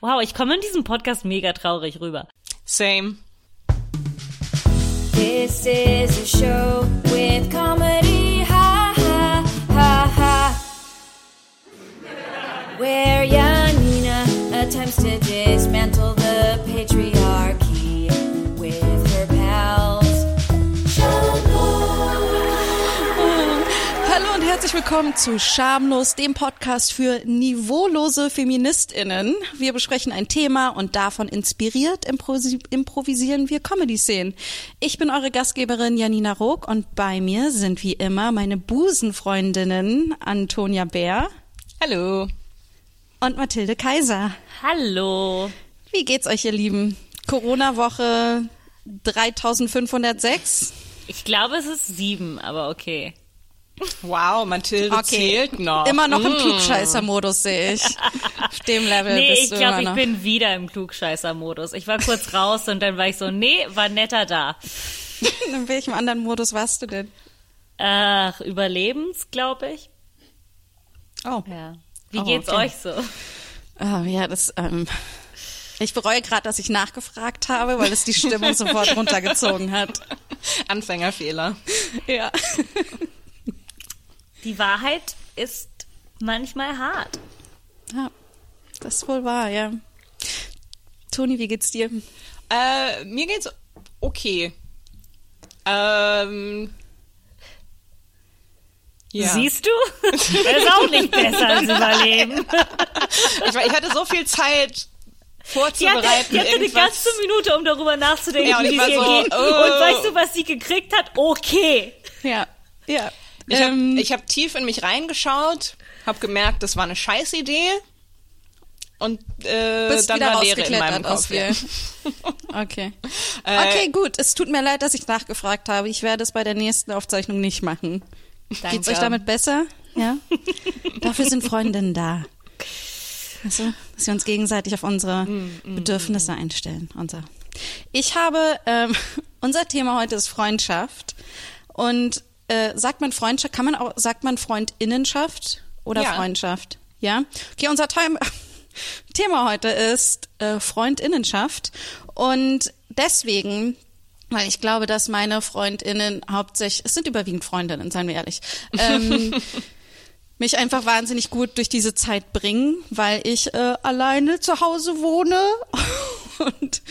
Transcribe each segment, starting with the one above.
Wow, ich komme in diesem Podcast mega traurig rüber. Same. This is a show with comedy, ha ha ha ha. Where Janina attempts to dismantle the willkommen zu Schamlos, dem Podcast für niveaulose FeministInnen. Wir besprechen ein Thema und davon inspiriert improvisieren wir Comedy-Szenen. Ich bin eure Gastgeberin Janina Rook und bei mir sind wie immer meine Busenfreundinnen Antonia Bär Hallo. und Mathilde Kaiser. Hallo. Wie geht's euch, ihr Lieben? Corona-Woche 3506? Ich glaube, es ist sieben, aber okay. Wow, Mathilde zählt noch. Immer noch im Mm. Klugscheißer-Modus sehe ich. Auf dem Level Nee, bist ich du glaube, immer ich bin wieder im Klugscheißer-Modus. Ich war kurz raus und dann war ich so, nee, war netter da. In welchem anderen Modus warst du denn? Ach, Überlebens, glaube ich. Oh. Ja. Wie Oh, geht's okay. euch so? Ah, ja, das, ähm, ich bereue gerade, dass ich nachgefragt habe, weil es die Stimmung sofort runtergezogen hat. Anfängerfehler. Ja. Die Wahrheit ist manchmal hart. ja. Das ist wohl wahr, ja. Toni, wie geht's dir? Äh, mir geht's okay. Ähm. Ja. Siehst du? Das ist auch nicht besser als Überleben. Ich, ich hatte so viel Zeit Die hatte, vorzubereiten. die hatte eine irgendwas. ganze Minute, um darüber nachzudenken, Ja, wie ich es ihr so, geht. oh. Und weißt du, was sie gekriegt hat? Okay. Ja. Ja. Ich habe Ähm, hab tief in mich reingeschaut, habe gemerkt, das war eine Scheißidee. Und äh, bist dann war Leere in meinem Kopf. Ja. Okay. Äh, Okay, gut. Es tut mir leid, dass ich nachgefragt habe. Ich werde es bei der nächsten Aufzeichnung nicht machen. Danke. Geht's euch damit besser? Ja? Dafür sind Freundinnen da. Also, dass wir uns gegenseitig auf unsere Bedürfnisse einstellen. Und so. Ich habe, ähm, unser Thema heute ist Freundschaft. Und äh, sagt man Freundschaft, kann man auch, sagt man Freundinnenschaft oder Ja. Freundschaft? Ja? Okay, unser Time, Thema heute ist äh, Freundinnenschaft. Und deswegen weil ich glaube, dass meine Freundinnen hauptsächlich, es sind überwiegend Freundinnen, seien wir ehrlich, ähm, mich einfach wahnsinnig gut durch diese Zeit bringen, weil ich äh, alleine zu Hause wohne. Und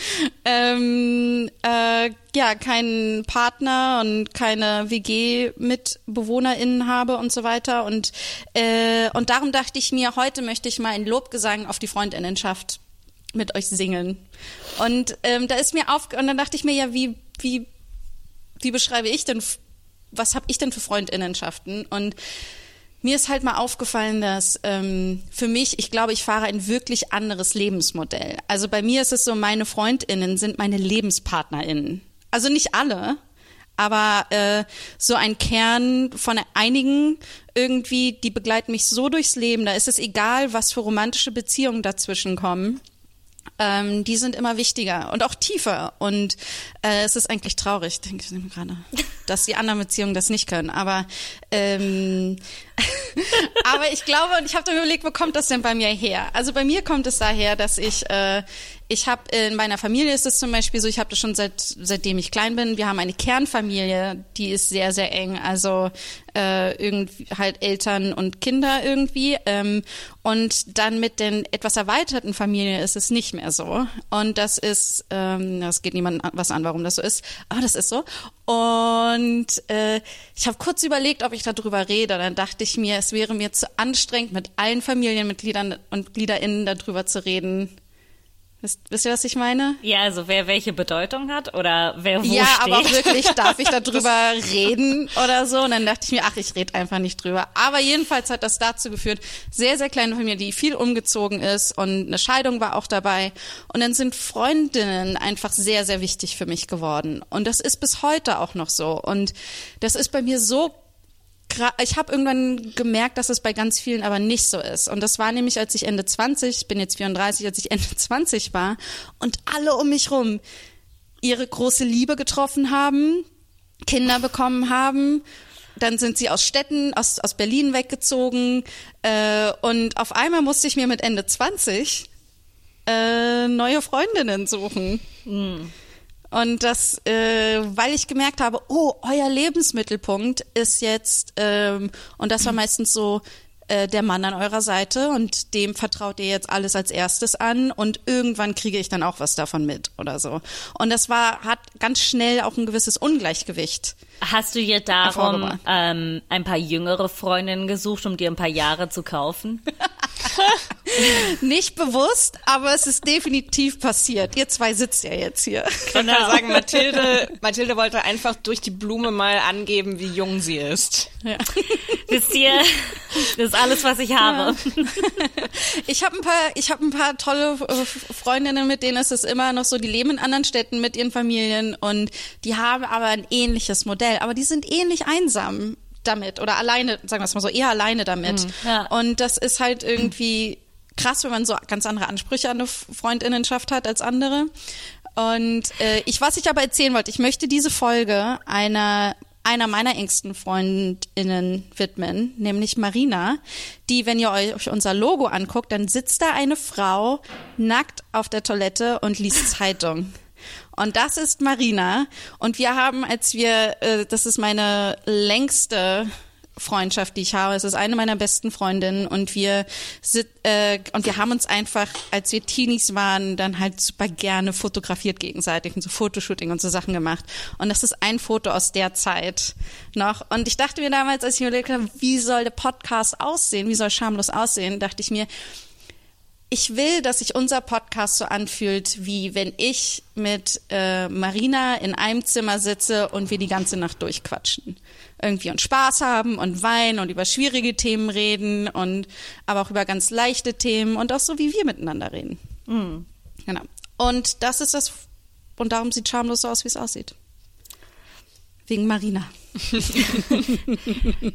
ähm, äh, ja keinen Partner und keine WG mit BewohnerInnen habe und so weiter. Und äh, und darum dachte ich mir, heute möchte ich mal einen Lobgesang auf die Freundinnenschaft mit euch singen. Und ähm, da ist mir auf und dann dachte ich mir ja, wie wie wie beschreibe ich denn was habe ich denn für Freundinnenschaften? Und mir ist halt mal aufgefallen, dass ähm, für mich, ich glaube, ich fahre ein wirklich anderes Lebensmodell. Also bei mir ist es so, meine Freundinnen sind meine Lebenspartnerinnen. Also nicht alle, aber äh, so ein Kern von einigen irgendwie, die begleiten mich so durchs Leben. Da ist es egal, was für romantische Beziehungen dazwischen kommen. Ähm, die sind immer wichtiger und auch tiefer. Und äh, es ist eigentlich traurig, denke ich mir gerade, dass die anderen Beziehungen das nicht können. Aber ähm, aber ich glaube, und ich habe dann überlegt, wo kommt das denn bei mir her? Also bei mir kommt es daher, dass ich, äh, ich habe in meiner Familie ist es zum Beispiel so, ich habe das schon seit seitdem ich klein bin. Wir haben eine Kernfamilie, die ist sehr sehr eng. Also äh, irgendwie halt Eltern und Kinder irgendwie. Ähm, und dann mit den etwas erweiterten Familie ist es nicht mehr so. Und das ist, ähm, das geht niemandem was an, warum das so ist. Aber das ist so. Und äh, ich habe kurz überlegt, ob ich darüber rede. Dann dachte ich mir, es wäre mir zu anstrengend, mit allen Familienmitgliedern und GliederInnen darüber zu reden. Wisst, wisst ihr, was ich meine? Ja, also wer welche Bedeutung hat oder wer wo ja, steht. aber auch wirklich, darf ich darüber reden oder so? Und dann dachte ich mir, ach, ich rede einfach nicht drüber. Aber jedenfalls hat das dazu geführt, sehr, sehr kleine Familie, die viel umgezogen ist und eine Scheidung war auch dabei. Und dann sind Freundinnen einfach sehr, sehr wichtig für mich geworden. Und das ist bis heute auch noch so. Und das ist bei mir so ich habe irgendwann gemerkt, dass es bei ganz vielen aber nicht so ist. Und das war nämlich, als ich Ende 20, ich bin jetzt 34, als ich Ende 20 war und alle um mich rum ihre große Liebe getroffen haben, Kinder bekommen haben. Dann sind sie aus Städten, aus, aus Berlin weggezogen. Äh, und auf einmal musste ich mir mit Ende 20 äh, neue Freundinnen suchen. Und das, äh, weil ich gemerkt habe, oh, euer Lebensmittelpunkt ist jetzt, ähm, und das war meistens so äh, der Mann an eurer Seite und dem vertraut ihr jetzt alles als erstes an und irgendwann kriege ich dann auch was davon mit oder so. Und das war, hat ganz schnell auch ein gewisses Ungleichgewicht. Hast du dir darum ähm, ein paar jüngere Freundinnen gesucht, um dir ein paar Jahre zu kaufen? Nicht bewusst, aber es ist definitiv passiert. Ihr zwei sitzt ja jetzt hier. Ich wollte gerade sagen, Mathilde, Mathilde wollte einfach durch die Blume mal angeben, wie jung sie ist. Wisst ihr, das ist alles, was ich habe. Ich habe ein paar, ich habe ein paar tolle äh, Freundinnen, mit denen ist es immer noch so, die leben in anderen Städten mit ihren Familien und die haben aber ein ähnliches Modell, aber die sind ähnlich einsam damit oder alleine, sagen wir es mal so, eher alleine damit. ja. Und das ist halt irgendwie krass, wenn man so ganz andere Ansprüche an eine Freundinnenschaft hat als andere. Und äh, ich, was ich aber erzählen wollte, ich möchte diese Folge einer einer meiner engsten Freundinnen widmen, nämlich Marina, die, wenn ihr euch unser Logo anguckt, dann sitzt da eine Frau nackt auf der Toilette und liest Zeitung. Und das ist Marina. Und wir haben, als wir, äh, das ist meine längste Freundschaft, die ich habe. Es ist eine meiner besten Freundinnen und wir sit, äh, und wir haben uns einfach, als wir Teenies waren, dann halt super gerne fotografiert gegenseitig und so Fotoshooting und so Sachen gemacht. Und das ist ein Foto aus der Zeit noch. Und ich dachte mir damals, als ich mir überlegt habe, wie soll der Podcast aussehen, wie soll schamlos aussehen, dachte ich mir, ich will, dass sich unser Podcast so anfühlt, wie wenn ich mit äh, Marina in einem Zimmer sitze und wir die ganze Nacht durchquatschen. Irgendwie und Spaß haben und weinen und über schwierige Themen reden und aber auch über ganz leichte Themen und auch so, wie wir miteinander reden. Genau. Und das ist das, und darum sieht schamlos so aus, wie es aussieht. Wegen Marina.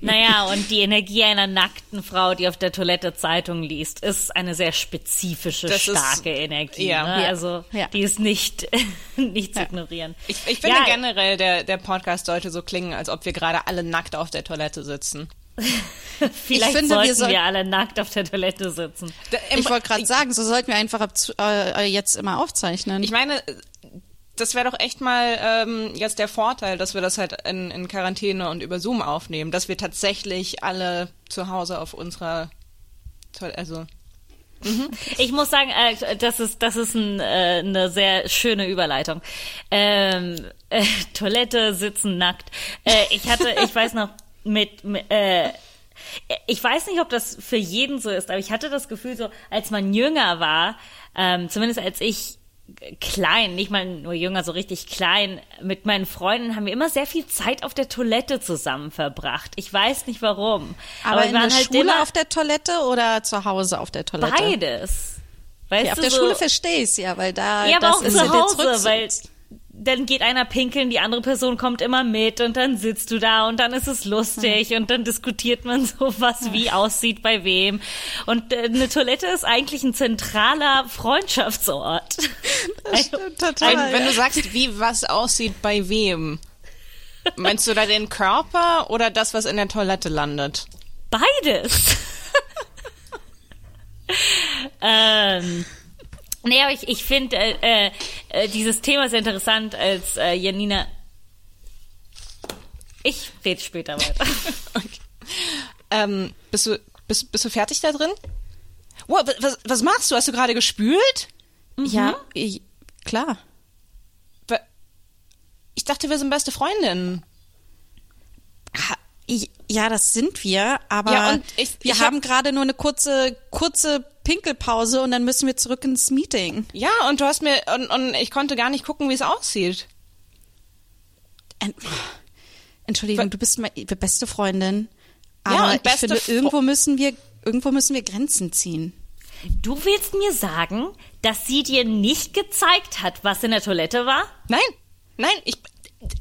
Naja, und die Energie einer nackten Frau, die auf der Toilette Zeitung liest, ist eine sehr spezifische, Das ist- starke Energie. ja. ne? Ja. Also Ja. die ist nicht, nicht zu ignorieren. Ich, ich finde Ja. generell, der, der Podcast sollte so klingen, als ob wir gerade alle nackt auf der Toilette sitzen. Vielleicht finde, wir sollten wir, soll- alle nackt auf der Toilette sitzen. Da- im- Ich wollte gerade sagen, so sollten wir einfach ab, zu- äh, jetzt immer aufzeichnen. Ich meine, das wäre doch echt mal ähm, jetzt der Vorteil, dass wir das halt in, in Quarantäne und über Zoom aufnehmen, dass wir tatsächlich alle zu Hause auf unserer Toilette, also Ich muss sagen, äh, das ist das ist ein, äh, eine sehr schöne Überleitung. Ähm, äh, Toilette sitzen nackt. Äh, ich hatte, ich weiß noch mit, mit äh, ich weiß nicht, ob das für jeden so ist, aber ich hatte das Gefühl, so als man jünger war, ähm, zumindest als ich klein, nicht mal nur jünger, so richtig klein, mit meinen Freunden haben wir immer sehr viel Zeit auf der Toilette zusammen verbracht. Ich weiß nicht warum. aber wir in waren der halt Schule immer auf der Toilette oder zu Hause auf der Toilette? beides. Weißt Ja, auf der so, Schule verstehe ich ja, weil da Ja, aber das auch ist zu ja der Hause, weil dann geht einer pinkeln, die andere Person kommt immer mit und dann sitzt du da und dann ist es lustig und dann diskutiert man so, was wie aussieht bei wem. Und äh, eine Toilette ist eigentlich ein zentraler Freundschaftsort. Das stimmt total. Wenn, wenn du sagst, wie was aussieht bei wem, meinst du da den Körper oder das, was in der Toilette landet? Beides. ähm, nee, aber ich, ich finde äh, äh, dieses Thema sehr interessant, als äh, Janina. Ich rede später weiter. Ähm, bist du bist, bist du fertig da drin? Wow, wa- was, was machst du? Hast du gerade gespült? ja, ich, klar. Ich dachte, wir sind beste Freundinnen. Ha- ich- Ja, das sind wir, aber Ja, ich- wir haben gerade nur eine kurze, kurze Pinkelpause und dann müssen wir zurück ins Meeting. Ja, und du hast mir und, und ich konnte gar nicht gucken, wie es aussieht. Ent- Entschuldigung, du bist meine beste Freundin, Ja, aber und ich beste finde, Fro- irgendwo müssen wir, irgendwo müssen wir Grenzen ziehen. Du willst mir sagen, dass sie dir nicht gezeigt hat, was in der Toilette war? Nein, nein, ich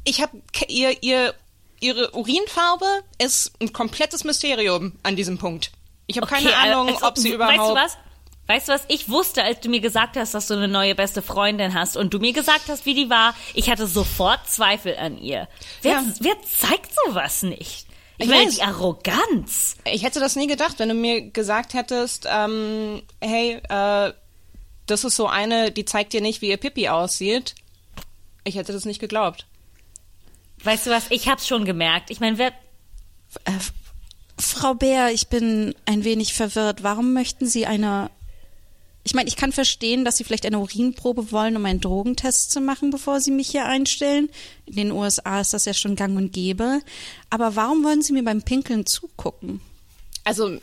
ich habe ihr ihr ihre Urinfarbe ist ein komplettes Mysterium an diesem Punkt. Ich habe keine Okay, Ahnung, also, ob sie überhaupt Weißt du was? Weißt du was? Ich wusste, als du mir gesagt hast, dass du eine neue beste Freundin hast und du mir gesagt hast, wie die war, ich hatte sofort Zweifel an ihr. Wer, Ja. wer zeigt sowas nicht? Ich Ich meine, die Arroganz. Ich hätte das nie gedacht, wenn du mir gesagt hättest, ähm, hey, äh, das ist so eine, die zeigt dir nicht, wie ihr Pippi aussieht. Ich hätte das nicht geglaubt. Weißt du was? Ich hab's schon gemerkt. Ich meine, wer. Frau Bär, ich bin ein wenig verwirrt. Warum möchten Sie eine. Ich meine, ich kann verstehen, dass Sie vielleicht eine Urinprobe wollen, um einen Drogentest zu machen, bevor Sie mich hier einstellen. In den USA ist das ja schon gang und gäbe. Aber warum wollen Sie mir beim Pinkeln zugucken? Also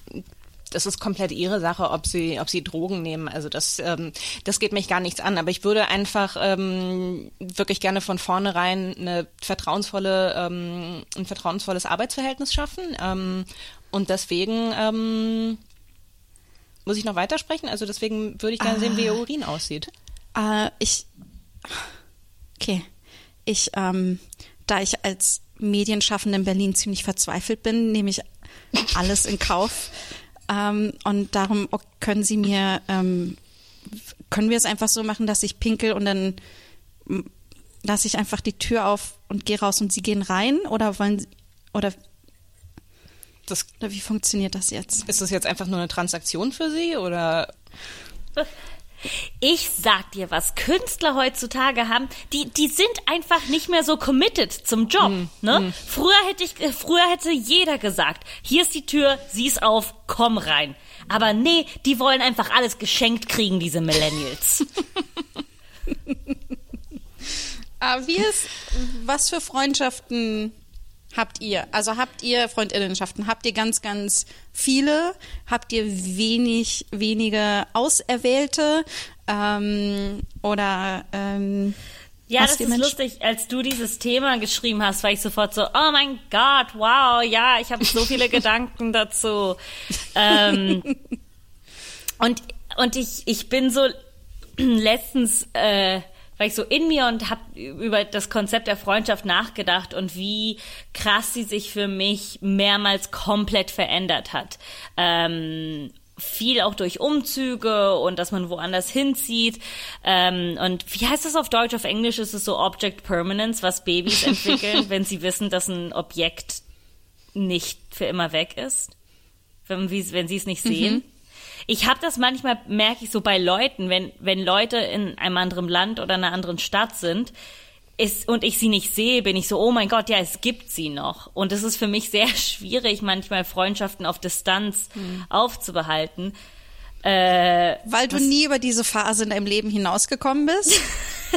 das ist komplett ihre Sache, ob sie, ob sie Drogen nehmen. Also das, ähm, das geht mich gar nichts an. Aber ich würde einfach ähm, wirklich gerne von vornherein eine vertrauensvolle, ähm, ein vertrauensvolles Arbeitsverhältnis schaffen. Ähm, und deswegen ähm, muss ich noch weitersprechen. Also deswegen würde ich gerne sehen, wie ihr Urin aussieht. Äh, ich. Okay. Ich, ähm, da ich als Medienschaffende in Berlin ziemlich verzweifelt bin, nehme ich alles in Kauf. Ähm, und darum können Sie mir, ähm, können wir es einfach so machen, dass ich pinkel und dann lasse ich einfach die Tür auf und gehe raus und Sie gehen rein? Oder wollen Sie, oder, Das, oder wie funktioniert das jetzt? ist das jetzt einfach nur eine Transaktion für Sie oder? Ich sag dir, was Künstler heutzutage haben, die, die sind einfach nicht mehr so committed zum Job. ne? Früher hätte ich, äh, früher hätte jeder gesagt, hier ist die Tür, sieh es auf, komm rein. Aber nee, die wollen einfach alles geschenkt kriegen, diese Millennials. Ah, wie ist, was für Freundschaften habt ihr? Also habt ihr Freundinnenschaften? Habt ihr ganz, ganz viele? Habt ihr wenig, wenige Auserwählte? Ähm, oder ähm, Ja, das ist Menschen- lustig. Als du dieses Thema geschrieben hast, war ich sofort so, oh mein Gott, wow, ja, ich habe so viele Gedanken dazu. Ähm, und und ich, ich bin so letztens, äh, war ich so in mir und habe über das Konzept der Freundschaft nachgedacht und wie krass sie sich für mich mehrmals komplett verändert hat. Ähm, viel auch durch Umzüge und dass man woanders hinzieht. Ähm, und wie heißt das auf Deutsch? Auf Englisch ist es so Object Permanence, was Babys entwickeln, wenn sie wissen, dass ein Objekt nicht für immer weg ist, wenn, wenn sie es nicht sehen. Ich habe das manchmal, merke ich so bei Leuten, wenn, wenn Leute in einem anderen Land oder einer anderen Stadt sind ist, und ich sie nicht sehe, bin ich so, oh mein Gott, ja, es gibt sie noch. Und es ist für mich sehr schwierig, manchmal Freundschaften auf Distanz aufzubehalten. Äh, weil du nie über diese Phase in deinem Leben hinausgekommen bist?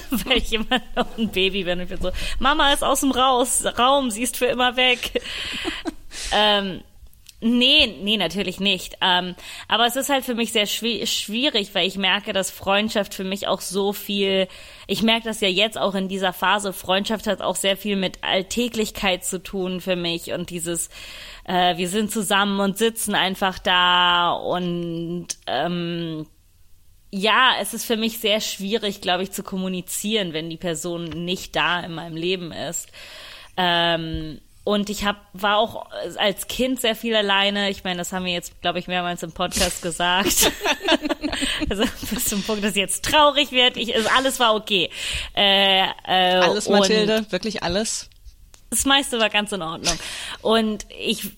weil ich immer noch ein Baby bin und bin so, Mama ist aus dem Raus, Raum, sie ist für immer weg. ähm, nee, nee, natürlich nicht. Ähm, aber es ist halt für mich sehr schwi schwierig, weil ich merke, dass Freundschaft für mich auch so viel, ich merke das ja jetzt auch in dieser Phase, Freundschaft hat auch sehr viel mit Alltäglichkeit zu tun für mich und dieses, äh, wir sind zusammen und sitzen einfach da und ähm, ja, es ist für mich sehr schwierig, glaube ich, zu kommunizieren, wenn die Person nicht da in meinem Leben ist. Ähm, und ich hab, war auch als Kind sehr viel alleine. Ich meine, das haben wir jetzt, glaube ich, mehrmals im Podcast gesagt. also bis zum Punkt, dass es jetzt traurig wird. Ich, also alles war okay. Äh, äh, Alles, Mathilde, wirklich alles. das meiste war ganz in Ordnung. Und ich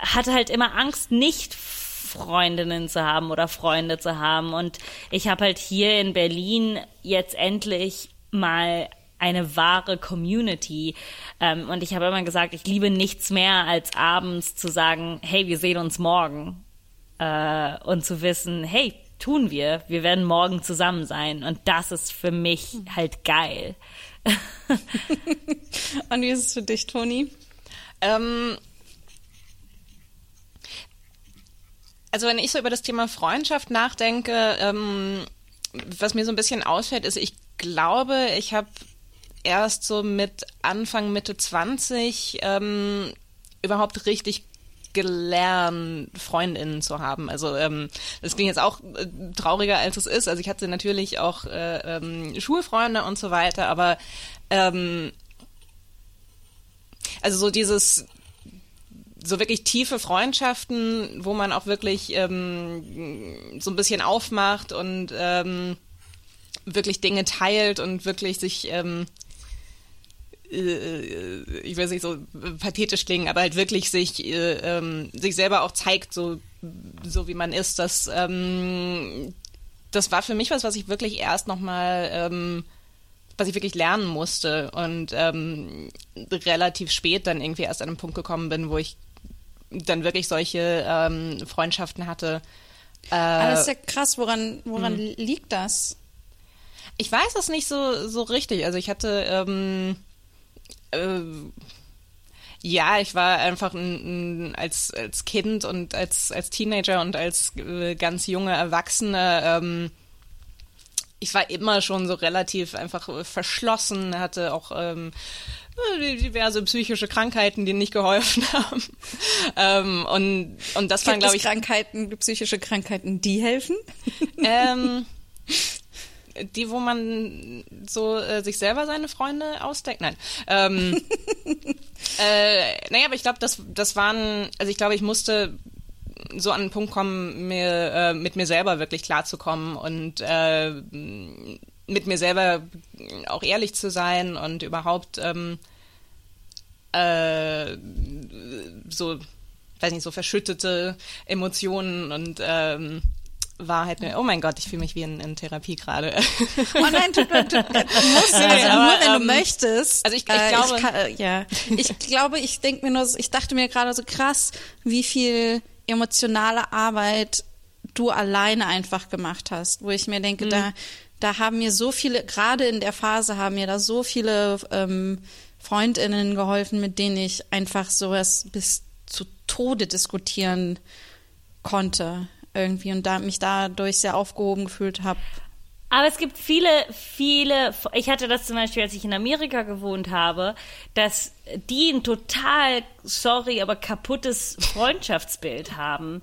hatte halt immer Angst, nicht Freundinnen zu haben oder Freunde zu haben. Und ich habe halt hier in Berlin jetzt endlich mal eine wahre Community. Ähm, und ich habe immer gesagt, ich liebe nichts mehr, als abends zu sagen, hey, wir sehen uns morgen. Äh, und zu wissen, hey, tun wir, wir werden morgen zusammen sein. Und das ist für mich halt geil. Und wie ist es für dich, Toni? Ähm, also wenn ich so über das Thema Freundschaft nachdenke, ähm, was mir so ein bisschen ausfällt, ist, ich glaube, ich habe erst so mit Anfang, Mitte 20 ähm, überhaupt richtig gelernt, Freundinnen zu haben. Also ähm, das klingt jetzt auch äh, trauriger, als es ist. Also ich hatte natürlich auch äh, ähm, Schulfreunde und so weiter, aber ähm, also so dieses so wirklich tiefe Freundschaften, wo man auch wirklich ähm, so ein bisschen aufmacht und ähm, wirklich Dinge teilt und wirklich sich, ähm, äh, ich will nicht so pathetisch klingen, aber halt wirklich sich, äh, ähm, sich selber auch zeigt, so, so wie man ist, das, ähm, das war für mich was, was ich wirklich erst nochmal, ähm, was ich wirklich lernen musste und ähm, relativ spät dann irgendwie erst an einen Punkt gekommen bin, wo ich dann wirklich solche ähm, Freundschaften hatte. Äh, Aber das ist ja krass, woran, woran liegt das? Ich weiß es nicht so, so richtig. Also ich hatte, ähm, äh, ja, ich war einfach ein, ein, als, als Kind und als, als Teenager und als äh, ganz junge Erwachsene, ähm, ich war immer schon so relativ einfach verschlossen, hatte auch ähm, diverse psychische Krankheiten, die nicht geholfen haben. ähm, und, und das waren, glaube ich. Krankheiten, psychische Krankheiten, die helfen? Ähm, die, wo man so äh, sich selber seine Freunde ausdeckt. Nein. Ähm, äh, naja, aber ich glaube, das, das waren, also ich glaube, ich musste so an den Punkt kommen, mir äh, mit mir selber wirklich klarzukommen und äh, mit mir selber auch ehrlich zu sein und überhaupt ähm, äh, so, weiß nicht, so verschüttete Emotionen und ähm, Wahrheit. Oh mein Gott, ich fühle mich wie in, in Therapie gerade. Oh nein, du, du, du, musst, also Nee, aber, nur wenn du ähm, möchtest. also ich- ich äh, glaube- kann, äh, ja, ich glaube, ich denke mir nur, ich dachte mir gerade so krass, wie viel emotionale Arbeit du alleine einfach gemacht hast, wo ich mir denke, da, da haben mir so viele, gerade in der Phase haben mir da so viele ähm, Freundinnen geholfen, mit denen ich einfach sowas bis zu Tode diskutieren konnte irgendwie und da mich dadurch sehr aufgehoben gefühlt habe. Aber es gibt viele, viele, ich hatte das zum Beispiel, als ich in Amerika gewohnt habe, dass die ein total, sorry, aber kaputtes Freundschaftsbild haben.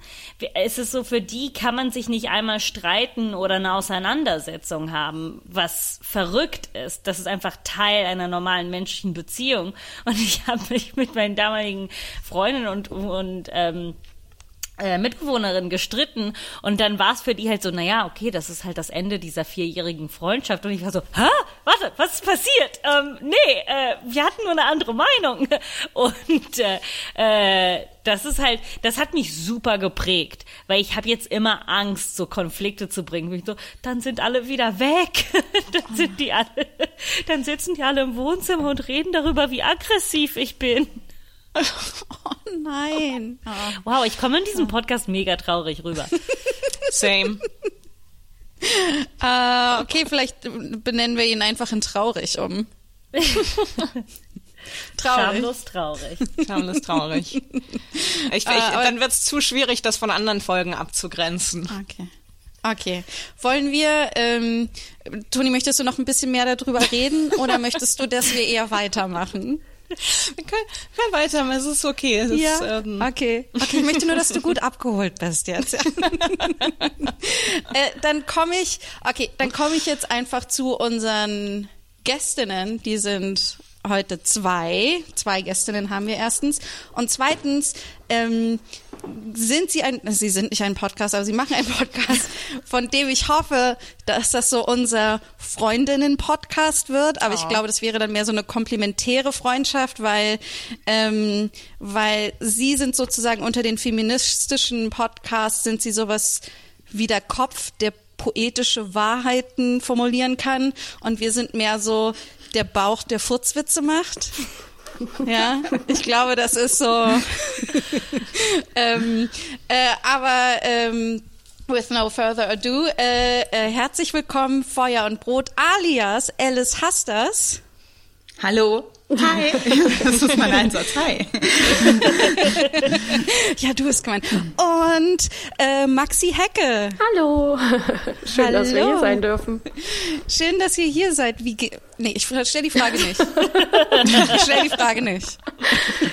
Es ist so, für die kann man sich nicht einmal streiten oder eine Auseinandersetzung haben, was verrückt ist. Das ist einfach Teil einer normalen menschlichen Beziehung. Und ich habe mich mit meinen damaligen Freundinnen und, und ähm, äh, Mitbewohnerin gestritten und dann war es für die halt so, naja, okay, das ist halt das Ende dieser vierjährigen Freundschaft und ich war so, hä, warte, was ist passiert? Ähm, nee, äh, wir hatten nur eine andere Meinung und äh, äh, das ist halt, das hat mich super geprägt, weil ich habe jetzt immer Angst, so Konflikte zu bringen. Ich so, dann sind alle wieder weg, dann sind die alle, dann sitzen die alle im Wohnzimmer und reden darüber, wie aggressiv ich bin. Oh nein. Wow, ich komme in diesem Podcast mega traurig rüber. Same. Äh, okay, vielleicht benennen wir ihn einfach in traurig um. traurig. Schamlos traurig. Schamlos traurig. Ich, ich, aber- dann wird es zu schwierig, das von anderen Folgen abzugrenzen. Okay. Okay. Wollen wir, ähm, Toni, möchtest du noch ein bisschen mehr darüber reden oder möchtest du, dass wir eher weitermachen? Wir können, können weiter, es ist okay. Es ist, ähm, okay. Okay, ich möchte nur, dass du gut abgeholt bist jetzt. äh, dann komme ich, okay, dann komme ich jetzt einfach zu unseren Gästinnen. Die sind heute zwei. Zwei Gästinnen haben wir erstens. Und zweitens, ähm, sind sie ein, sie sind nicht ein Podcast, aber sie machen einen Podcast, von dem ich hoffe, dass das so unser Freundinnen-Podcast wird. Aber ich glaube, das wäre dann mehr so eine komplementäre Freundschaft, weil, ähm, weil sie sind sozusagen unter den feministischen Podcasts sind sie sowas wie der Kopf, der poetische Wahrheiten formulieren kann. Und wir sind mehr so der Bauch, der Furzwitze macht. Ja, ich glaube, das ist so. ähm, äh, aber ähm, with no further ado, äh, äh, herzlich willkommen Feuer und Brot alias Alice Hasters. Hallo. Hi. Das ist mein Einsatz. Hi. Ja, du bist gemeint. Und äh, Maxi Hecke. Hallo. Schön, dass wir Hallo. hier sein dürfen. Schön, dass ihr hier seid. Wie ge nee, ich stell die Frage nicht. ich stell die Frage nicht.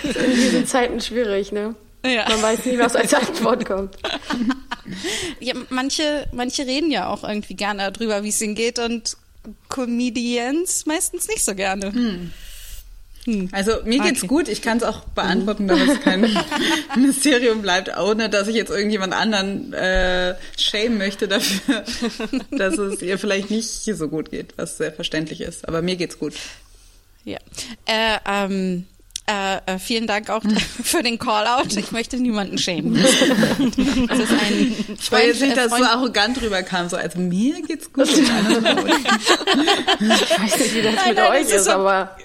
In diesen Zeiten schwierig, ne? Ja. Man weiß nicht, was als Antwort kommt. ja, manche, manche reden ja auch irgendwie gerne darüber, wie es ihnen geht und Comedians meistens nicht so gerne. Also mir geht's Okay. gut. Ich kann es auch beantworten, damit es kein Mysterium bleibt, ohne dass ich jetzt irgendjemand anderen äh, shame möchte dafür, dass es ihr vielleicht nicht so gut geht, was sehr verständlich ist. Aber mir geht's gut. Ja. Äh, ähm, äh, äh, vielen Dank auch für den Call-out. Ich möchte niemanden schämen. Das ist ein Ich jetzt nicht, dass Freund- arrogant rüberkam, so, also mir geht's gut. Ich weiß nicht, wie das mit nein, euch das ist, ist so- aber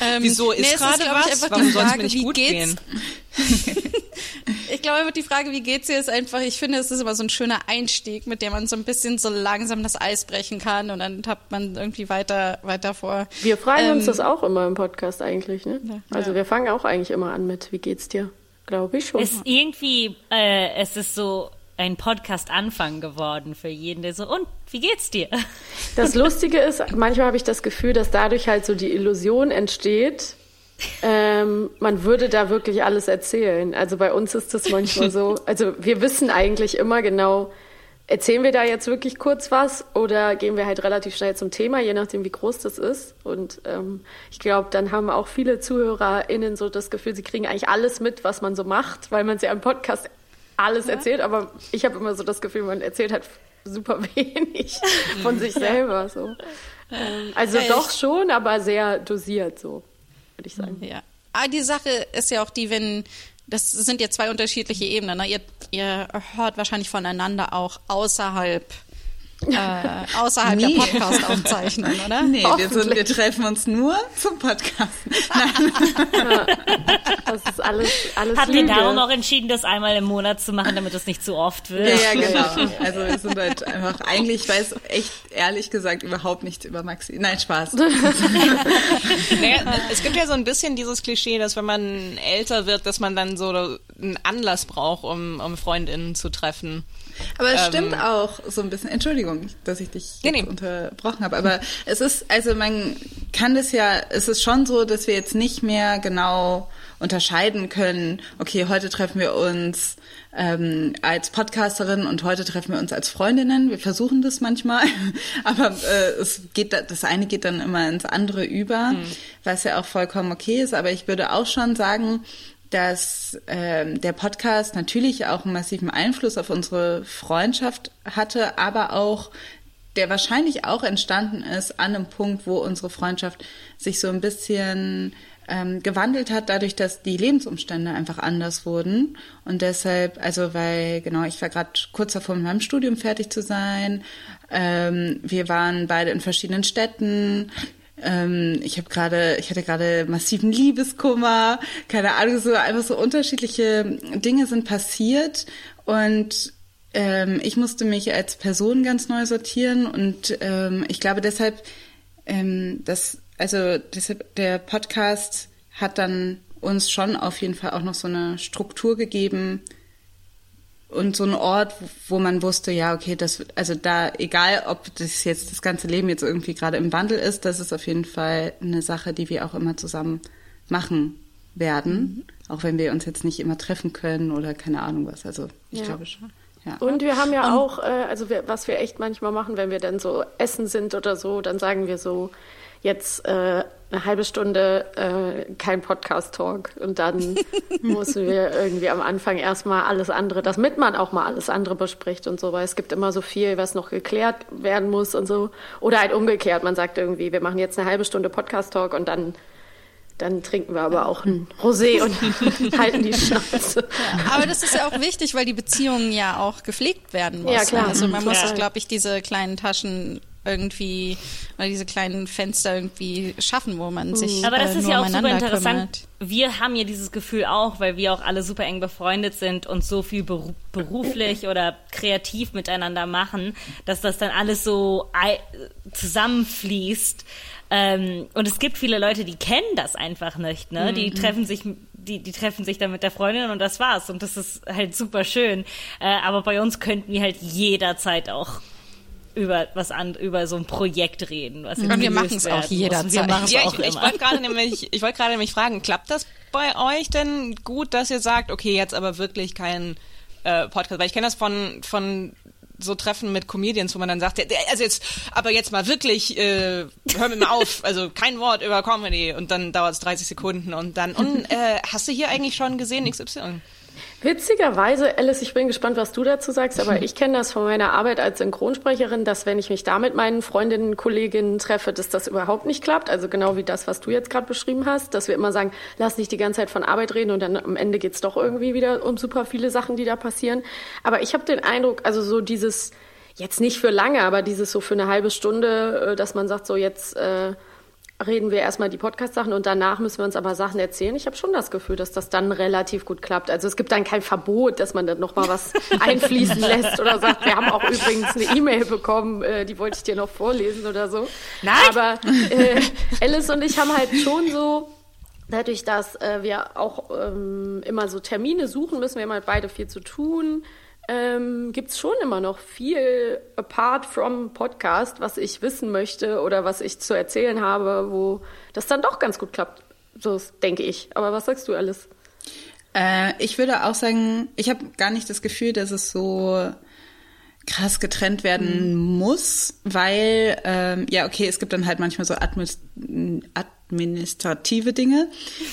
ähm, Wieso ist nee, es gerade was? einfach Warum die soll's mir Frage, nicht wie gut geht's? gehen? Ich glaube die Frage, wie geht's dir, ist einfach, ich finde, es ist immer so ein schöner Einstieg, mit dem man so ein bisschen so langsam das Eis brechen kann und dann tappt man irgendwie weiter, weiter vor. wir fragen uns Ähm, das auch immer im Podcast eigentlich, ne? Also wir fangen auch eigentlich immer an mit, wie geht's dir? Glaube ich schon. Ist irgendwie, äh, es ist so ein Podcast-Anfang geworden für jeden, der so, und, wie geht's dir? Das Lustige ist, manchmal habe ich das Gefühl, dass dadurch halt so die Illusion entsteht, ähm, man würde da wirklich alles erzählen. Also bei uns ist das manchmal so. Also wir wissen eigentlich immer genau, erzählen wir da jetzt wirklich kurz was oder gehen wir halt relativ schnell zum Thema, je nachdem, wie groß das ist. Und ähm, ich glaube, dann haben auch viele ZuhörerInnen so das Gefühl, sie kriegen eigentlich alles mit, was man so macht, weil man sie am Podcast alles erzählt. Aber ich habe immer so das Gefühl, man erzählt halt super wenig von sich selber. So. Ähm, also Ja, doch schon, aber sehr dosiert, so würde ich sagen. Ja. Aber die Sache ist ja auch die, wenn, das sind ja zwei unterschiedliche Ebenen. Ne? Ihr, ihr hört wahrscheinlich voneinander auch außerhalb, äh, außerhalb Nee. der Podcast-Aufzeichnung, oder? Nee, wir, sind, wir treffen uns nur zum Podcast. Das ist alles, alles Habt ihr darum auch entschieden, das einmal im Monat zu machen, damit es nicht zu oft wird? Ja, ja, genau. Also wir sind halt einfach, eigentlich ich weiß echt ehrlich gesagt überhaupt nichts über Maxi. Nein, Spaß. Naja, es gibt ja so ein bisschen dieses Klischee, dass wenn man älter wird, dass man dann so einen Anlass braucht, um, um Freundinnen zu treffen. Aber es stimmt auch so ein bisschen. Entschuldigung, dass ich dich Nee, nee. unterbrochen habe. Aber es ist, also man kann das ja, es ist schon so, dass wir jetzt nicht mehr genau unterscheiden können, okay, heute treffen wir uns ähm, als Podcasterin und heute treffen wir uns als Freundinnen. Wir versuchen das manchmal, aber äh, es geht, da- das eine geht dann immer ins andere über, was ja auch vollkommen okay ist. Aber ich würde auch schon sagen, dass ähm, der Podcast natürlich auch einen massiven Einfluss auf unsere Freundschaft hatte, aber auch der wahrscheinlich auch entstanden ist an einem Punkt, wo unsere Freundschaft sich so ein bisschen ähm, gewandelt hat, dadurch, dass die Lebensumstände einfach anders wurden. Und deshalb, also weil, genau, ich war gerade kurz davor, mit meinem Studium fertig zu sein. Ähm, wir waren beide in verschiedenen Städten. Ähm, ich habe gerade, ich hatte gerade massiven Liebeskummer, keine Ahnung, so einfach so unterschiedliche Dinge sind passiert. Und ähm, ich musste mich als Person ganz neu sortieren. Und ähm, ich glaube deshalb, ähm, dass also deshalb der Podcast hat dann uns schon auf jeden Fall auch noch so eine Struktur gegeben, und so ein Ort, wo man wusste, ja, okay, das, also da, egal ob das jetzt das ganze Leben jetzt irgendwie gerade im Wandel ist, das ist auf jeden Fall eine Sache, die wir auch immer zusammen machen werden, auch wenn wir uns jetzt nicht immer treffen können oder keine Ahnung was. Also ich Ja. glaube schon. Ja. Und wir haben ja auch, äh, also wir, was wir echt manchmal machen, wenn wir dann so essen sind oder so, dann sagen wir so, jetzt äh, eine halbe Stunde äh, kein Podcast-Talk. Und dann müssen wir irgendwie am Anfang erstmal alles andere, damit man auch mal alles andere bespricht und so, weil es gibt immer so viel, was noch geklärt werden muss und so. Oder halt umgekehrt, man sagt irgendwie, wir machen jetzt eine halbe Stunde Podcast-Talk und dann dann trinken wir aber auch ein Rosé und halten die Schnauze. Aber das ist ja auch wichtig, weil die Beziehung ja auch gepflegt werden muss. Ja, klar. ne? Also man muss, Total. glaube ich, diese kleinen Taschen irgendwie oder diese kleinen Fenster irgendwie schaffen, wo man sich Aber das äh, ist nur ja auch super interessant. kümmert. Wir haben ja dieses Gefühl auch, weil wir auch alle super eng befreundet sind und so viel beru beruflich oder kreativ miteinander machen, dass das dann alles so zusammenfließt. Ähm, und es gibt viele Leute, die kennen das einfach nicht, ne? Die treffen sich, die, die treffen sich dann mit der Freundin und das war's. Und das ist halt super schön. Äh, aber bei uns könnten wir halt jederzeit auch über was an, über so ein Projekt reden. Was Und wir gelöst machen's auch jederzeit. Wir machen's Ja, auch ich, ich wollte gerade nämlich, ich wollte gerade nämlich fragen, klappt das bei euch denn gut, dass ihr sagt, okay, jetzt aber wirklich kein äh, Podcast, weil ich kenne das von von so Treffen mit Comedians, wo man dann sagt, also jetzt, aber jetzt mal wirklich, äh, hör mir mal auf, also kein Wort über Comedy und dann dauert es 30 Sekunden und dann, und äh, hast du hier eigentlich schon gesehen XY? Witzigerweise, Alice, ich bin gespannt, was du dazu sagst, aber ich kenne das von meiner Arbeit als Synchronsprecherin, dass wenn ich mich da mit meinen Freundinnen, Kolleginnen treffe, dass das überhaupt nicht klappt. Also genau wie das, was du jetzt gerade beschrieben hast, dass wir immer sagen, lass nicht die ganze Zeit von Arbeit reden und dann am Ende geht's doch irgendwie wieder um super viele Sachen, die da passieren. Aber ich habe den Eindruck, also so dieses, jetzt nicht für lange, aber dieses so für eine halbe Stunde, äh, dass man sagt, so jetzt äh, reden wir erstmal die Podcast-Sachen und danach müssen wir uns aber Sachen erzählen. Ich habe schon das Gefühl, dass das dann relativ gut klappt. Also es gibt dann kein Verbot, dass man dann nochmal was einfließen lässt oder sagt, wir haben auch übrigens eine E-Mail bekommen, äh, die wollte ich dir noch vorlesen oder so. Nein. Aber äh, Alice und ich haben halt schon so dadurch, dass äh, wir auch ähm, immer so Termine suchen müssen, wir haben halt beide viel zu tun ähm, gibt es schon immer noch viel apart from Podcast, was ich wissen möchte oder was ich zu erzählen habe, wo das dann doch ganz gut klappt. So denke ich. Aber was sagst du, Alice? Äh, ich würde auch sagen, ich habe gar nicht das Gefühl, dass es so krass getrennt werden muss, weil ähm, ja okay, es gibt dann halt manchmal so Administ administrative Dinge,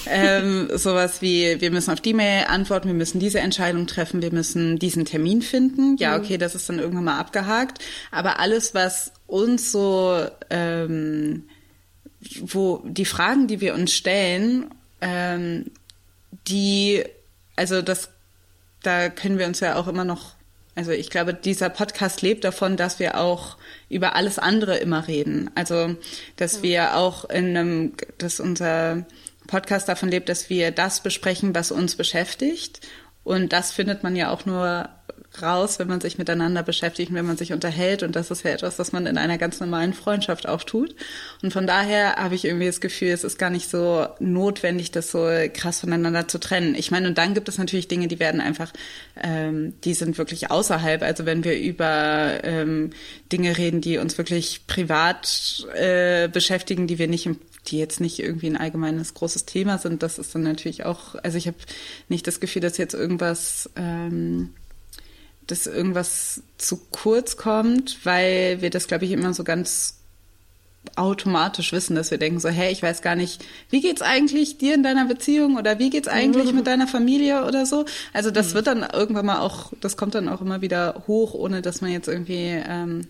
ähm, sowas wie wir müssen auf die Mail antworten, wir müssen diese Entscheidung treffen, wir müssen diesen Termin finden. Ja okay, das ist dann irgendwann mal abgehakt, aber alles was uns so ähm, wo die Fragen, die wir uns stellen, ähm, die also das da können wir uns ja auch immer noch also ich glaube, dieser Podcast lebt davon, dass wir auch über alles andere immer reden. Also, dass ja. wir auch in einem, dass unser Podcast davon lebt, dass wir das besprechen, was uns beschäftigt. Und das findet man ja auch nur raus, wenn man sich miteinander beschäftigt und wenn man sich unterhält. Und das ist ja etwas, was man in einer ganz normalen Freundschaft auch tut. Und von daher habe ich irgendwie das Gefühl, es ist gar nicht so notwendig, das so krass voneinander zu trennen. Ich meine, und dann gibt es natürlich Dinge, die werden einfach, ähm, die sind wirklich außerhalb. Also wenn wir über ähm, Dinge reden, die uns wirklich privat äh, beschäftigen, die wir nicht im die jetzt nicht irgendwie ein allgemeines großes Thema sind, das ist dann natürlich auch, also ich habe nicht das Gefühl, dass jetzt irgendwas ähm, dass irgendwas zu kurz kommt, weil wir das, glaube ich, immer so ganz automatisch wissen, dass wir denken so, hey, ich weiß gar nicht, wie geht's eigentlich dir in deiner Beziehung oder wie geht's eigentlich mhm. mit deiner Familie oder so. Also das mhm. wird dann irgendwann mal auch, das kommt dann auch immer wieder hoch, ohne dass man jetzt irgendwie ähm,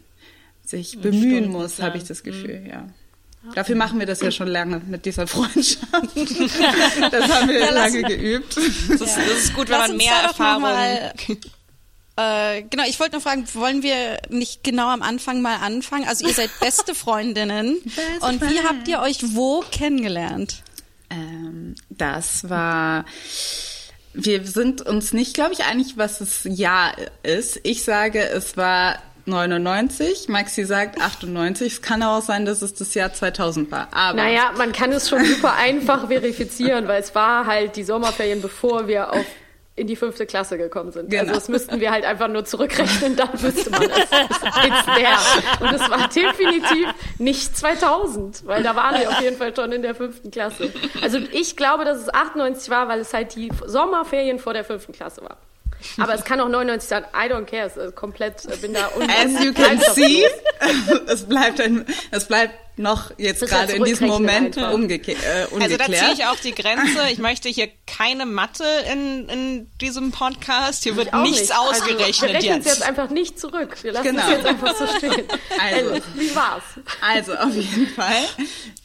sich bemühen Stunden muss, habe ich das Gefühl, mhm. ja. Dafür machen wir das ja schon lange mit dieser Freundschaft. das haben wir ja, lange geübt. Das ist, das ist gut, wenn man mehr Erfahrung äh, genau, ich wollte nur fragen, wollen wir nicht genau am Anfang mal anfangen? Also ihr seid beste Freundinnen. Best und wie habt ihr euch wo kennengelernt? Ähm, das war wir sind uns nicht, glaube ich, einig, was das Jahr ist. Ich sage, es war 99, Maxi sagt 98. Es kann auch sein, dass es das Jahr 2000 war. Aber naja, man kann es schon super einfach verifizieren, weil es war halt die Sommerferien, bevor wir auf in die fünfte Klasse gekommen sind. Genau. Also das müssten wir halt einfach nur zurückrechnen, dann wüsste man es. Und es war definitiv nicht 2000, weil da waren wir auf jeden Fall schon in der fünften Klasse. Also ich glaube, dass es 98 war, weil es halt die Sommerferien vor der fünften Klasse war. Aber es kann auch 99 sein. I don't care. Es ist komplett, bin da As you can see, es bleibt ein, es bleibt noch jetzt gerade in diesem Moment umgekehrt. Äh, also da ziehe ich auch die Grenze. Ich möchte hier keine Mathe in, in diesem Podcast. Hier wird nichts nicht. ausgerechnet also, wir jetzt. Wir jetzt einfach nicht zurück. Wir lassen genau. es jetzt einfach so stehen. Also, also, wie war's? Also auf jeden Fall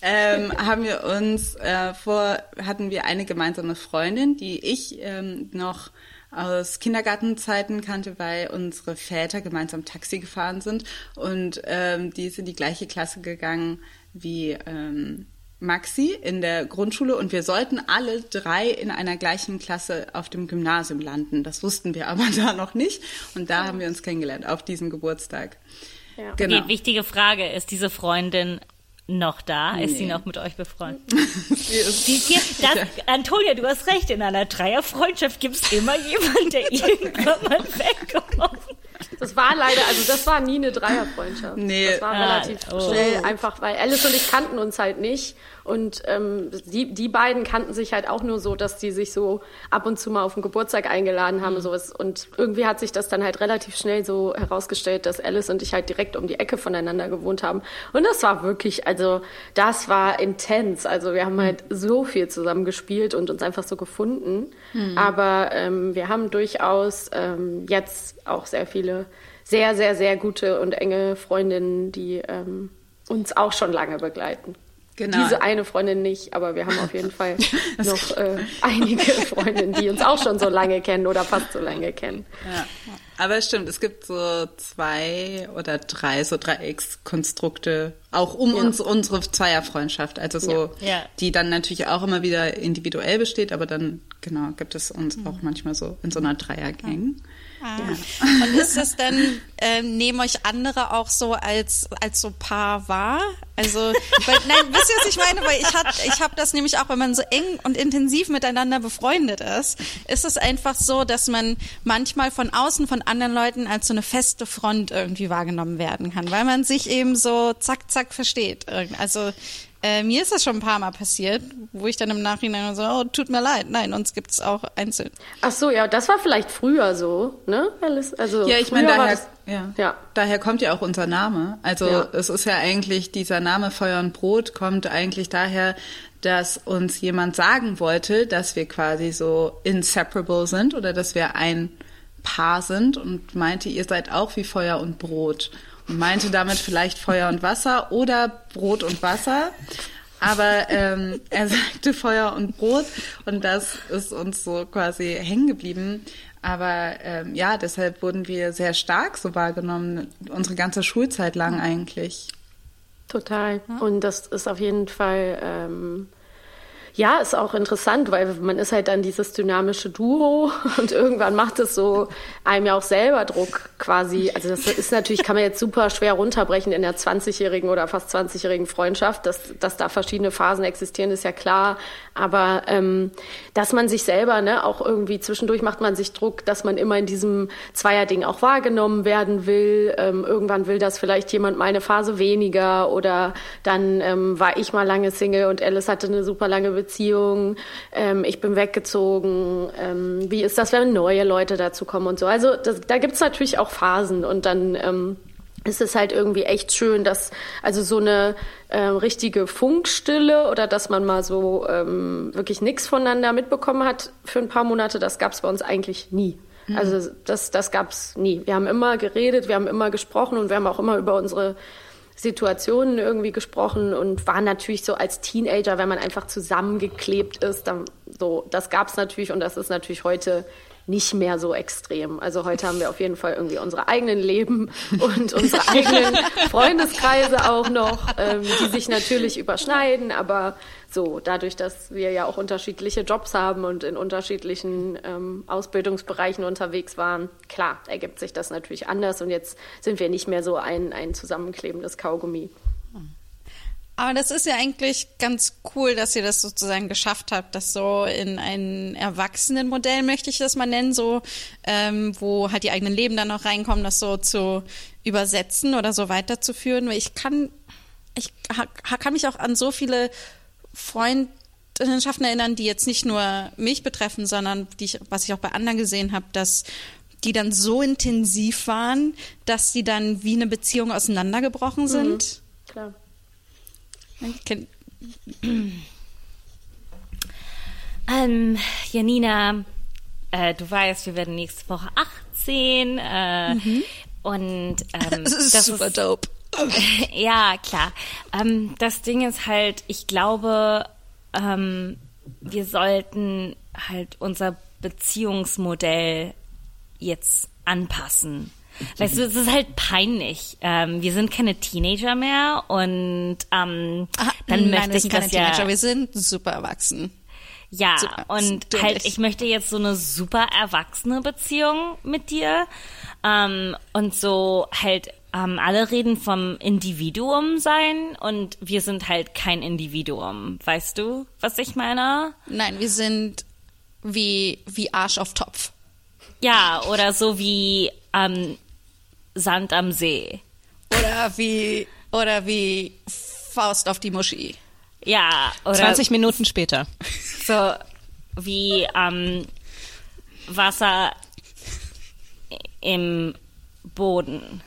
ähm, haben wir uns äh, vor, hatten wir eine gemeinsame Freundin, die ich ähm, noch aus Kindergartenzeiten kannte, weil unsere Väter gemeinsam Taxi gefahren sind und ähm, die ist in die gleiche Klasse gegangen wie ähm, Maxi in der Grundschule und wir sollten alle drei in einer gleichen Klasse auf dem Gymnasium landen. Das wussten wir aber da noch nicht und da haben wir uns kennengelernt auf diesem Geburtstag. Ja. Genau. Die wichtige Frage ist diese Freundin noch da? Nee. Ist sie noch mit euch befreundet? die, die, das, Antonia, du hast recht. In einer Dreierfreundschaft gibt es immer jemanden, der irgendwann mal wegkommt. Das war leider, also das war nie eine Dreierfreundschaft. Nee. Das war ah, relativ oh. schnell, einfach weil Alice und ich kannten uns halt nicht. Und ähm, die, die beiden kannten sich halt auch nur so, dass die sich so ab und zu mal auf den Geburtstag eingeladen haben und sowas. Und irgendwie hat sich das dann halt relativ schnell so herausgestellt, dass Alice und ich halt direkt um die Ecke voneinander gewohnt haben. Und das war wirklich, also das war intens. Also wir haben halt so viel zusammen gespielt und uns einfach so gefunden. Aber ähm, wir haben durchaus ähm, jetzt auch sehr viele sehr, sehr, sehr gute und enge Freundinnen, die ähm, uns auch schon lange begleiten. Genau. Diese eine Freundin nicht, aber wir haben auf jeden Fall noch äh, einige Freundinnen, die uns auch schon so lange kennen oder fast so lange kennen. Ja. Aber es stimmt, es gibt so zwei oder drei so Dreieckskonstrukte, auch um uns unsere Zweierfreundschaft, also so, Ja. Ja. die dann natürlich auch immer wieder individuell besteht, aber dann, genau, gibt es uns auch manchmal so in so einer Dreiergang. Ah. Und ist das dann, ähm, nehmen euch andere auch so als, als so Paar wahr? Also, weil, nein, wisst ihr, was ich meine? Weil ich hab, ich hab das nämlich auch, wenn man so eng und intensiv miteinander befreundet ist, ist es einfach so, dass man manchmal von außen von anderen Leuten als so eine feste Front irgendwie wahrgenommen werden kann, weil man sich eben so zack, zack versteht. Also, äh, mir ist das schon ein paar Mal passiert, wo ich dann im Nachhinein so, oh, tut mir leid. Nein, uns gibt's auch einzeln. Ach so, ja, das war vielleicht früher so, ne? Alice? Also Ja, ich meine, daher, ja. ja. daher kommt ja auch unser Name. Also Ja. es ist ja eigentlich, dieser Name Feuer und Brot kommt eigentlich daher, dass uns jemand sagen wollte, dass wir quasi so inseparable sind oder dass wir ein Paar sind und meinte, ihr seid auch wie Feuer und Brot. Meinte damit vielleicht Feuer und Wasser oder Brot und Wasser. Aber ähm, er sagte Feuer und Brot und das ist uns so quasi hängen geblieben. Aber ähm, ja, deshalb wurden wir sehr stark so wahrgenommen, unsere ganze Schulzeit lang eigentlich. Total. Und das ist auf jeden Fall, ähm, ja, ist auch interessant, weil man ist halt dann dieses dynamische Duo und irgendwann macht es so einem ja auch selber Druck quasi. Also das ist natürlich, kann man jetzt super schwer runterbrechen in der 20-jährigen oder fast 20-jährigen Freundschaft, dass, dass da verschiedene Phasen existieren, ist ja klar. Aber ähm, dass man sich selber, ne, auch irgendwie zwischendurch macht man sich Druck, dass man immer in diesem Zweierding auch wahrgenommen werden will. Ähm, irgendwann will das vielleicht jemand mal eine Phase weniger oder dann ähm, war ich mal lange Single und Alice hatte eine super lange Beziehung. Ähm, ich bin weggezogen. Ähm, wie ist das, wenn neue Leute dazu kommen und so? Also das, da gibt's natürlich auch Phasen und dann ähm, ist es halt irgendwie echt schön, dass also so eine äh, richtige Funkstille oder dass man mal so ähm, wirklich nichts voneinander mitbekommen hat für ein paar Monate, das gab's bei uns eigentlich nie. Also das, das gab's nie. Wir haben immer geredet, wir haben immer gesprochen und wir haben auch immer über unsere Situationen irgendwie gesprochen und waren natürlich so als Teenager, wenn man einfach zusammengeklebt ist, dann so, das gab's natürlich und das ist natürlich heute nicht mehr so extrem. Also heute haben wir auf jeden Fall irgendwie unsere eigenen Leben und unsere eigenen Freundeskreise auch noch, ähm, die sich natürlich überschneiden, aber so, dadurch, dass wir ja auch unterschiedliche Jobs haben und in unterschiedlichen ähm, Ausbildungsbereichen unterwegs waren, klar, ergibt sich das natürlich anders und jetzt sind wir nicht mehr so ein, ein zusammenklebendes Kaugummi. Aber das ist ja eigentlich ganz cool, dass ihr das sozusagen geschafft habt, das so in ein Erwachsenenmodell, möchte ich das mal nennen, so, ähm, wo halt die eigenen Leben dann noch reinkommen, das so zu übersetzen oder so weiterzuführen. Weil ich kann, ich ha- kann mich auch an so viele Freundschaften erinnern, die jetzt nicht nur mich betreffen, sondern die ich, was ich auch bei anderen gesehen habe, dass die dann so intensiv waren, dass die dann wie eine Beziehung auseinandergebrochen sind. Klar. Ähm, Janina, äh, du weißt, wir werden nächste Woche 18 äh, und ähm, Das ist super dope. ja, klar. Ähm, das Ding ist halt, ich glaube, ähm, wir sollten halt unser Beziehungsmodell jetzt anpassen. Weißt du, es ist halt peinlich. Ähm, wir sind keine Teenager mehr und ähm, Aha, dann nein, möchte wir ich keine das ja. Teenager, wir sind super erwachsen. Ja, Super. und und halt, ich. ich möchte jetzt so eine super erwachsene Beziehung mit dir. Ähm, und so halt, ähm, alle reden vom Individuum sein und wir sind halt kein Individuum. Weißt du, was ich meine? Nein, wir sind wie, wie Arsch auf Topf. Ja, oder so wie ähm, Sand am See. Oder wie, oder wie Faust auf die Muschi. Ja, oder 20 Minuten später. so wie ähm, Wasser im Boden.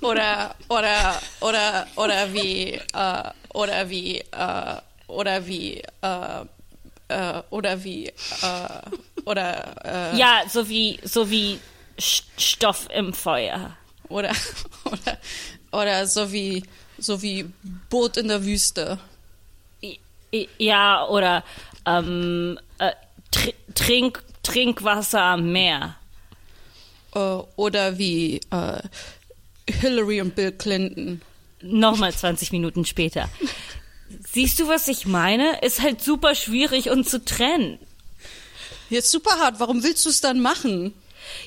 Oder, oder, oder, oder wie, äh, oder wie, äh, oder wie, äh, äh, oder wie, äh, oder, äh, Ja, so wie so wie Stoff im Feuer. Oder, oder, oder so wie, so wie Boot in der Wüste. Ja, oder ähm, äh, tr Trink Trinkwasser am Meer. Äh, oder wie, äh, Hillary und Bill Clinton. Nochmal 20 Minuten später. Siehst du, was ich meine? Ist halt super schwierig uns zu trennen. Jetzt super hart, warum willst du es dann machen?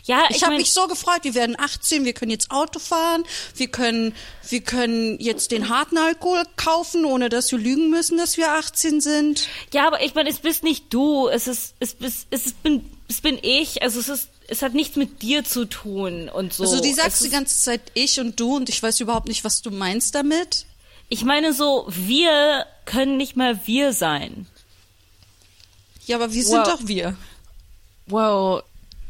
Ja, Ich, ich, habe mich so gefreut, wir werden 18, wir können jetzt Auto fahren, wir können, wir können jetzt den harten Alkohol kaufen, ohne dass wir lügen müssen, dass wir 18 sind. Ja, aber ich meine, es bist nicht du, es ist, es bist, es ist, bin, es bin ich. Also es ist, es hat nichts mit dir zu tun und so. Also die Es sagst die ganze Zeit ich und du und ich weiß überhaupt nicht, was du meinst damit. Ich meine so, wir können nicht mal wir sein. Ja, aber wir sind Wow. doch wir. Wow.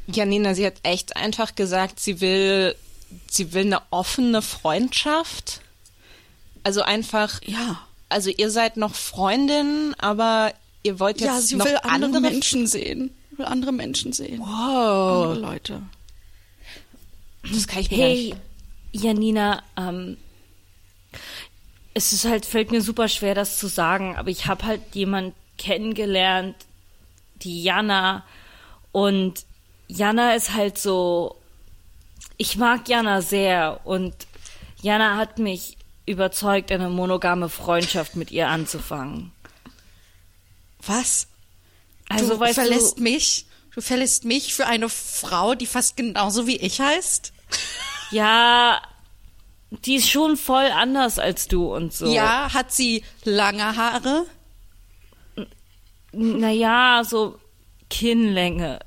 Janina, sie hat echt einfach gesagt, sie will, sie will eine offene Freundschaft. Also einfach, Ja. also ihr seid noch Freundinnen, aber ihr wollt jetzt Ja, sie noch will andere, andere Menschen sehen. Will andere Menschen sehen. Wow, Andere Leute. das kann ich mir gar Hey, Janina, ähm, es ist halt, fällt mir super schwer, das zu sagen, aber ich habe halt jemand kennengelernt, die Jana, und Jana ist halt so, ich mag Jana sehr und Jana hat mich überzeugt, eine monogame Freundschaft mit ihr anzufangen. Was? Also du weißt verlässt du, mich? Du verlässt mich für eine Frau, die fast genauso wie ich heißt? ja, die ist schon voll anders als du und so. Ja, hat sie lange Haare? Naja, so Kinnlänge.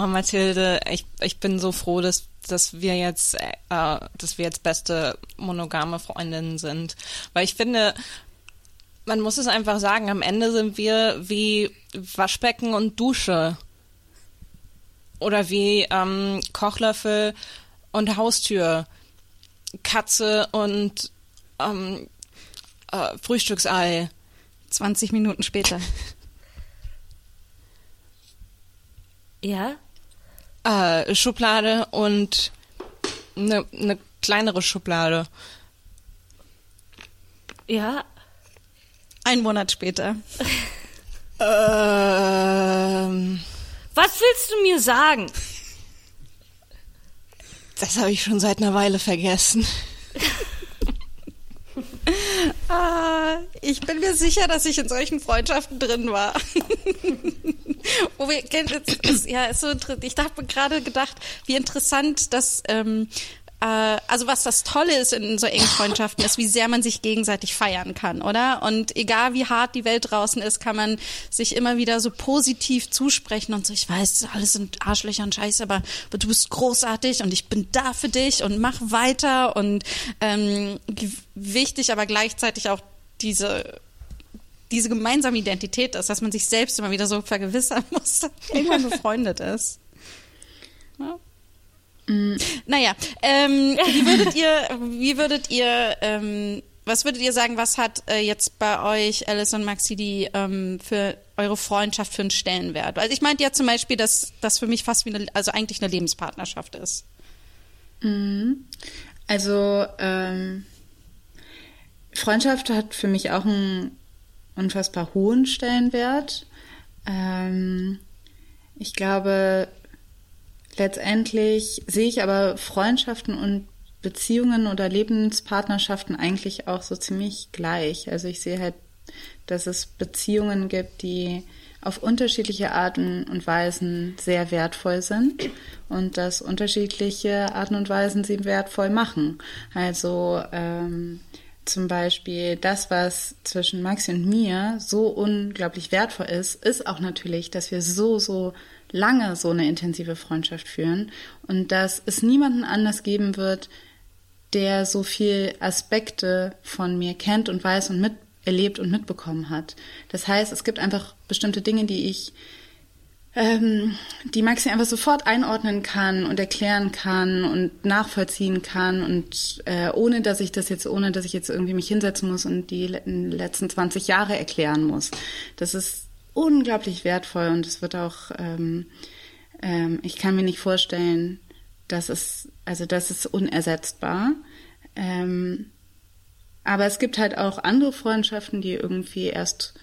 Oh, Mathilde, ich, ich bin so froh, dass, dass wir jetzt, äh, dass wir jetzt beste monogame Freundinnen sind. Weil ich finde, man muss es einfach sagen, am Ende sind wir wie Waschbecken und Dusche. Oder wie ähm, Kochlöffel und Haustür. Katze und ähm, äh, Frühstücksei. 20 Minuten später. Ja? Äh, Schublade und eine ne kleinere Schublade. Ja? Ein Monat später. Ähm, Was willst du mir sagen? das habe ich schon seit einer Weile vergessen. Ah, ich bin mir sicher, dass ich in solchen Freundschaften drin war. Wo wir, ja, ist so, ich habe gerade gedacht, wie interessant das, ähm, äh, also was das Tolle ist in so engen Freundschaften, ist, wie sehr man sich gegenseitig feiern kann, oder? Und egal wie hart die Welt draußen ist, kann man sich immer wieder so positiv zusprechen und so, ich weiß, alles sind Arschlöcher und Scheiße, aber, aber du bist großartig und ich bin da für dich und mach weiter und ähm, wichtig, aber gleichzeitig auch diese diese gemeinsame Identität ist, dass man sich selbst immer wieder so vergewissern muss, dass man befreundet ist. Ja. Naja, ähm, wie würdet ihr, wie würdet ihr, ähm, was würdet ihr sagen, was hat äh, jetzt bei euch, Alice und Maxi, die ähm, für eure Freundschaft für einen Stellenwert? Also ich meinte ja zum Beispiel, dass das für mich fast wie eine, also eigentlich eine Lebenspartnerschaft ist. Also ähm, Freundschaft hat für mich auch einen unfassbar hohen Stellenwert. Ähm, ich glaube, letztendlich sehe ich aber Freundschaften und Beziehungen oder Lebenspartnerschaften eigentlich auch so ziemlich gleich. Also ich sehe halt, dass es Beziehungen gibt, die auf unterschiedliche Arten und Weisen sehr wertvoll sind und dass unterschiedliche Arten und Weisen sie wertvoll machen. Also ähm, zum Beispiel das, was zwischen Maxi und mir so unglaublich wertvoll ist, ist auch natürlich, dass wir so, so lange so eine intensive Freundschaft führen und dass es niemanden anders geben wird, der so viel Aspekte von mir kennt und weiß und mit erlebt und mitbekommen hat. Das heißt, es gibt einfach bestimmte Dinge, die ich ähm, die Maxi einfach sofort einordnen kann und erklären kann und nachvollziehen kann und äh, ohne dass ich das jetzt, ohne dass ich jetzt irgendwie mich hinsetzen muss und die letzten 20 Jahre erklären muss. Das ist unglaublich wertvoll und es wird auch, ähm, ähm, ich kann mir nicht vorstellen, dass es, also das ist unersetzbar. Ähm, aber es gibt halt auch andere Freundschaften, die irgendwie erst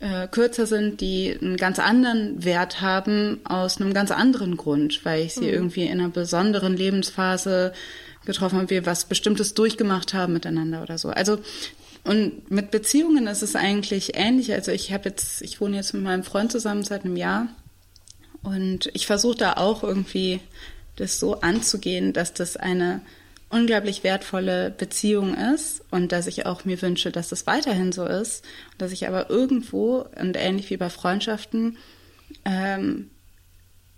äh, kürzer sind, die einen ganz anderen Wert haben aus einem ganz anderen Grund, weil ich sie mhm. irgendwie in einer besonderen Lebensphase getroffen habe, wir was Bestimmtes durchgemacht haben miteinander oder so. Also und mit Beziehungen ist es eigentlich ähnlich. Also ich habe jetzt, ich wohne jetzt mit meinem Freund zusammen seit einem Jahr und ich versuche da auch irgendwie das so anzugehen, dass das eine unglaublich wertvolle Beziehung ist und dass ich auch mir wünsche, dass das weiterhin so ist, dass ich aber irgendwo und ähnlich wie bei Freundschaften ähm,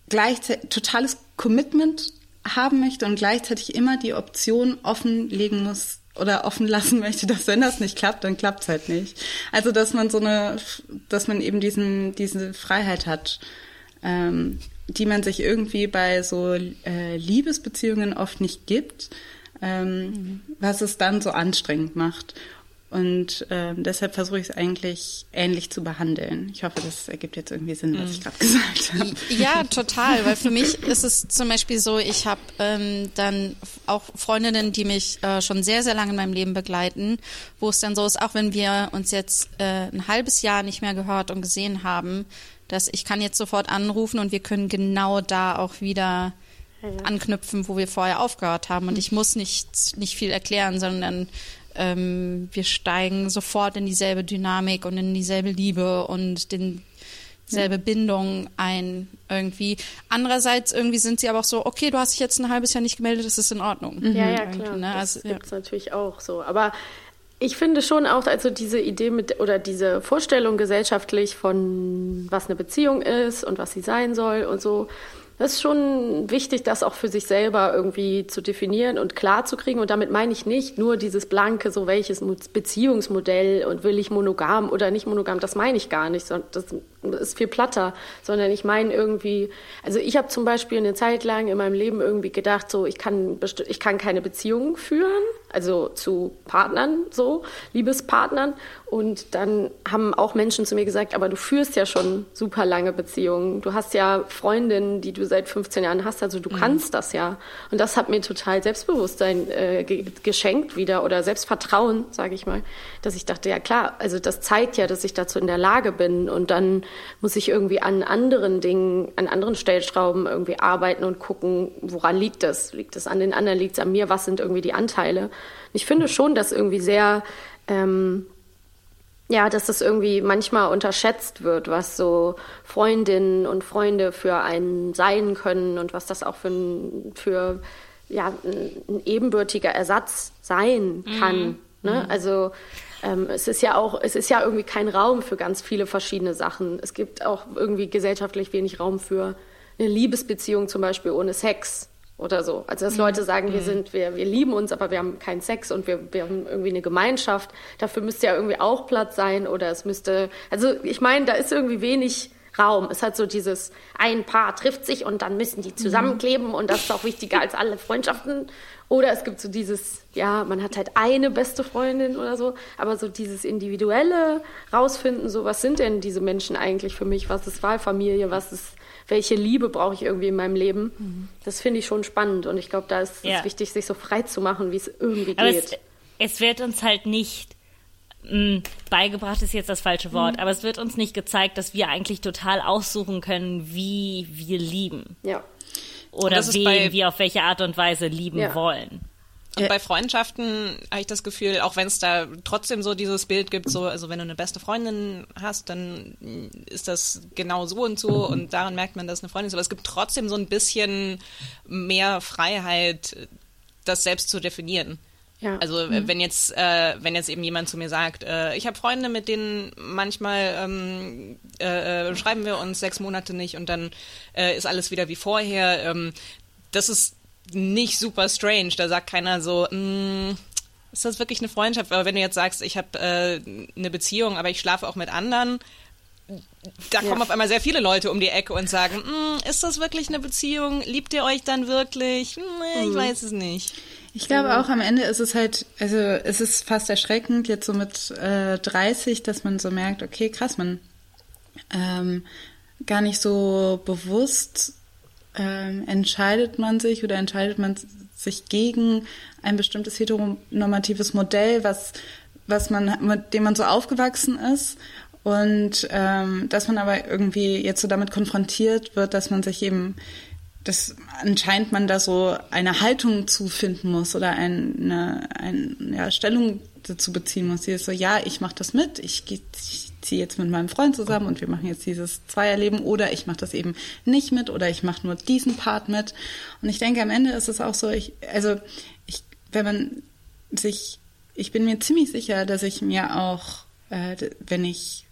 gleichzeitig totales Commitment haben möchte und gleichzeitig immer die Option offenlegen muss oder offen lassen möchte, dass wenn das nicht klappt, dann klappt es halt nicht. Also dass man so eine, dass man eben diesen diese Freiheit hat, ähm, die man sich irgendwie bei so äh, Liebesbeziehungen oft nicht gibt ähm, mhm. was es dann so anstrengend macht. Und ähm, deshalb versuche ich es eigentlich ähnlich zu behandeln. Ich hoffe, das ergibt jetzt irgendwie Sinn, was ich mhm. gerade gesagt habe. Ja, total, weil für mich ist es zum Beispiel so, ich habe ähm, dann auch Freundinnen, die mich äh, schon sehr, sehr lange in meinem Leben begleiten, wo es dann so ist, auch wenn wir uns jetzt äh, ein halbes Jahr nicht mehr gehört und gesehen haben, dass ich kann jetzt sofort anrufen und wir können genau da auch wieder anknüpfen, wo wir vorher aufgehört haben. Und ich muss nicht, nicht viel erklären, sondern ähm, wir steigen sofort in dieselbe Dynamik und in dieselbe Liebe und den selbe Bindung ein irgendwie. Andererseits irgendwie sind sie aber auch so, okay, du hast dich jetzt ein halbes Jahr nicht gemeldet, das ist in Ordnung. Ja, ja, klar. Ne? Das also, gibt's ja. natürlich auch so. Aber ich finde schon auch, also diese Idee mit oder diese Vorstellung gesellschaftlich von was eine Beziehung ist und was sie sein soll und so, das ist schon wichtig, das auch für sich selber irgendwie zu definieren und klar zu kriegen. Und damit meine ich nicht nur dieses blanke, so welches Beziehungsmodell und will ich monogam oder nicht monogam, das meine ich gar nicht. Das ist viel platter, sondern ich meine irgendwie, also ich habe zum Beispiel eine Zeit lang in meinem Leben irgendwie gedacht, so ich kann, ich kann keine Beziehung führen, also zu Partnern so, Liebespartnern. Und dann haben auch Menschen zu mir gesagt, aber du führst ja schon super lange Beziehungen. Du hast ja Freundinnen, die du seit 15 Jahren hast, also du mhm. kannst das ja. Und das hat mir total Selbstbewusstsein äh, geschenkt wieder oder Selbstvertrauen, sage ich mal, dass ich dachte, ja klar, also das zeigt ja, dass ich dazu in der Lage bin. Und dann muss ich irgendwie an anderen Dingen, an anderen Stellschrauben irgendwie arbeiten und gucken, woran liegt das? Liegt es an den anderen? Liegt es an mir? Was sind irgendwie die Anteile? Ich finde schon, dass irgendwie sehr ähm, ja, dass das irgendwie manchmal unterschätzt wird, was so Freundinnen und Freunde für einen sein können und was das auch für ein, für, ja, ein ebenbürtiger Ersatz sein kann. Mhm. Ne? Mhm. Also ähm, es ist ja auch, es ist ja irgendwie kein Raum für ganz viele verschiedene Sachen. Es gibt auch irgendwie gesellschaftlich wenig Raum für eine Liebesbeziehung zum Beispiel ohne Sex oder so. Also dass Leute mhm. sagen, wir mhm. sind, wir, wir lieben uns, aber wir haben keinen Sex und wir, wir haben irgendwie eine Gemeinschaft. Dafür müsste ja irgendwie auch Platz sein oder es müsste, also ich meine, da ist irgendwie wenig Raum. Es hat so dieses, ein Paar trifft sich und dann müssen die zusammenkleben und das ist auch wichtiger als alle Freundschaften. Oder es gibt so dieses, ja, man hat halt eine beste Freundin oder so, aber so dieses individuelle rausfinden, so was sind denn diese Menschen eigentlich für mich? Was ist Wahlfamilie? Was ist welche Liebe brauche ich irgendwie in meinem Leben. Mhm. Das finde ich schon spannend und ich glaube, da ist es ja. wichtig, sich so frei zu machen, wie es irgendwie aber geht. Es, es wird uns halt nicht mh, hm, beigebracht ist jetzt das falsche Wort, mhm. aber es wird uns nicht gezeigt, dass wir eigentlich total aussuchen können, wie wir lieben. Ja. Oder wen wir auf welche Art und Weise lieben ja. wollen. Und bei Freundschaften habe ich das Gefühl, auch wenn es da trotzdem so dieses Bild gibt, so, also wenn du eine beste Freundin hast, dann ist das genau so und so und daran merkt man, dass es eine Freundin ist. Aber es gibt trotzdem so ein bisschen mehr Freiheit, das selbst zu definieren. Ja. Also mhm. wenn jetzt, äh, wenn jetzt eben jemand zu mir sagt, äh, ich habe Freunde, mit denen manchmal ähm, äh, äh, schreiben wir uns sechs Monate nicht und dann äh, ist alles wieder wie vorher. Ähm, das ist nicht super strange. Da sagt keiner so, mm, ist das wirklich eine Freundschaft? Aber wenn du jetzt sagst, ich habe äh, eine Beziehung, aber ich schlafe auch mit anderen, da kommen auf einmal sehr viele Leute um die Ecke und sagen, "Mm, ist das wirklich eine Beziehung? Liebt ihr euch dann wirklich? Nee, ich weiß es nicht. Ich glaube auch am Ende ist es halt, also es ist fast erschreckend jetzt so mit äh, 30, dass man so merkt, okay, krass, man ähm, gar nicht so bewusst ähm, entscheidet man sich oder entscheidet man sich gegen ein bestimmtes heteronormatives Modell, was was man mit dem man so aufgewachsen ist. Und ähm, dass man aber irgendwie jetzt so damit konfrontiert wird, dass man sich eben dass anscheinend man da so eine Haltung zu finden muss oder eine, eine ja, Stellung dazu beziehen muss. Die ist so, ja, ich mache das mit, ich, ich ziehe jetzt mit meinem Freund zusammen und wir machen jetzt dieses Zweierleben oder ich mache das eben nicht mit oder ich mache nur diesen Part mit. Und ich denke, am Ende ist es auch so, ich, also ich, wenn man sich, ich bin mir ziemlich sicher, dass ich mir auch, äh, wenn ich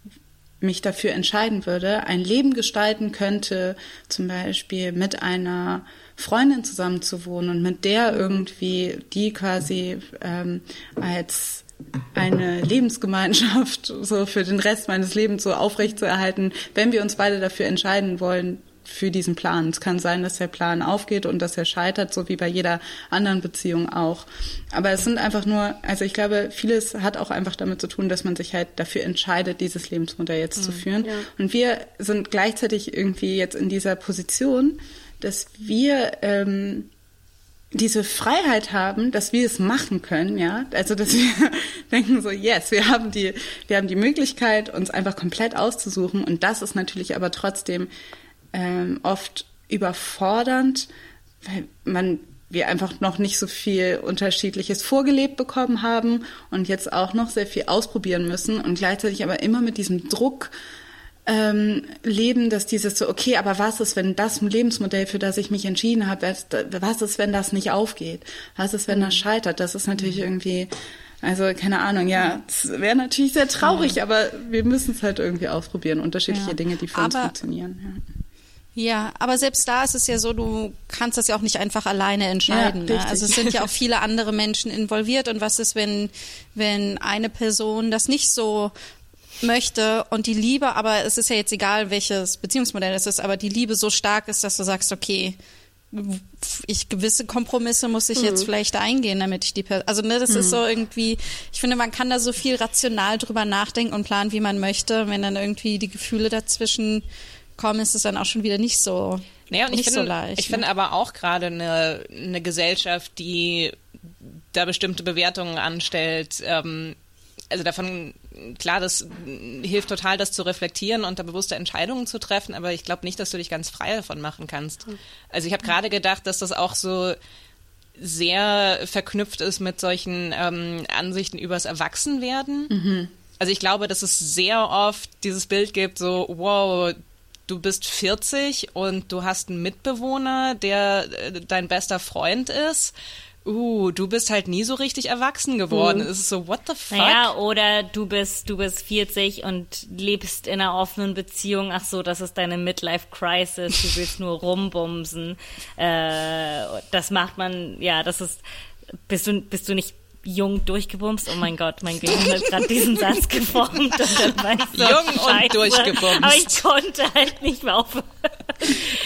mich dafür entscheiden würde, ein Leben gestalten könnte, zum Beispiel mit einer Freundin zusammen zu wohnen und mit der irgendwie die quasi ähm, als eine Lebensgemeinschaft so für den Rest meines Lebens so aufrechtzuerhalten, wenn wir uns beide dafür entscheiden wollen, für diesen Plan. Es kann sein, dass der Plan aufgeht und dass er scheitert, so wie bei jeder anderen Beziehung auch. Aber es sind einfach nur, also ich glaube, vieles hat auch einfach damit zu tun, dass man sich halt dafür entscheidet, dieses Lebensmodell jetzt zu führen. Und wir sind gleichzeitig irgendwie jetzt in dieser Position, dass wir ähm, diese Freiheit haben, dass wir es machen können, ja, also dass wir denken so, yes, wir haben die, wir haben die Möglichkeit, uns einfach komplett auszusuchen und das ist natürlich aber trotzdem ähm, oft überfordernd, weil man wir einfach noch nicht so viel Unterschiedliches vorgelebt bekommen haben und jetzt auch noch sehr viel ausprobieren müssen und gleichzeitig aber immer mit diesem Druck ähm, leben, dass dieses so, okay, aber was ist, wenn das Lebensmodell, für das ich mich entschieden habe, was, ist, wenn das nicht aufgeht? Was ist, wenn das scheitert? Das ist natürlich irgendwie, also keine Ahnung, ja, es wäre natürlich sehr traurig, aber wir müssen es halt irgendwie ausprobieren, unterschiedliche Ja. Dinge, die für uns Aber- funktionieren. Ja. Ja, aber selbst da ist es ja so, du kannst das ja auch nicht einfach alleine entscheiden. Ja, ne? Also es sind ja auch viele andere Menschen involviert. Und was ist, wenn, wenn eine Person das nicht so möchte und die Liebe, aber es ist ja jetzt egal, welches Beziehungsmodell es ist, aber die Liebe so stark ist, dass du sagst, okay, ich gewisse Kompromisse muss ich jetzt vielleicht eingehen, damit ich die Person, also ne, das ist so irgendwie, ich finde, man kann da so viel rational drüber nachdenken und planen, wie man möchte. Wenn dann irgendwie die Gefühle dazwischen kommen, ist es dann auch schon wieder nicht so, Naja, und ich nicht finde, so leicht. ich ne? finde aber auch gerade eine, eine Gesellschaft, die da bestimmte Bewertungen anstellt, ähm, also davon, klar, das hilft total, das zu reflektieren und da bewusste Entscheidungen zu treffen, aber ich glaube nicht, dass du dich ganz frei davon machen kannst. Also ich habe gerade gedacht, dass das auch so sehr verknüpft ist mit solchen ähm, Ansichten übers Erwachsenwerden. Also ich glaube, dass es sehr oft dieses Bild gibt, so, wow, du bist 40 und du hast einen Mitbewohner, der äh, dein bester Freund ist. Uh, du bist halt nie so richtig erwachsen geworden. Es ist so, what the fuck? Naja, oder du bist, du bist 40 und lebst in einer offenen Beziehung. Ach so, das ist deine Midlife-Crisis. Du willst nur rumbumsen. Äh, das macht man, ja, das ist, bist du, bist du nicht jung durchgebumst? Oh mein Gott, mein Gehirn hat gerade diesen Satz geformt und dann so, Jung und Scheiße. durchgebumst. Aber ich konnte halt nicht mehr aufhören.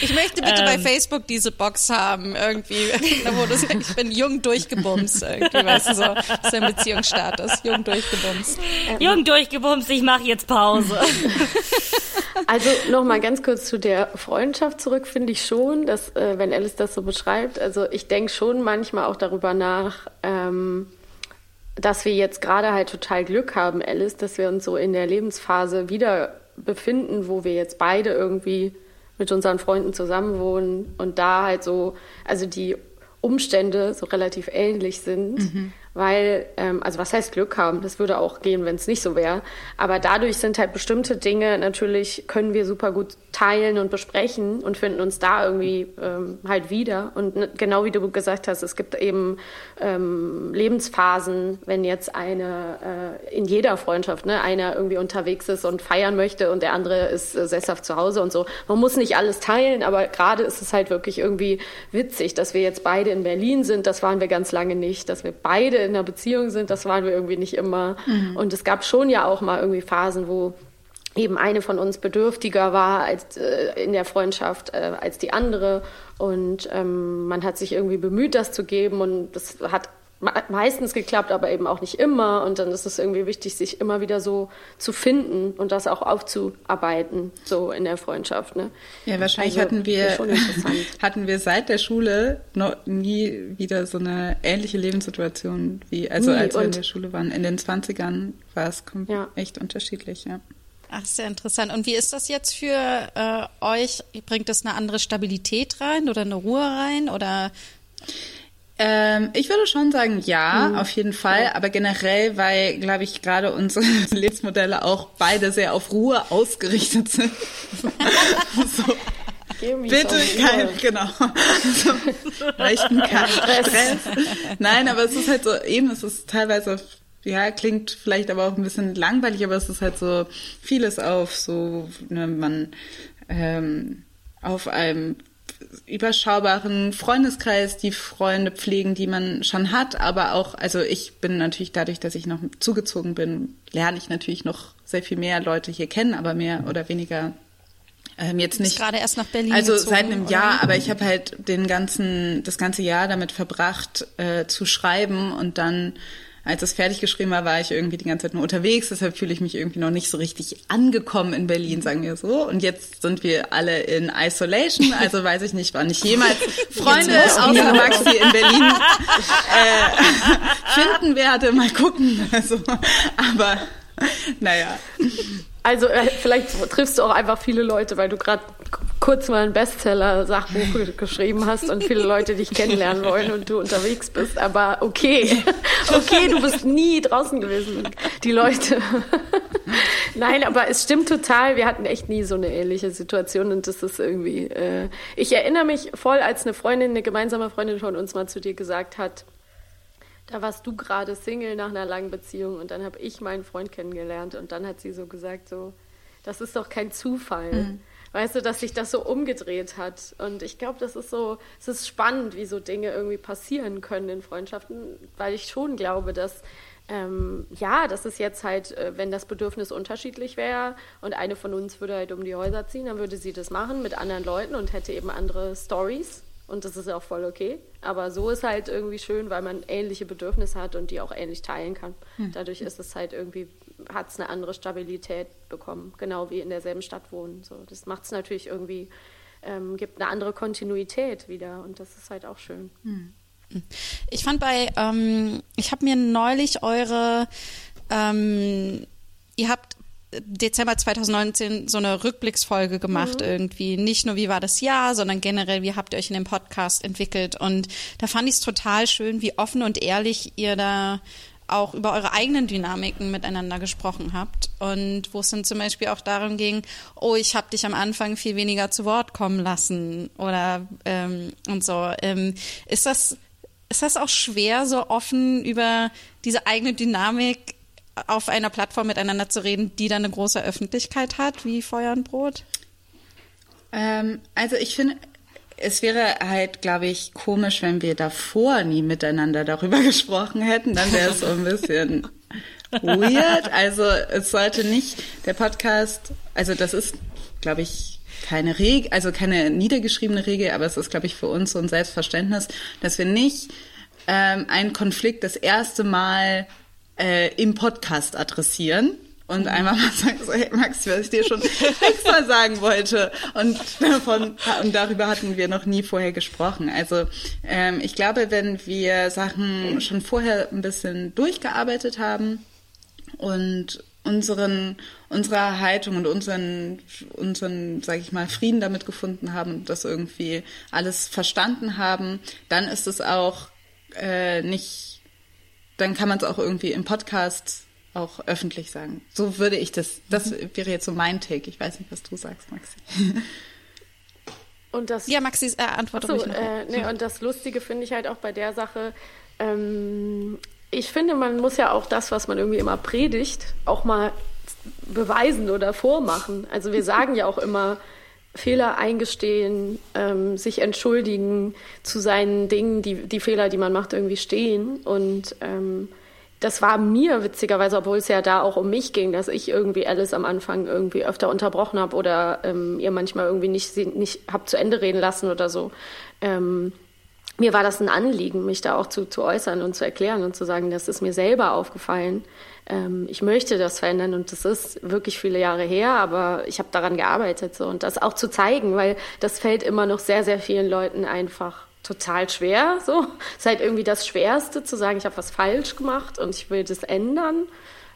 Ich möchte bitte bei Ähm. Facebook diese Box haben, irgendwie, da wo du sagst, ich bin jung durchgebumst, irgendwie, weißt du, so, das ist dein Beziehungsstatus, jung durchgebumst. Jung durchgebumst, ich mache jetzt Pause. Also noch mal ganz kurz zu der Freundschaft zurück, finde ich schon, dass, äh, wenn Alice das so beschreibt, also ich denke schon manchmal auch darüber nach, ähm, dass wir jetzt gerade halt total Glück haben, Alice, dass wir uns so in der Lebensphase wieder befinden, wo wir jetzt beide irgendwie mit unseren Freunden zusammenwohnen und da halt so, also die Umstände so relativ ähnlich sind, weil, ähm, also was heißt Glück haben? Das würde auch gehen, wenn es nicht so wäre. Aber dadurch sind halt bestimmte Dinge natürlich, können wir super gut teilen und besprechen und finden uns da irgendwie ähm, halt wieder. Und genau wie du gesagt hast, es gibt eben ähm, Lebensphasen, wenn jetzt eine äh, in jeder Freundschaft, ne, einer irgendwie unterwegs ist und feiern möchte und der andere ist äh, sesshaft zu Hause und so. Man muss nicht alles teilen, aber gerade ist es halt wirklich irgendwie witzig, dass wir jetzt beide in Berlin sind. Das waren wir ganz lange nicht, dass wir beide in einer Beziehung sind. Das waren wir irgendwie nicht immer. Und es gab schon ja auch mal irgendwie Phasen, wo eben eine von uns bedürftiger war als äh, in der Freundschaft äh, als die andere und ähm, man hat sich irgendwie bemüht, das zu geben und das hat meistens geklappt, aber eben auch nicht immer und dann ist es irgendwie wichtig, sich immer wieder so zu finden und das auch aufzuarbeiten, so in der Freundschaft. Ne? Ja, wahrscheinlich Also, hatten wir ist schon interessant. hatten wir seit der Schule noch nie wieder so eine ähnliche Lebenssituation wie also Nie, als wir in und- der Schule waren. In den 20ern war es Ja. echt unterschiedlich, ja. Ach, sehr interessant. Und wie ist das jetzt für äh, euch? Bringt das eine andere Stabilität rein oder eine Ruhe rein? Oder Ähm, ich würde schon sagen, ja, Mhm. auf jeden Fall. Aber generell, weil, glaube ich, gerade unsere Lebensmodelle auch beide sehr auf Ruhe ausgerichtet sind. so, bitte kein, genau. So, leichten keinen Stress. Nein, aber es ist halt so, eben, es ist teilweise, ja, klingt vielleicht aber auch ein bisschen langweilig, aber es ist halt so vieles auf so, ne, man, ähm, auf einem überschaubaren Freundeskreis die Freunde pflegen, die man schon hat, aber auch, also ich bin natürlich dadurch, dass ich noch zugezogen bin, lerne ich natürlich noch sehr viel mehr Leute hier kennen, aber mehr oder weniger ähm, jetzt nicht. gerade erst nach Berlin Also gezogen, seit einem oder? Jahr, aber ich habe halt den ganzen, das ganze Jahr damit verbracht, äh, zu schreiben und dann als es fertig geschrieben war, war ich irgendwie die ganze Zeit nur unterwegs, deshalb fühle ich mich irgendwie noch nicht so richtig angekommen in Berlin, sagen wir so. Und jetzt sind wir alle in Isolation, also weiß ich nicht, wann ich jemals Freunde außer Maxi in Berlin äh, finden werde. Mal gucken. Also, aber naja. Also äh, vielleicht triffst du auch einfach viele Leute, weil du gerade kurz mal ein Bestseller-Sachbuch ge- geschrieben hast und viele Leute dich kennenlernen wollen und du unterwegs bist. Aber okay, okay, du bist nie draußen gewesen. Die Leute. Nein, aber es stimmt total. Wir hatten echt nie so eine ähnliche Situation und das ist irgendwie. Äh, ich erinnere mich voll, als eine Freundin, eine gemeinsame Freundin von uns mal zu dir gesagt hat, da warst du gerade Single nach einer langen Beziehung und dann habe ich meinen Freund kennengelernt und dann hat sie so gesagt, so, das ist doch kein Zufall. Weißt du, dass sich das so umgedreht hat. Und ich glaube, das ist so, es ist spannend, wie so Dinge irgendwie passieren können in Freundschaften, weil ich schon glaube, dass ähm, ja, das ist jetzt halt, äh, wenn das Bedürfnis unterschiedlich wäre und eine von uns würde halt um die Häuser ziehen, dann würde sie das machen mit anderen Leuten und hätte eben andere Stories. Und das ist auch voll okay. Aber so ist halt irgendwie schön, weil man ähnliche Bedürfnisse hat und die auch ähnlich teilen kann. Dadurch ist es halt irgendwie, hat es eine andere Stabilität bekommen. Genau wie in derselben Stadt wohnen. So, das macht es natürlich irgendwie, ähm, gibt eine andere Kontinuität wieder. Und das ist halt auch schön. Ich fand bei, ähm, ich habe mir neulich eure, ähm, ihr habt Dezember 2019 so eine Rückblicksfolge gemacht irgendwie. Nicht nur, wie war das Jahr, sondern generell, wie habt ihr euch in dem Podcast entwickelt. Und da fand ich es total schön, wie offen und ehrlich ihr da auch über eure eigenen Dynamiken miteinander gesprochen habt und wo es dann zum Beispiel auch darum ging, oh, ich habe dich am Anfang viel weniger zu Wort kommen lassen oder ähm, und so. Ähm, ist das ist das auch schwer, so offen über diese eigene Dynamik auf einer Plattform miteinander zu reden, die dann eine große Öffentlichkeit hat, wie Feuer und Brot? Ähm, also ich finde, es wäre halt, glaube ich, komisch, wenn wir davor nie miteinander darüber gesprochen hätten. Dann wäre es so ein bisschen weird. Also es sollte nicht der Podcast, also das ist, glaube ich, keine Regel, also keine niedergeschriebene Regel, aber es ist, glaube ich, für uns so ein Selbstverständnis, dass wir nicht ähm, einen Konflikt das erste Mal äh, im Podcast adressieren und einfach mal sagen, so, hey Max, was ich dir schon extra sagen wollte. Und davon und darüber hatten wir noch nie vorher gesprochen. Also ähm, ich glaube, wenn wir Sachen schon vorher ein bisschen durchgearbeitet haben und unseren unserer Haltung und unseren unseren sage ich mal Frieden damit gefunden haben und das irgendwie alles verstanden haben, dann ist es auch äh, nicht dann kann man es auch irgendwie im Podcast auch öffentlich sagen. So würde ich das, das wäre jetzt so mein Take. Ich weiß nicht, was du sagst, Maxi. Und das Ja, Maxi, äh, antworte so, äh, nee, und das Lustige finde ich halt auch bei der Sache, ähm, ich finde, man muss ja auch das, was man irgendwie immer predigt, auch mal beweisen oder vormachen. Also wir sagen ja auch immer, Fehler eingestehen, ähm, sich entschuldigen, zu seinen Dingen, die, die Fehler, die man macht, irgendwie stehen. Und ähm, das war mir witzigerweise, obwohl es ja da auch um mich ging, dass ich irgendwie Alice am Anfang irgendwie öfter unterbrochen habe oder ähm, ihr manchmal irgendwie nicht, nicht hab zu Ende reden lassen oder so. Ähm, mir war das ein Anliegen, mich da auch zu, zu äußern und zu erklären und zu sagen, das ist mir selber aufgefallen. Ähm, ich möchte das verändern und das ist wirklich viele Jahre her, aber ich habe daran gearbeitet so und das auch zu zeigen, weil das fällt immer noch sehr, sehr vielen Leuten einfach total schwer. So, ist halt irgendwie das Schwerste zu sagen, ich habe was falsch gemacht und ich will das ändern.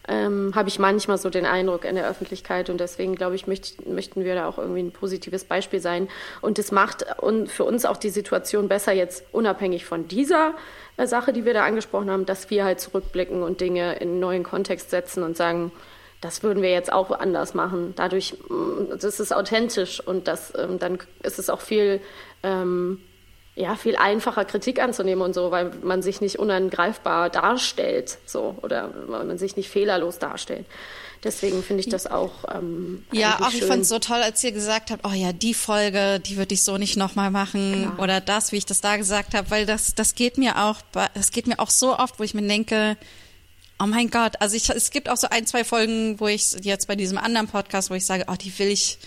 Ähm, habe ich manchmal so den Eindruck in der Öffentlichkeit und deswegen glaube ich möcht, möchten wir da auch irgendwie ein positives Beispiel sein und es macht für uns auch die Situation besser jetzt unabhängig von dieser äh, Sache, die wir da angesprochen haben, dass wir halt zurückblicken und Dinge in einen neuen Kontext setzen und sagen, das würden wir jetzt auch anders machen. Dadurch, mm, das ist authentisch und das, ähm, dann ist es auch viel ähm, ja, viel einfacher Kritik anzunehmen und so, weil man sich nicht unangreifbar darstellt, so, oder man sich nicht fehlerlos darstellt. Deswegen finde ich das auch. Ähm, ja, auch ich schön. fand es so toll, als ihr gesagt habt, oh ja, die Folge, die würde ich so nicht nochmal machen Klar. oder das, wie ich das da gesagt habe, weil das, das geht mir auch, das geht mir auch so oft, wo ich mir denke, oh mein Gott, also ich, es gibt auch so ein, zwei Folgen, wo ich jetzt bei diesem anderen Podcast, wo ich sage, oh, die will ich,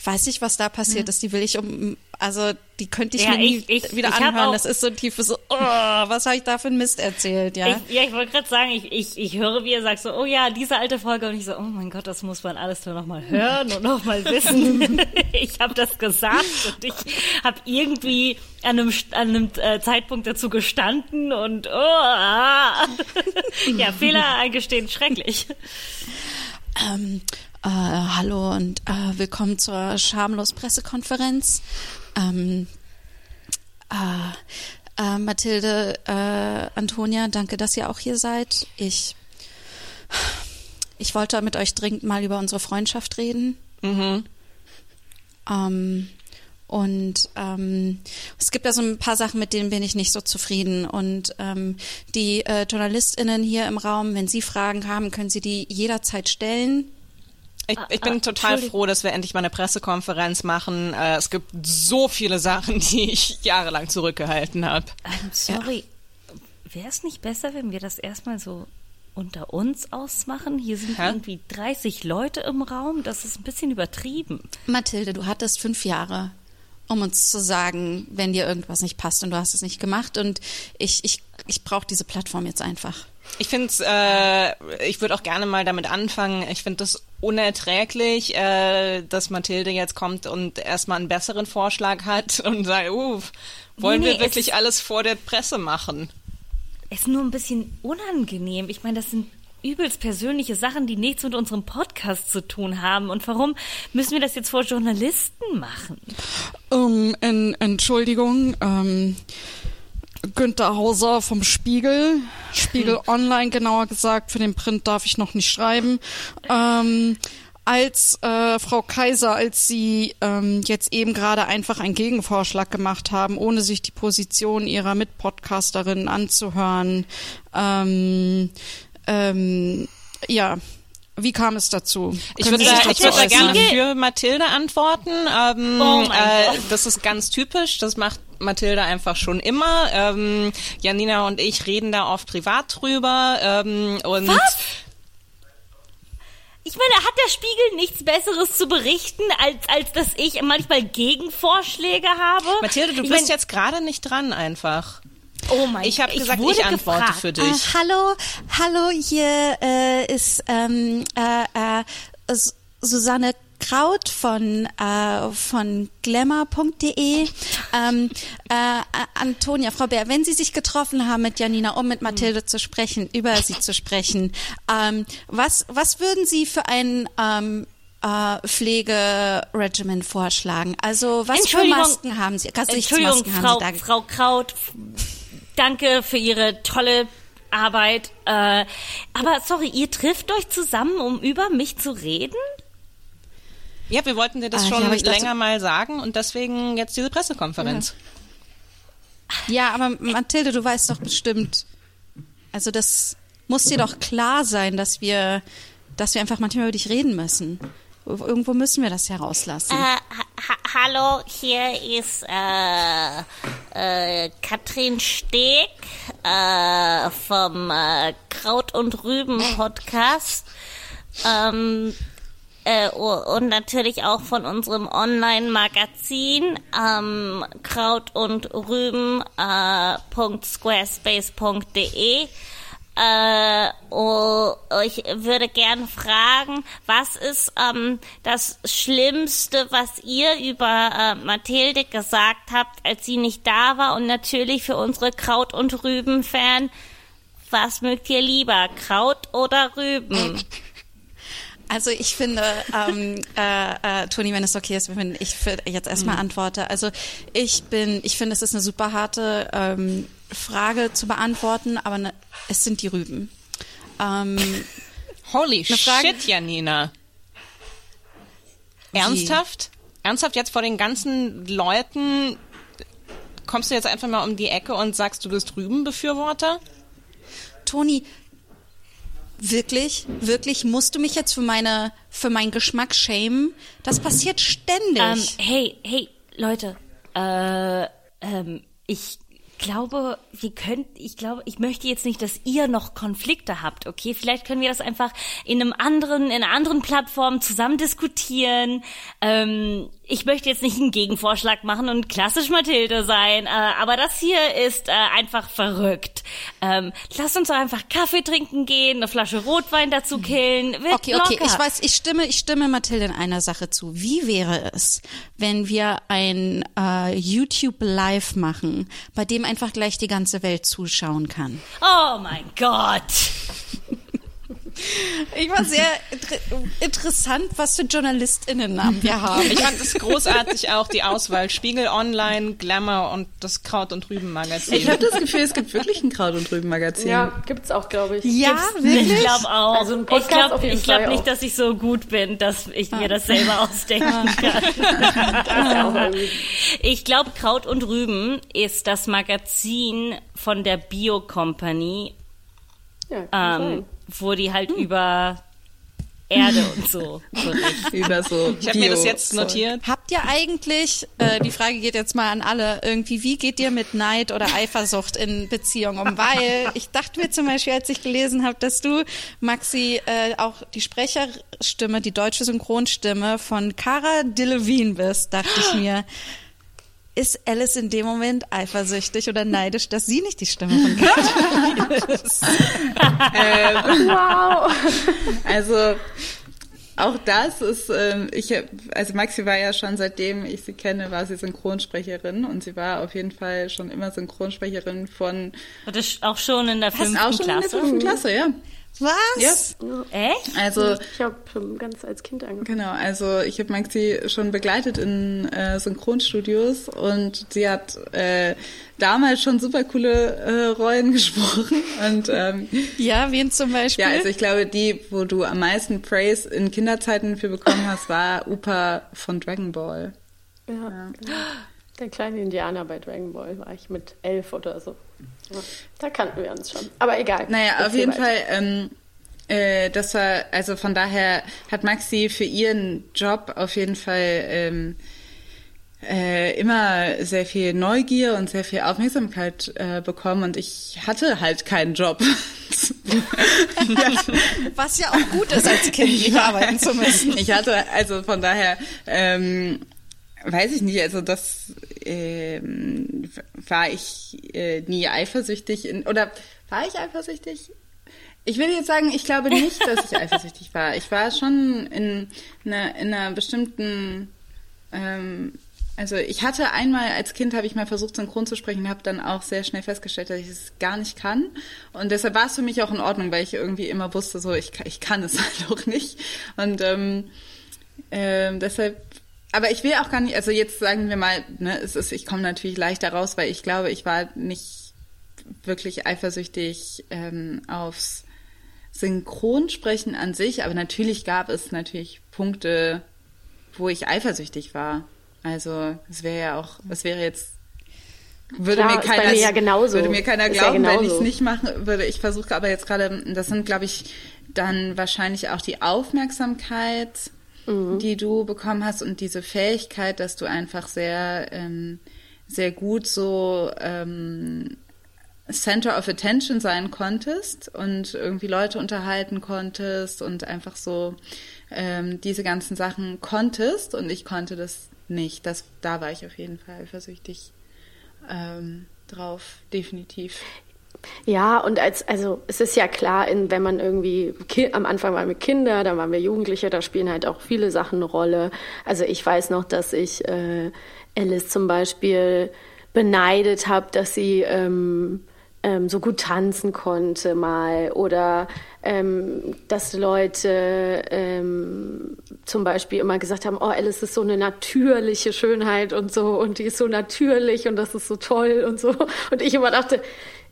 ich weiß nicht, was da passiert ist, die will ich um, also die könnte ich Ja, mir nie ich- ich- wieder ich anhören. Das ist so tief, so, oh, was habe ich da für einen Mist erzählt, ja. Ich, ja, ich wollte gerade sagen, ich, ich, ich höre, wie ihr sagt so, oh ja, diese alte Folge und ich so, oh mein Gott, das muss man alles nur noch mal hören und noch mal wissen. ich habe das gesagt und ich habe irgendwie an einem, an einem äh, Zeitpunkt dazu gestanden und oh, ah. ja, Fehler eingestehen, schrecklich. Ähm, äh, hallo und äh, willkommen zur Schamlos Pressekonferenz. Ähm, äh, äh, Mathilde, äh, Antonia, danke, dass ihr auch hier seid. Ich, ich wollte mit euch dringend mal über unsere Freundschaft reden. Ähm, und ähm, es gibt da so ein paar Sachen, mit denen bin ich nicht so zufrieden. Und ähm, die äh, JournalistInnen hier im Raum, wenn sie Fragen haben, können sie die jederzeit stellen. Ich, ich bin total Entschuldigung. froh, dass wir endlich mal eine Pressekonferenz machen. Äh, es gibt so viele Sachen, die ich jahrelang zurückgehalten habe. Ähm, sorry, wäre es nicht besser, wenn wir das erstmal so unter uns ausmachen? Hier sind Hä? irgendwie 30 Leute im Raum, das ist ein bisschen übertrieben. Mathilde, du hattest fünf Jahre, um uns zu sagen, wenn dir irgendwas nicht passt und du hast es nicht gemacht. Und ich, ich, ich brauche diese Plattform jetzt einfach. Ich finde es, äh, ich würde auch gerne mal damit anfangen. Ich finde es unerträglich, äh, dass Mathilde jetzt kommt und erstmal einen besseren Vorschlag hat und sagt, uh, wollen Nee, wir wirklich alles vor der Presse machen? Es ist nur ein bisschen unangenehm. Ich meine, das sind übelst persönliche Sachen, die nichts mit unserem Podcast zu tun haben. Und warum müssen wir das jetzt vor Journalisten machen? Ähm, en, Entschuldigung, ähm, Günther Hauser vom Spiegel, Spiegel Online genauer gesagt, für den Print darf ich noch nicht schreiben. Ähm, als äh, Frau Kaiser, als Sie ähm, jetzt eben gerade einfach einen Gegenvorschlag gemacht haben, ohne sich die Position Ihrer Mitpodcasterin anzuhören, ähm, ähm, ja, wie kam es dazu? Ich Können würde da, ich dazu würd da gerne für Mathilde antworten. Ähm, Oh äh, das ist ganz typisch. Das macht Mathilde einfach schon immer. Ähm, Janina und ich reden da oft privat drüber. Ähm, und Was? Ich meine, hat der Spiegel nichts Besseres zu berichten, als, als dass ich manchmal Gegenvorschläge habe? Mathilde, du ich bist mein, jetzt gerade nicht dran einfach. Oh mein Ich habe gesagt, wurde ich antworte gefragt. für dich. Äh, hallo, hallo, hier äh, ist ähm, äh, äh, Susanne Kraut von äh, von glamour.de. Ähm, äh, Antonia, Frau Bär, wenn Sie sich getroffen haben mit Janina, um mit Mathilde zu sprechen, über sie zu sprechen, ähm, was was würden Sie für ein ähm, äh, Pflegeregimen vorschlagen? Also was für. Masken haben Sie? Entschuldigung, Gesichtsmasken Frau, haben Sie? Frau Kraut, danke für Ihre tolle Arbeit. Äh, aber sorry, ihr trifft euch zusammen, um über mich zu reden? Ja, wir wollten dir das Ah, ja, schon dachte- länger mal sagen und deswegen jetzt diese Pressekonferenz. Ja, aber Mathilde, du weißt doch bestimmt, also das muss dir doch klar sein, dass wir, dass wir einfach manchmal über dich reden müssen. Irgendwo müssen wir das ja rauslassen. Äh, ha hallo, hier ist äh, äh, Katrin Steg äh, vom äh, Kraut und Rüben Podcast. Ähm, äh, und natürlich auch von unserem Online-Magazin ähm, kraut und rüben äh, äh, oh, ich würde gern fragen, was ist ähm, das Schlimmste, was ihr über äh, Mathilde gesagt habt, als sie nicht da war? Und natürlich für unsere Kraut- und Rüben-Fan, was mögt ihr lieber, Kraut oder Rüben? Also ich finde, ähm, äh, äh, Toni, wenn es okay ist, wenn ich jetzt erstmal Mhm. antworte. Also ich bin, ich finde, es ist eine super harte ähm, Frage zu beantworten, aber ne, es sind die Rüben. Ähm, Holy Frage- shit, Janina. Ernsthaft? Ernsthaft jetzt vor den ganzen Leuten kommst du jetzt einfach mal um die Ecke und sagst, du bist Rübenbefürworter? Toni, wirklich, wirklich, musst du mich jetzt für meine, für meinen Geschmack schämen? Das passiert ständig. Ähm, hey, hey, Leute, äh, ähm, ich glaube, wir könnt, ich glaube, ich möchte jetzt nicht, dass ihr noch Konflikte habt, okay? Vielleicht können wir das einfach in einem anderen, in einer anderen Plattform zusammen diskutieren. Ähm, ich möchte jetzt nicht einen Gegenvorschlag machen und klassisch Mathilde sein, äh, aber das hier ist äh, einfach verrückt. Ähm, lasst uns doch einfach Kaffee trinken gehen, eine Flasche Rotwein dazu killen. Wird Okay, okay, locker. ich weiß, ich stimme, ich stimme Mathilde in einer Sache zu. Wie wäre es, wenn wir ein äh, YouTube Live machen, bei dem einfach gleich die ganze Welt zuschauen kann? Oh mein Gott. Ich war sehr inter interessant, was für JournalistInnen-Namen wir haben. Ich fand es großartig auch, die Auswahl. Spiegel Online, Glamour und das Kraut- und Rübenmagazin. Ich habe das Gefühl, es gibt wirklich ein Kraut- und Rüben-Magazin. Ja, gibt's auch, glaube ich. Ja, Ich wirklich? glaube auch. Also ein ich Podcast glaube ich glaub Fall nicht, auch. dass ich so gut bin, dass ich mir das selber ausdenken kann. Auch irgendwie. Ich glaube, Kraut und Rüben ist das Magazin von der Bio Company, Ja, kann ähm. Wo die halt über Erde und so. Über so Ich habe mir das jetzt notiert. Habt ihr eigentlich, äh, die Frage geht jetzt mal an alle, irgendwie, wie geht ihr mit Neid oder Eifersucht in Beziehungen um? Weil ich dachte mir zum Beispiel, als ich gelesen habe, dass du, Maxi, äh, auch die Sprecherstimme, die deutsche Synchronstimme von Cara Delevingne bist, dachte ich mir, ist Alice in dem Moment eifersüchtig oder neidisch, dass sie nicht die Stimme von Delevingne ist? Wow. Also auch das ist, ähm, ich hab- also Maxi war ja schon seitdem ich sie kenne, war sie Synchronsprecherin und sie war auf jeden Fall schon immer Synchronsprecherin von das auch schon in der fünften auch schon in der Klasse. fünften Klasse, ja. Was? Echt? Also Ich habe schon ganz als Kind angefangen. Genau, also ich habe Maxi schon begleitet in äh, Synchronstudios und sie hat äh, damals schon super coole äh, Rollen gesprochen und ähm, Ja, wen zum Beispiel? ja, also ich glaube, die, wo du am meisten Praise in Kinderzeiten für bekommen hast, war Upa von Dragon Ball. Ja. genau. Der kleine Indianer bei Dragon Ball war ich mit elf oder so. Ja, da kannten wir uns schon. Aber egal. Naja, auf jeden weiter. Fall, ähm, äh, das war, also von daher hat Maxi für ihren Job auf jeden Fall ähm, äh, immer sehr viel Neugier und sehr viel Aufmerksamkeit äh, bekommen und ich hatte halt keinen Job. Was ja auch gut ist, als Kind nicht arbeiten zu müssen. Ich hatte, also von daher, ähm, weiß ich nicht, also das ähm, war ich äh, nie eifersüchtig in, oder war ich eifersüchtig? Ich will jetzt sagen, ich glaube nicht, dass ich eifersüchtig war. Ich war schon in einer, in einer bestimmten, ähm, also ich hatte einmal als Kind habe ich mal versucht synchron zu sprechen, habe dann auch sehr schnell festgestellt, dass ich es gar nicht kann und deshalb war es für mich auch in Ordnung, weil ich irgendwie immer wusste, so ich, ich kann es halt auch nicht und ähm, ähm, deshalb, aber ich will auch gar nicht, also jetzt sagen wir mal, ne, es ist, ich komme natürlich leichter raus, weil ich glaube, ich war nicht wirklich eifersüchtig ähm, aufs Synchronsprechen an sich, aber natürlich gab es natürlich Punkte, wo ich eifersüchtig war. Also es wäre ja auch, es wäre jetzt würde Klar, mir keiner mir ja genauso. würde mir keiner Ist ja glauben, wenn ich es nicht machen würde. Ich versuche aber jetzt gerade, das sind glaube ich dann wahrscheinlich auch die Aufmerksamkeit die du bekommen hast und diese Fähigkeit, dass du einfach sehr, ähm, sehr gut so ähm, Center of Attention sein konntest und irgendwie Leute unterhalten konntest und einfach so ähm, diese ganzen Sachen konntest und ich konnte das nicht. Das, da war ich auf jeden Fall eifersüchtig ähm, drauf, definitiv. Ja, und als, also es ist ja klar, in, wenn man irgendwie, am Anfang waren wir Kinder, dann waren wir Jugendliche, da spielen halt auch viele Sachen eine Rolle. Also ich weiß noch, dass ich äh, Alice zum Beispiel beneidet habe, dass sie ähm, ähm, so gut tanzen konnte mal oder ähm, dass Leute ähm, zum Beispiel immer gesagt haben, oh, Alice ist so eine natürliche Schönheit und so und die ist so natürlich und das ist so toll und so. Und ich immer dachte,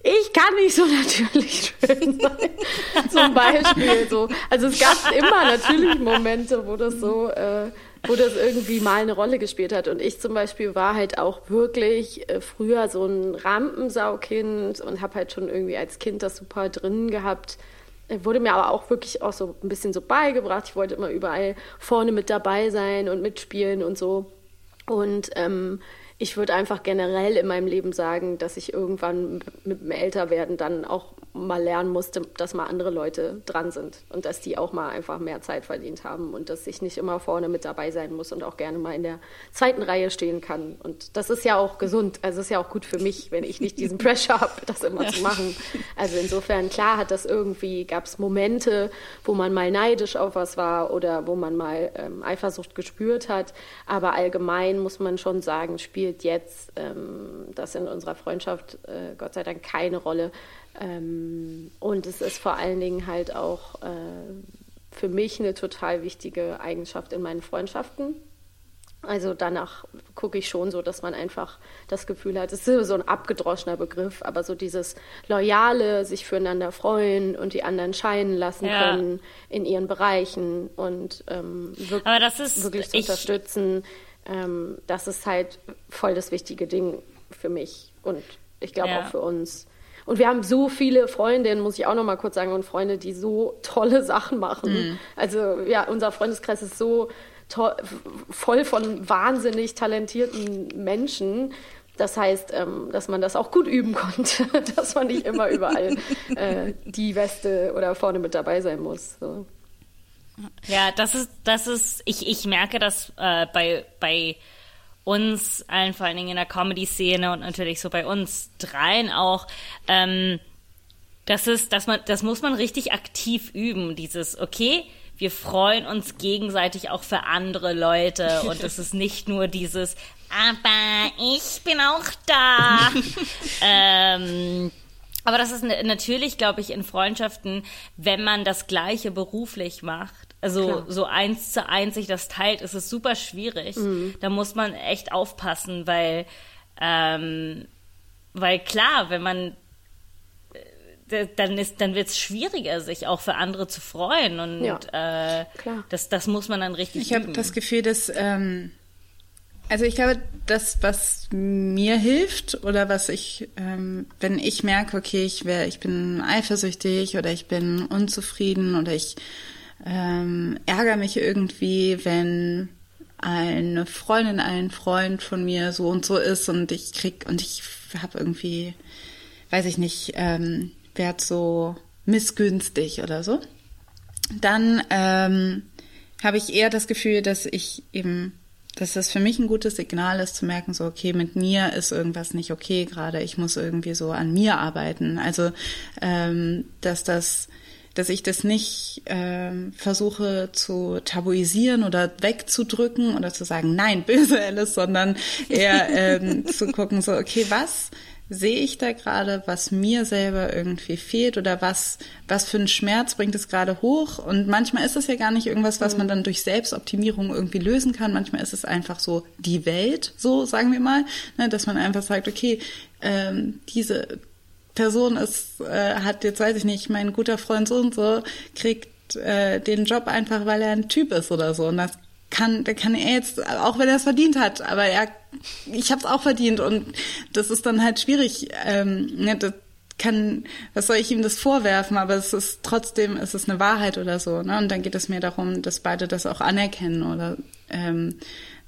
ich kann nicht so natürlich schön sein. Zum Beispiel so. Also es gab immer natürlich Momente, wo das so, äh, wo das irgendwie mal eine Rolle gespielt hat. Und ich zum Beispiel war halt auch wirklich äh, früher so ein Rampensaukind und habe halt schon irgendwie als Kind das super drin gehabt. Äh, Wurde mir aber auch wirklich auch so ein bisschen so beigebracht. Ich wollte immer überall vorne mit dabei sein und mitspielen und so. Und ähm, ich würde einfach generell in meinem Leben sagen, dass ich irgendwann mit dem Älterwerden dann auch mal lernen musste, dass mal andere Leute dran sind und dass die auch mal einfach mehr Zeit verdient haben und dass ich nicht immer vorne mit dabei sein muss und auch gerne mal in der zweiten Reihe stehen kann. Und das ist ja auch gesund, also ist ja auch gut für mich, wenn ich nicht diesen Pressure habe, das immer zu machen. Also insofern, klar hat das irgendwie, gab es Momente, wo man mal neidisch auf was war oder wo man mal ähm, Eifersucht gespürt hat, aber allgemein muss man schon sagen, spielt jetzt ähm, das in unserer Freundschaft äh, Gott sei Dank keine Rolle. Ähm, und es ist vor allen Dingen halt auch äh, für mich eine total wichtige Eigenschaft in meinen Freundschaften. Also danach gucke ich schon so, dass man einfach das Gefühl hat, es ist so ein abgedroschener Begriff, aber so dieses Loyale, sich füreinander freuen und die anderen scheinen lassen Ja. können in ihren Bereichen und ähm, wirk Aber das ist- wirklich zu ich- unterstützen, ähm, das ist halt voll das wichtige Ding für mich und ich glaube Ja. auch für uns. Und wir haben so viele Freundinnen, muss ich auch noch mal kurz sagen, und Freunde, die so tolle Sachen machen. Also ja, unser Freundeskreis ist so voll von wahnsinnig talentierten Menschen. Das heißt, ähm, dass man das auch gut üben konnte, dass man nicht immer überall äh, die Weste oder vorne mit dabei sein muss. So. Ja, das ist, das ist, ich, ich merke das äh, bei, bei uns, allen vor allen Dingen in der Comedy-Szene und natürlich so bei uns dreien auch, ähm, das ist, dass man, das muss man richtig aktiv üben, dieses, okay, wir freuen uns gegenseitig auch für andere Leute und es ist nicht nur dieses, aber ich bin auch da. ähm, aber das ist natürlich, glaube ich, in Freundschaften, wenn man das Gleiche beruflich macht, also Klar. so eins zu eins sich das teilt, ist es super schwierig. Da muss man echt aufpassen, weil, ähm, weil klar, wenn man äh, dann ist, dann wird es schwieriger, sich auch für andere zu freuen und Ja, äh, klar. das, das muss man dann richtig Ich habe das Gefühl, dass, ähm, also ich glaube, das, was mir hilft oder was ich, ähm, wenn ich merke, okay, ich wär, ich bin eifersüchtig oder ich bin unzufrieden oder ich ähm, ärgere mich irgendwie, wenn eine Freundin, ein Freund von mir so und so ist und ich krieg und ich habe irgendwie, weiß ich nicht, ähm, werd so missgünstig oder so dann ähm, habe ich eher das Gefühl, dass ich eben, dass das für mich ein gutes Signal ist, zu merken, so, okay, mit mir ist irgendwas nicht okay gerade, ich muss irgendwie so an mir arbeiten. Also, ähm, dass das, dass ich das nicht ähm, versuche zu tabuisieren oder wegzudrücken oder zu sagen, nein, böse Alice, sondern eher ähm, zu gucken, so, okay, was sehe ich da gerade, was mir selber irgendwie fehlt oder was, was für einen Schmerz bringt es gerade hoch? Und manchmal ist es ja gar nicht irgendwas, was man dann durch Selbstoptimierung irgendwie lösen kann. Manchmal ist es einfach so die Welt, so sagen wir mal, ne, dass man einfach sagt, okay, ähm, diese Person ist, äh, hat jetzt weiß ich nicht, mein guter Freund so und so kriegt äh, den Job einfach, weil er ein Typ ist oder so. Und das kann, der kann er jetzt, auch wenn er es verdient hat, aber er, ich habe es auch verdient und das ist dann halt schwierig. Ähm, ne, das kann, was soll ich ihm das vorwerfen? Aber es ist trotzdem, es ist eine Wahrheit oder so. Ne? Und dann geht es mir darum, dass beide das auch anerkennen oder ähm,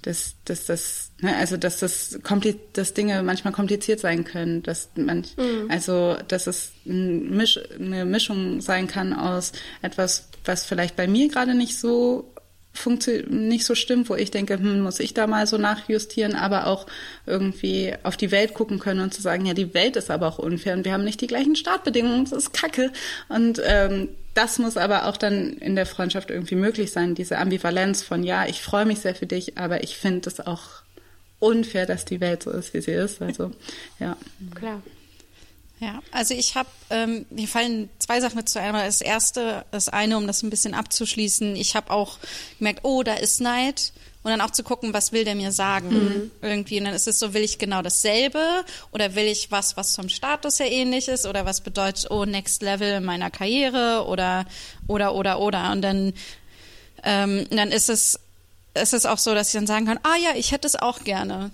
dass, dass das, ne, also dass das kompli dass Dinge manchmal kompliziert sein können, dass man, also dass es ein Misch, eine Mischung sein kann aus etwas, was vielleicht bei mir gerade nicht so nicht so stimmt, wo ich denke, hm, muss ich da mal so nachjustieren, aber auch irgendwie auf die Welt gucken können und zu sagen, ja, die Welt ist aber auch unfair und wir haben nicht die gleichen Startbedingungen, das ist Kacke. Und ähm, das muss aber auch dann in der Freundschaft irgendwie möglich sein, diese Ambivalenz von, ja, ich freue mich sehr für dich, aber ich finde es auch unfair, dass die Welt so ist, wie sie ist. Also, ja. Klar. Ja, also ich habe, ähm, mir fallen zwei Sachen dazu ein. Das erste, das eine, um das ein bisschen abzuschließen, ich habe auch gemerkt, oh, da ist Neid. Und dann auch zu gucken, was will der mir sagen? Irgendwie. Und dann ist es so, will ich genau dasselbe oder will ich was, was zum Status her ähnlich ist oder was bedeutet, oh, next level in meiner Karriere oder, oder, oder, oder. Und dann, ähm, dann ist es, ist es auch so, dass ich dann sagen kann, ah ja, ich hätte es auch gerne.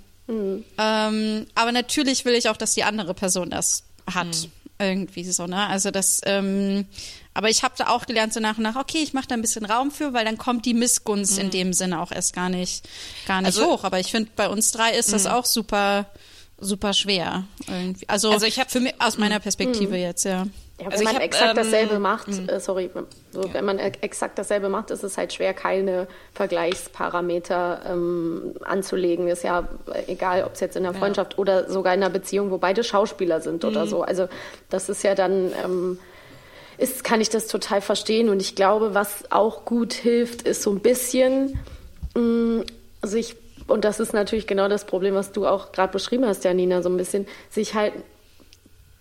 Ähm, aber natürlich will ich auch, dass die andere Person das hat. Irgendwie so, ne? Also das, ähm, aber ich habe da auch gelernt, so nach und nach, okay, ich mache da ein bisschen Raum für, weil dann kommt die Missgunst in dem Sinne auch erst gar nicht, gar nicht Also- hoch. Aber ich finde, bei uns drei ist das auch super, super schwer. Irgendwie. Also, Also ich hab- für mich aus meiner Perspektive jetzt, ja. Ja, wenn Also man hab, exakt ähm, dasselbe macht, äh, sorry, so, wenn man e- exakt dasselbe macht, ist es halt schwer, keine Vergleichsparameter ähm, anzulegen. Ist ja egal, ob es jetzt in der Freundschaft oder sogar in einer Beziehung, wo beide Schauspieler sind oder so. Also das ist ja dann, ähm, ist, kann ich das total verstehen. Und ich glaube, was auch gut hilft, ist so ein bisschen mh, sich, und das ist natürlich genau das Problem, was du auch gerade beschrieben hast, Janina, so ein bisschen, sich halt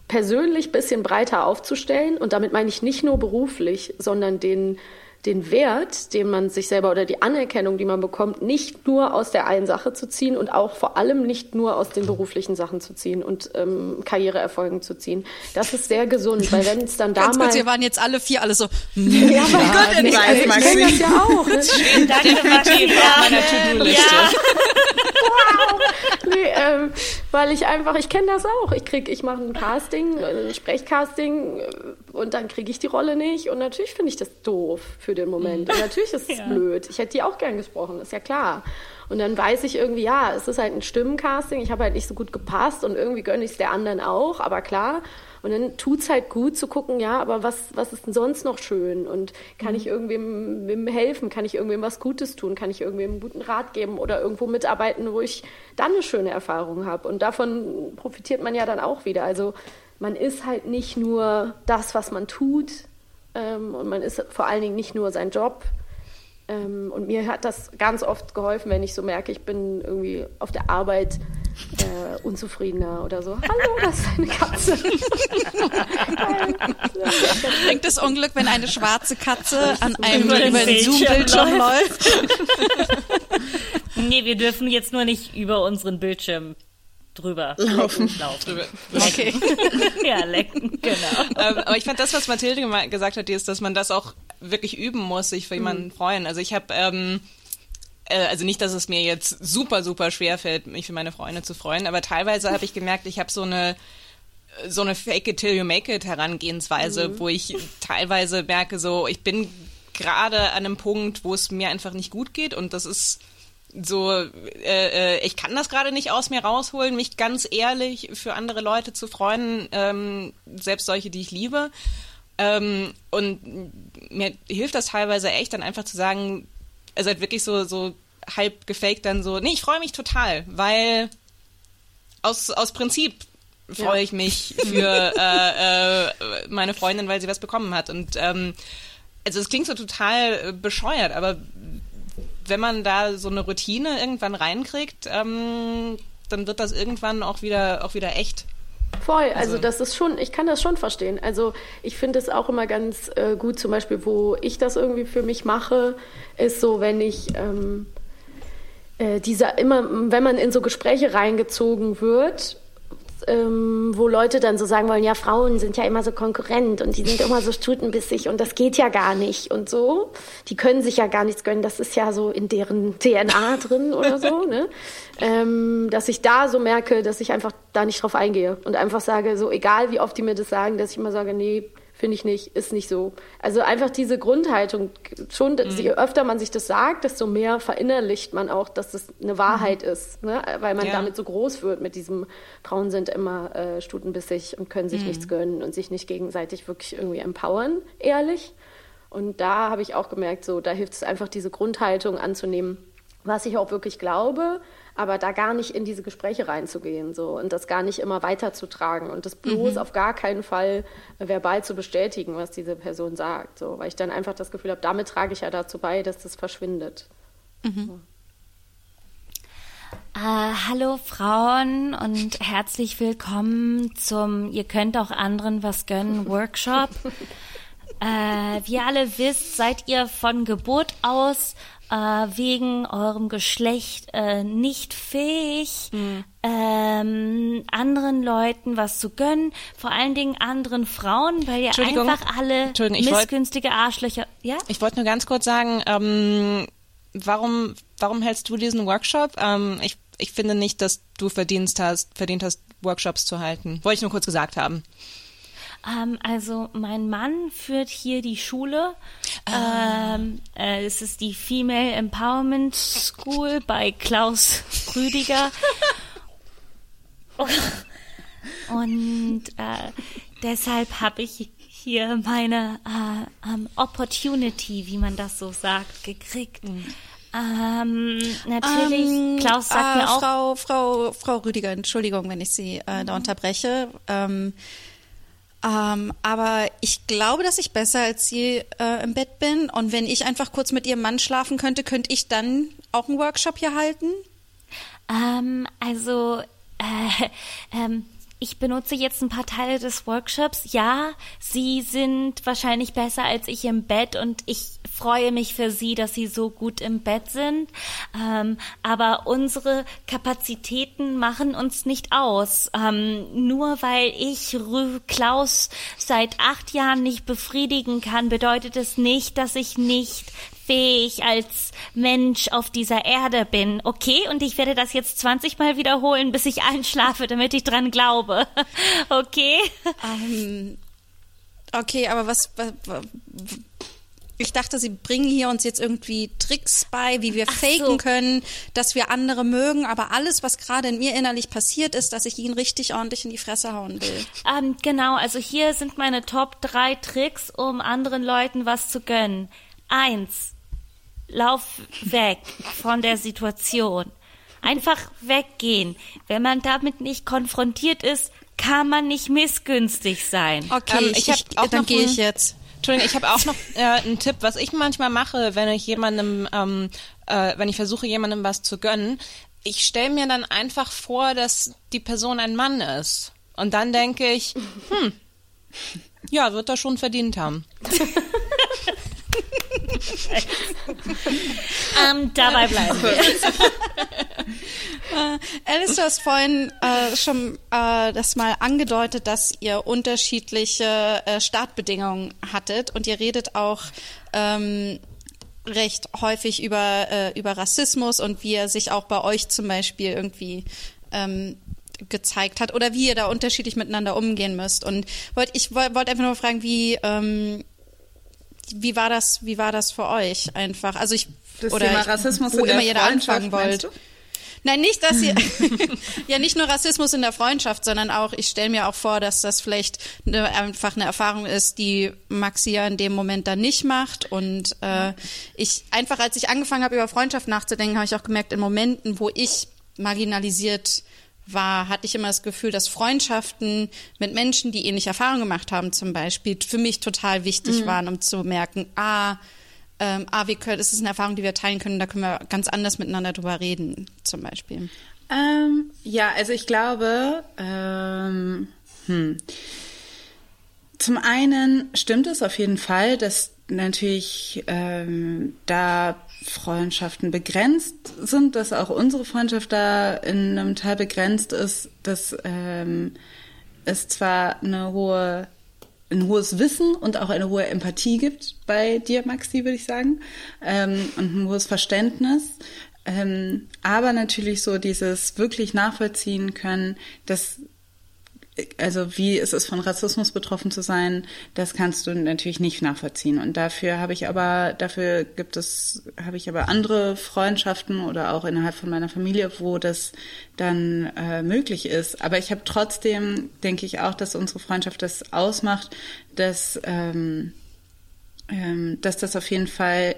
persönlich ein bisschen breiter aufzustellen. Und damit meine ich nicht nur beruflich, sondern den, den Wert, den man sich selber oder die Anerkennung, die man bekommt, nicht nur aus der einen Sache zu ziehen und auch vor allem nicht nur aus den beruflichen Sachen zu ziehen und ähm, Karriereerfolgen zu ziehen. Das ist sehr gesund, weil wenn es dann da Ganz mal... kurz, wir waren jetzt alle vier alle so, hm, ja, mein Gott, ich nee, also ich Maxi. kenne das ja auch. Ne? Danke, Maxi. auf meiner To-Do-Liste. Nee, ähm, weil ich einfach, ich kenne das auch. Ich krieg, ich mache ein Casting, ein Sprechcasting äh, und dann kriege ich die Rolle nicht. Und natürlich finde ich das doof für den Moment. Und natürlich ist es blöd. Ich hätte die auch gern gesprochen, ist ja klar. Und dann weiß ich irgendwie, ja, es ist halt ein Stimmencasting. Ich habe halt nicht so gut gepasst und irgendwie gönne ich es der anderen auch, aber klar. Und dann tut's halt gut zu gucken, ja, aber was, was ist denn sonst noch schön? Und kann ich irgendwem wem helfen? Kann ich irgendwem was Gutes tun? Kann ich irgendwem einen guten Rat geben oder irgendwo mitarbeiten, wo ich dann eine schöne Erfahrung habe? Und davon profitiert man ja dann auch wieder. Also man ist halt nicht nur das, was man tut, ähm, und man ist vor allen Dingen nicht nur sein Job. Ähm, und mir hat das ganz oft geholfen, wenn ich so merke, ich bin irgendwie auf der Arbeit äh, unzufriedener oder so. Hallo, das ist eine Katze. Bringt es Unglück, wenn eine schwarze Katze an einem Über den Zoom-Bildschirm läuft. Nee, wir dürfen jetzt nur nicht über unseren Bildschirm drüber Laufen. laufen. Okay. Ja, lecken, genau. ähm, aber ich fand das, was Mathilde gesagt hat, ist, dass man das auch wirklich üben muss, sich für jemanden freuen. Also ich habe, ähm, äh, also nicht, dass es mir jetzt super, super schwer fällt, mich für meine Freunde zu freuen, aber teilweise habe ich gemerkt, ich habe so eine so eine Fake it till you make it Herangehensweise, wo ich teilweise merke, so ich bin gerade an einem Punkt, wo es mir einfach nicht gut geht und das ist so, äh, äh, ich kann das gerade nicht aus mir rausholen, mich ganz ehrlich für andere Leute zu freuen, ähm, selbst solche, die ich liebe. Ähm, und mir hilft das teilweise echt, dann einfach zu sagen, also halt wirklich so, so halb gefaked dann so, nee, ich freue mich total, weil aus, aus Prinzip freue ich mich für äh, äh, meine Freundin, weil sie was bekommen hat. Und ähm, also es klingt so total äh, bescheuert, aber wenn man da so eine Routine irgendwann reinkriegt, ähm, dann wird das irgendwann auch wieder auch wieder echt. Voll, also das ist schon, ich kann das schon verstehen. Also ich finde es auch immer ganz äh, gut, zum Beispiel, wo ich das irgendwie für mich mache, ist so, wenn ich ähm, äh, dieser immer, wenn man in so Gespräche reingezogen wird, ähm, wo Leute dann so sagen wollen, ja, Frauen sind ja immer so konkurrent und die sind immer so stutenbissig und das geht ja gar nicht und so. Die können sich ja gar nichts gönnen, das ist ja so in deren DNA drin oder so, ne? Ähm, dass ich da so merke, dass ich einfach da nicht drauf eingehe und einfach sage, so egal wie oft die mir das sagen, dass ich immer sage, nee, finde ich nicht, ist nicht so. Also einfach diese Grundhaltung, schon, Mhm. je öfter man sich das sagt, desto mehr verinnerlicht man auch, dass es eine Wahrheit ist, ne? weil man Mhm. Ja. damit so groß wird mit diesem Frauen sind immer äh, stutenbissig und können sich Mhm. nichts gönnen und sich nicht gegenseitig wirklich irgendwie empowern, ehrlich. Und da habe ich auch gemerkt, so da hilft es einfach, diese Grundhaltung anzunehmen, was ich auch wirklich glaube, aber da gar nicht in diese Gespräche reinzugehen so und das gar nicht immer weiterzutragen und das bloß auf gar keinen Fall äh, verbal zu bestätigen, was diese Person sagt, so, weil ich dann einfach das Gefühl habe, damit trage ich ja dazu bei, dass das verschwindet. Äh, hallo Frauen und herzlich willkommen zum Ihr könnt auch anderen was gönnen Workshop. Äh, wie ihr alle wisst, seid ihr von Geburt aus äh, wegen eurem Geschlecht äh, nicht fähig, ähm, anderen Leuten was zu gönnen, vor allen Dingen anderen Frauen, weil ihr einfach alle ich wollt- missgünstige Arschlöcher. Ja? Ich wollte nur ganz kurz sagen, ähm, warum, warum hältst du diesen Workshop? Ähm, ich, ich finde nicht, dass du verdient hast, verdient hast, Workshops zu halten. Wollte ich nur kurz gesagt haben. Ähm, also mein Mann führt hier die Schule. Ähm, äh, es ist die Female Empowerment School bei Klaus Rüdiger. Und äh, deshalb habe ich hier meine äh, ähm, Opportunity, wie man das so sagt, gekriegt. Ähm, natürlich, Ähm, Klaus sagt äh, mir auch, Frau, Frau, Frau Rüdiger, Entschuldigung, wenn ich Sie äh, da unterbreche. Ähm, ähm, aber ich glaube, dass ich besser als Sie äh, im Bett bin. Und wenn ich einfach kurz mit Ihrem Mann schlafen könnte, könnte ich dann auch einen Workshop hier halten? Ähm, also, äh, ähm, ich benutze jetzt ein paar Teile des Workshops. Ja, Sie sind wahrscheinlich besser als ich im Bett und ich freue mich für Sie, dass Sie so gut im Bett sind. Ähm, aber unsere Kapazitäten machen uns nicht aus. Ähm, nur weil ich Rü Klaus seit acht Jahren nicht befriedigen kann, bedeutet es nicht, dass ich nicht fähig als Mensch auf dieser Erde bin. Okay, und ich werde das jetzt 20 Mal wiederholen, bis ich einschlafe, damit ich dran glaube. Okay? Ähm, okay, aber was, was, was ich dachte, Sie bringen hier uns jetzt irgendwie Tricks bei, wie wir Ach faken so. können, dass wir andere mögen, aber alles, was gerade in mir innerlich passiert ist, dass ich ihn richtig ordentlich in die Fresse hauen will. Ähm, genau, also hier sind meine Top 3 Tricks, um anderen Leuten was zu gönnen. Eins, lauf weg von der Situation. Einfach weggehen. Wenn man damit nicht konfrontiert ist, kann man nicht missgünstig sein. Okay, Ähm, ich, ich hab ich, auch dann noch gehe ich jetzt. Entschuldigung, ich habe auch noch äh, einen Tipp, was ich manchmal mache, wenn ich jemandem, ähm, äh, wenn ich versuche, jemandem was zu gönnen. Ich stelle mir dann einfach vor, dass die Person ein Mann ist. Und dann denke ich, hm, ja, wird er schon verdient haben. Ähm, dabei bleiben wir. Äh, Alice, du hast vorhin äh, schon äh, das mal angedeutet, dass ihr unterschiedliche äh, Startbedingungen hattet und ihr redet auch ähm, recht häufig über, äh, über Rassismus und wie er sich auch bei euch zum Beispiel irgendwie ähm, gezeigt hat oder wie ihr da unterschiedlich miteinander umgehen müsst. Und wollt, ich wollte wollt einfach nur fragen, wie, ähm, wie war das, wie war das für euch einfach? Also ich Das oder Thema ich, Rassismus wo in der immer ihr da anfangen wollt. Nein, nicht, dass ihr ja nicht nur Rassismus in der Freundschaft, sondern auch, ich stelle mir auch vor, dass das vielleicht eine, einfach eine Erfahrung ist, die Maxi ja in dem Moment dann nicht macht. Und äh, ich einfach, als ich angefangen habe, über Freundschaft nachzudenken, habe ich auch gemerkt, in Momenten, wo ich marginalisiert war, hatte ich immer das Gefühl, dass Freundschaften mit Menschen, die ähnliche Erfahrungen gemacht haben, zum Beispiel, für mich total wichtig waren, um zu merken, ah, ähm, ah, wir können, es ist eine Erfahrung, die wir teilen können, da können wir ganz anders miteinander drüber reden, zum Beispiel. Ähm, ja, also ich glaube, ähm, hm. zum einen stimmt es auf jeden Fall, dass natürlich ähm, da Freundschaften begrenzt sind, dass auch unsere Freundschaft da in einem Teil begrenzt ist, dass ähm, es zwar eine hohe ein hohes Wissen und auch eine hohe Empathie gibt bei dir, Maxi, würde ich sagen, ähm, und ein hohes Verständnis. Ähm, aber natürlich so dieses wirklich nachvollziehen können, dass also wie ist es von Rassismus betroffen zu sein, das kannst du natürlich nicht nachvollziehen. Und dafür habe ich aber, dafür gibt es, habe ich aber andere Freundschaften oder auch innerhalb von meiner Familie, wo das dann äh, möglich ist. Aber ich habe trotzdem, denke ich auch, dass unsere Freundschaft das ausmacht, dass, ähm, ähm, dass das auf jeden Fall,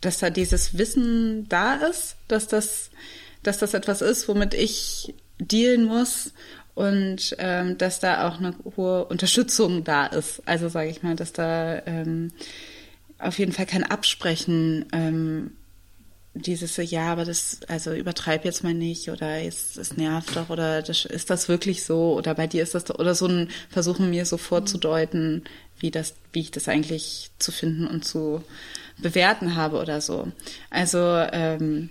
dass da dieses Wissen da ist, dass das, dass das etwas ist, womit ich dealen muss und ähm, dass da auch eine hohe Unterstützung da ist. Also sage ich mal, dass da ähm, auf jeden Fall kein Absprechen ähm, dieses ja, aber das, also übertreib jetzt mal nicht oder es, es nervt doch oder das, ist das wirklich so oder bei dir ist das oder so ein Versuchen mir so vorzudeuten, wie das, wie ich das eigentlich zu finden und zu bewerten habe oder so. Also ähm,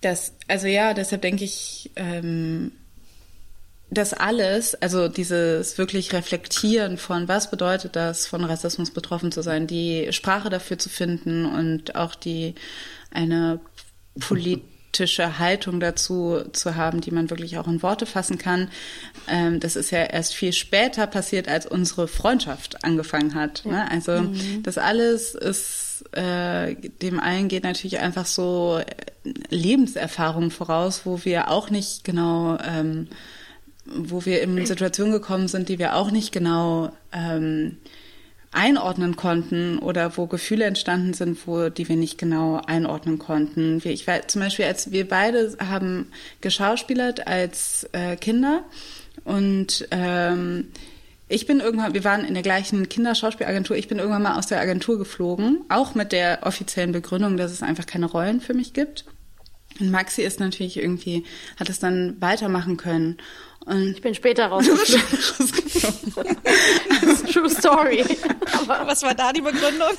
das, also ja, deshalb denke ich, ähm, das alles, also dieses wirklich Reflektieren von, was bedeutet das, von Rassismus betroffen zu sein, die Sprache dafür zu finden und auch die eine politische Haltung dazu zu haben, die man wirklich auch in Worte fassen kann. Ähm, das ist ja erst viel später passiert, als unsere Freundschaft angefangen hat. Ja. Ne? Also mhm. das alles ist äh, dem allen geht natürlich einfach so Lebenserfahrung voraus, wo wir auch nicht genau ähm, wo wir in Situationen gekommen sind, die wir auch nicht genau ähm, einordnen konnten oder wo Gefühle entstanden sind, wo die wir nicht genau einordnen konnten. Wir, ich war zum Beispiel, als wir beide haben geschauspielert als äh, Kinder und ähm, ich bin irgendwann, wir waren in der gleichen Kinderschauspielagentur, ich bin irgendwann mal aus der Agentur geflogen, auch mit der offiziellen Begründung, dass es einfach keine Rollen für mich gibt. Und Maxi ist natürlich irgendwie, hat es dann weitermachen können. Und ich bin später rausgeflogen. True Story. Aber was war da die Begründung?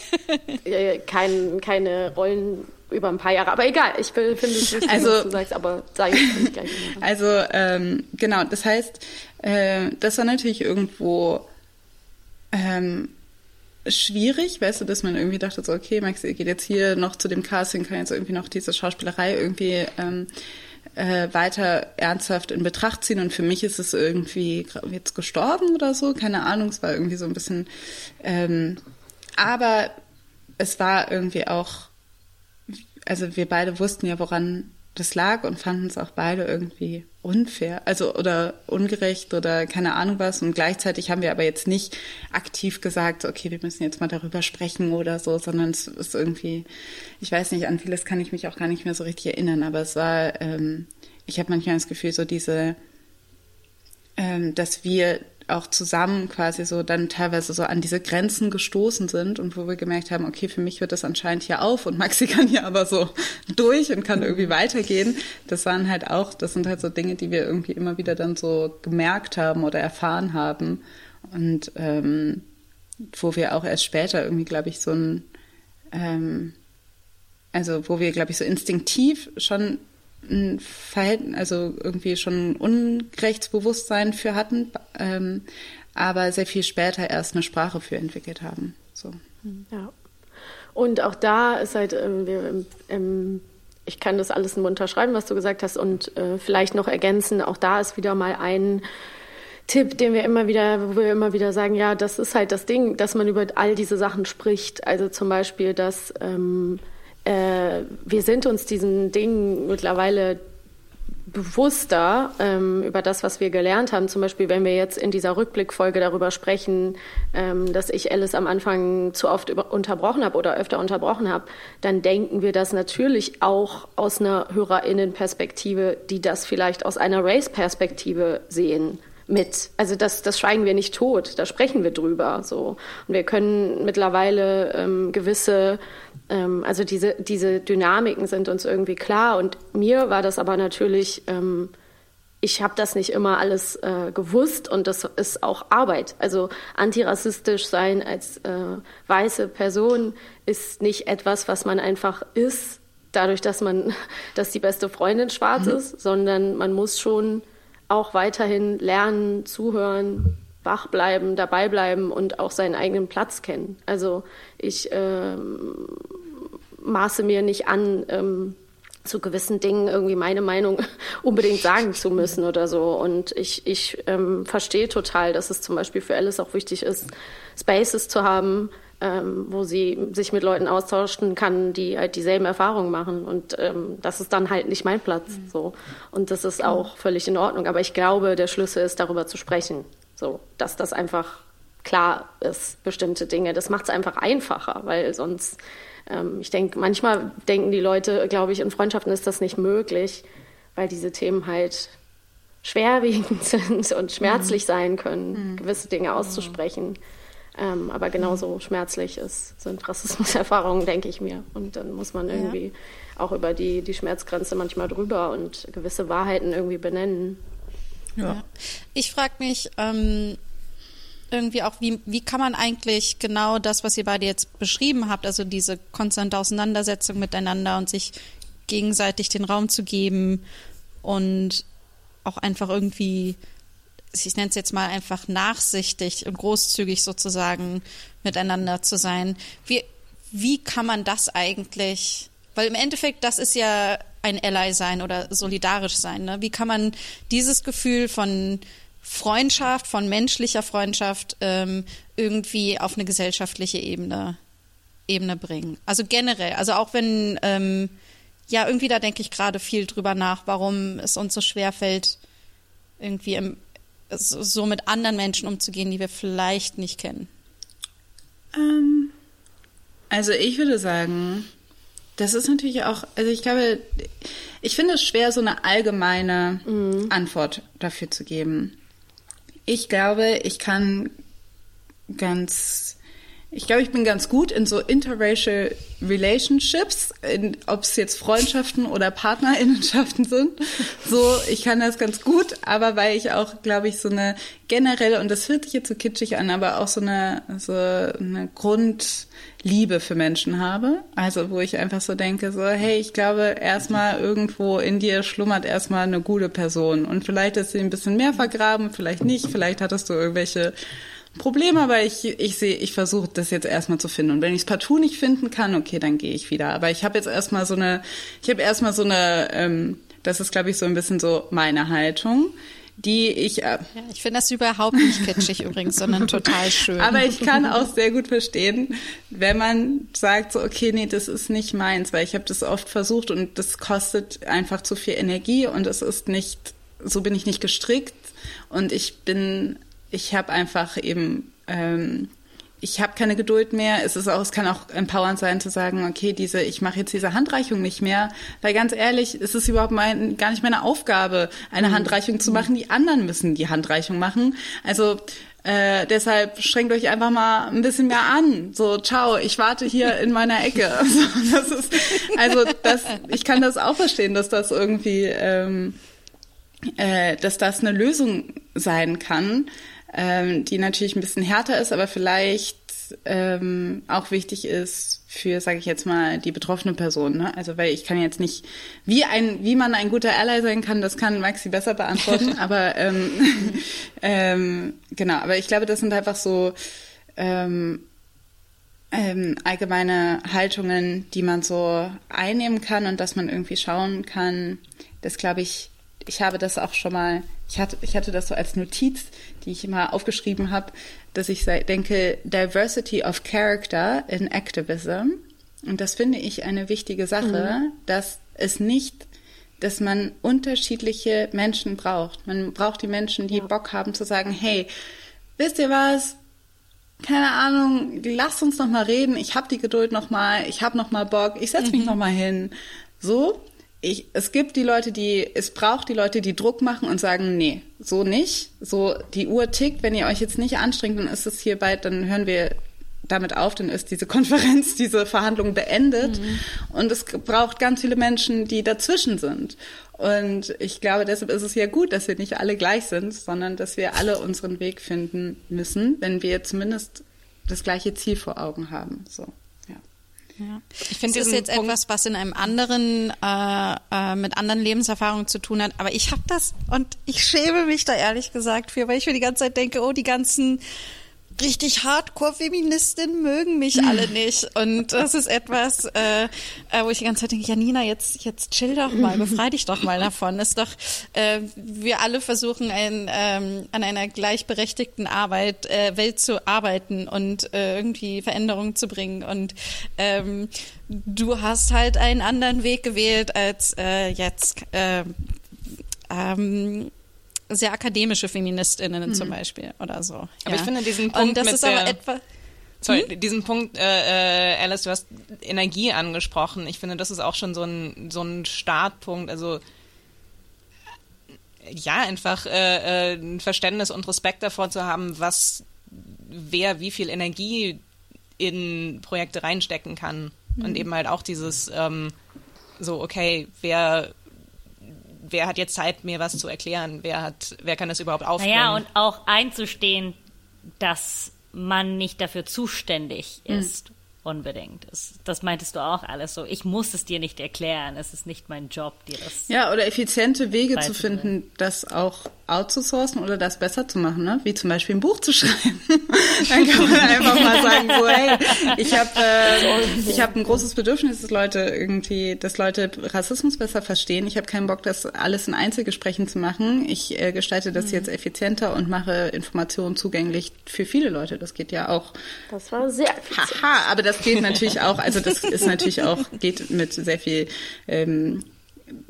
Kein, keine Rollen über ein paar Jahre. Aber egal, ich finde es wichtig, also, was du sagst, aber sage ich nicht gleich. Mehr. Also ähm, genau, das heißt, äh, das war natürlich irgendwo ähm, schwierig, weißt du, dass man irgendwie dachte so, okay, Max geht jetzt hier noch zu dem Casting, kann jetzt irgendwie noch diese Schauspielerei irgendwie ähm, äh, weiter ernsthaft in Betracht ziehen. Und für mich ist es irgendwie jetzt gestorben oder so, keine Ahnung. Es war irgendwie so ein bisschen. Ähm, aber es war irgendwie auch, also wir beide wussten ja, woran das lag und fanden es auch beide irgendwie unfair, also oder ungerecht oder keine Ahnung was. Und gleichzeitig haben wir aber jetzt nicht aktiv gesagt, okay, wir müssen jetzt mal darüber sprechen oder so, sondern es ist irgendwie, ich weiß nicht, an vieles kann ich mich auch gar nicht mehr so richtig erinnern, aber es war, ähm, ich habe manchmal das Gefühl, so diese, ähm, dass wir auch zusammen quasi so dann teilweise so an diese Grenzen gestoßen sind und wo wir gemerkt haben, okay, für mich wird das anscheinend hier auf und Maxi kann hier aber so durch und kann irgendwie weitergehen. Das waren halt auch, das sind halt so Dinge, die wir irgendwie immer wieder dann so gemerkt haben oder erfahren haben und ähm, wo wir auch erst später irgendwie, glaube ich, so ein ähm, also wo wir, glaube ich, so instinktiv schon ein Verhältnis, also irgendwie schon ein Unrechtsbewusstsein für hatten, ähm, aber sehr viel später erst eine Sprache für entwickelt haben. So. Ja. Und auch da ist halt, ähm, wir, ähm, ich kann das alles nur unterschreiben, was du gesagt hast, und äh, vielleicht noch ergänzen, auch da ist wieder mal ein Tipp, den wir immer wieder, wo wir immer wieder sagen, ja, das ist halt das Ding, dass man über all diese Sachen spricht. Also zum Beispiel, dass ähm, äh, wir sind uns diesen Dingen mittlerweile bewusster ähm, über das, was wir gelernt haben. Zum Beispiel, wenn wir jetzt in dieser Rückblickfolge darüber sprechen, ähm, dass ich Alice am Anfang zu oft unterbrochen habe oder öfter unterbrochen habe, dann denken wir das natürlich auch aus einer Hörerinnenperspektive, die das vielleicht aus einer Race-Perspektive sehen mit. Also das, das schweigen wir nicht tot, da sprechen wir drüber. So. Und wir können mittlerweile ähm, gewisse, ähm, also diese, diese Dynamiken sind uns irgendwie klar. Und mir war das aber natürlich ähm, ich habe das nicht immer alles äh, gewusst und das ist auch Arbeit. Also antirassistisch sein als äh, weiße Person ist nicht etwas, was man einfach ist, dadurch, dass man, dass die beste Freundin schwarz mhm. ist, sondern man muss schon auch weiterhin lernen, zuhören, wach bleiben, dabei bleiben und auch seinen eigenen Platz kennen. Also ich ähm, maße mir nicht an, ähm, zu gewissen Dingen irgendwie meine Meinung unbedingt sagen zu müssen oder so. Und ich, ich ähm, verstehe total, dass es zum Beispiel für Alice auch wichtig ist, Spaces zu haben, ähm, wo sie sich mit Leuten austauschen kann, die halt dieselben Erfahrungen machen. Und ähm, das ist dann halt nicht mein Platz. Mhm. So. Und das ist auch völlig in Ordnung. Aber ich glaube, der Schlüssel ist, darüber zu sprechen. So, dass das einfach klar ist, bestimmte Dinge. Das macht es einfach einfacher, weil sonst ähm, ich denke, manchmal denken die Leute, glaube ich, in Freundschaften ist das nicht möglich, weil diese Themen halt schwerwiegend sind und schmerzlich mhm. sein können, mhm. gewisse Dinge auszusprechen. Ähm, aber genauso mhm. schmerzlich ist, sind Rassismuserfahrungen, denke ich mir. Und dann muss man irgendwie ja. auch über die, die Schmerzgrenze manchmal drüber und gewisse Wahrheiten irgendwie benennen. Ja. ja. Ich frage mich, ähm, irgendwie auch, wie, wie kann man eigentlich genau das, was ihr beide jetzt beschrieben habt, also diese konstante Auseinandersetzung miteinander und sich gegenseitig den Raum zu geben und auch einfach irgendwie, ich nenne es jetzt mal einfach nachsichtig und großzügig sozusagen miteinander zu sein. Wie, wie kann man das eigentlich, weil im Endeffekt, das ist ja ein Ally sein oder solidarisch sein. Ne? Wie kann man dieses Gefühl von Freundschaft, von menschlicher Freundschaft ähm, irgendwie auf eine gesellschaftliche Ebene, Ebene bringen. Also generell, also auch wenn, ähm, ja, irgendwie da denke ich gerade viel drüber nach, warum es uns so schwer fällt, irgendwie im, so mit anderen Menschen umzugehen, die wir vielleicht nicht kennen. Ähm, also ich würde sagen, das ist natürlich auch, also ich glaube, ich finde es schwer, so eine allgemeine mhm. Antwort dafür zu geben. Ich glaube, ich kann ganz, ich glaube, ich bin ganz gut in so interracial Relationships, ob es jetzt Freundschaften oder Partnerinnenschaften sind. So, ich kann das ganz gut, aber weil ich auch, glaube ich, so eine generelle, und das hört sich jetzt so kitschig an, aber auch so eine, so eine Grund, Liebe für Menschen habe. Also wo ich einfach so denke, so, hey, ich glaube, erstmal irgendwo in dir schlummert erstmal eine gute Person. Und vielleicht ist sie ein bisschen mehr vergraben, vielleicht nicht, vielleicht hattest du irgendwelche Probleme, aber ich, ich sehe, ich versuche das jetzt erstmal zu finden. Und wenn ich es partout nicht finden kann, okay, dann gehe ich wieder. Aber ich habe jetzt erstmal so eine, ich habe erstmal so eine, ähm, das ist, glaube ich, so ein bisschen so meine Haltung die ich. Äh, ja, ich finde das überhaupt nicht kitschig übrigens, sondern total schön. Aber ich kann auch sehr gut verstehen, wenn man sagt so, okay, nee, das ist nicht meins, weil ich habe das oft versucht und das kostet einfach zu viel Energie und es ist nicht, so bin ich nicht gestrickt und ich bin, ich habe einfach eben ähm, ich habe keine Geduld mehr. Es ist auch, es kann auch empowernd sein zu sagen, okay, diese, ich mache jetzt diese Handreichung nicht mehr, weil ganz ehrlich, es ist überhaupt mein, gar nicht meine Aufgabe, eine mhm. Handreichung zu machen. Die anderen müssen die Handreichung machen. Also äh, deshalb schränkt euch einfach mal ein bisschen mehr an. So, ciao, ich warte hier in meiner Ecke. So, das ist, also das, ich kann das auch verstehen, dass das irgendwie, ähm, äh, dass das eine Lösung sein kann ähm, die natürlich ein bisschen härter ist, aber vielleicht ähm, auch wichtig ist für, sage ich jetzt mal, die betroffene Person. Ne? Also weil ich kann jetzt nicht, wie ein, wie man ein guter Ally sein kann, das kann Maxi besser beantworten. aber ähm, ähm, genau, aber ich glaube, das sind einfach so ähm, ähm, allgemeine Haltungen, die man so einnehmen kann und dass man irgendwie schauen kann. Das glaube ich, ich habe das auch schon mal, ich hatte, ich hatte das so als Notiz, die ich immer aufgeschrieben habe, dass ich denke, Diversity of Character in Activism. Und das finde ich eine wichtige Sache, mhm. dass es nicht, dass man unterschiedliche Menschen braucht. Man braucht die Menschen, die ja. Bock haben zu sagen, hey, wisst ihr was? Keine Ahnung, lasst uns noch mal reden. Ich habe die Geduld noch mal. Ich habe noch mal Bock. Ich setze mich mhm. noch mal hin. So ich, es gibt die Leute, die, es braucht die Leute, die Druck machen und sagen, nee, so nicht. So, die Uhr tickt, wenn ihr euch jetzt nicht anstrengt, dann ist es hier bald, dann hören wir damit auf, dann ist diese Konferenz, diese Verhandlung beendet. Und es braucht ganz viele Menschen, die dazwischen sind. Und ich glaube, deshalb ist es ja gut, dass wir nicht alle gleich sind, sondern dass wir alle unseren Weg finden müssen, wenn wir zumindest das gleiche Ziel vor Augen haben. So, ja. Ich finde das ist jetzt Punkt- etwas, was in einem anderen, äh, äh, mit anderen Lebenserfahrungen zu tun hat. Aber ich habe das und ich schäme mich da ehrlich gesagt für, weil ich mir die ganze Zeit denke, oh, die ganzen richtig Hardcore-Feministinnen mögen mich alle nicht. Und das ist etwas, äh, äh, wo ich die ganze Zeit denke, Janina, jetzt, jetzt chill doch mal, befrei dich doch mal davon. Ist doch, äh, wir alle versuchen ein, ähm, an einer gleichberechtigten Arbeit, äh, Welt zu arbeiten und äh, irgendwie Veränderungen zu bringen. Und ähm, du hast halt einen anderen Weg gewählt als äh, jetzt äh, ähm, sehr akademische Feministinnen zum Beispiel oder so. Mhm. Aber ich finde diesen Und Punkt das mit ist aber der- etwa Sorry, Hm? diesen Punkt, äh, äh, Alice, du hast Energie angesprochen. Ich finde, das ist auch schon so ein, so ein Startpunkt. Also ja, einfach äh, äh, ein Verständnis und Respekt davor zu haben, was wer wie viel Energie in Projekte reinstecken kann. Und eben halt auch dieses ähm, so, okay, wer wer hat jetzt Zeit, mir was zu erklären? Wer hat, wer kann das überhaupt aufbringen? Naja, und auch einzustehen, dass man nicht dafür zuständig Mhm. ist. Unbedingt. Das, das meintest du auch alles so. Ich muss es dir nicht erklären. Es ist nicht mein Job, dir das. Ja, oder effiziente Wege zu finden, das auch outzusourcen oder das besser zu machen, ne? wie zum Beispiel ein Buch zu schreiben. Dann kann man einfach mal sagen, so, hey, ich habe äh, ich hab ein großes Bedürfnis, dass Leute irgendwie, dass Leute Rassismus besser verstehen. Ich habe keinen Bock, das alles in Einzelgesprächen zu machen. Ich äh, gestalte das jetzt effizienter und mache Informationen zugänglich für viele Leute. Das geht ja auch Das war sehr effizient. Haha, aber das geht natürlich auch, also das ist natürlich auch, geht mit sehr viel ähm,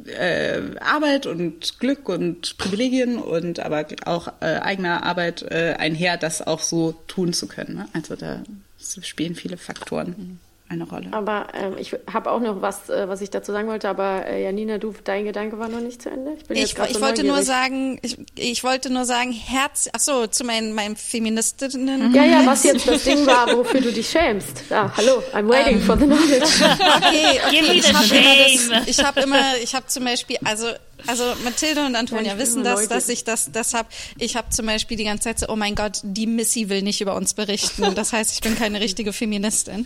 äh, Arbeit und Glück und Privilegien und aber auch äh, eigener Arbeit äh, einher, das auch so tun zu können. Ne? Also da spielen viele Faktoren eine Rolle. Aber ähm, ich habe auch noch was, äh, was ich dazu sagen wollte, aber äh, Janina, du, dein Gedanke war noch nicht zu Ende. Ich, bin jetzt Ich, grad ich so wollte nur neugierig. sagen, ich, ich wollte nur sagen, Herz, ach so, zu meinen, meinen Feministinnen. Ja, ja, was jetzt das Ding war, wofür du dich schämst. Ja, hallo, I'm waiting for the knowledge. Okay, Give okay. me Ich the habe immer, das- ich hab immer, ich habe zum Beispiel, also, also Mathilde und Ja, Antonia bin wissen das, dass ich das, das habe. Ich habe zum Beispiel die ganze Zeit so, oh mein Gott, die Missy will nicht über uns berichten. Das heißt, ich bin keine richtige Feministin.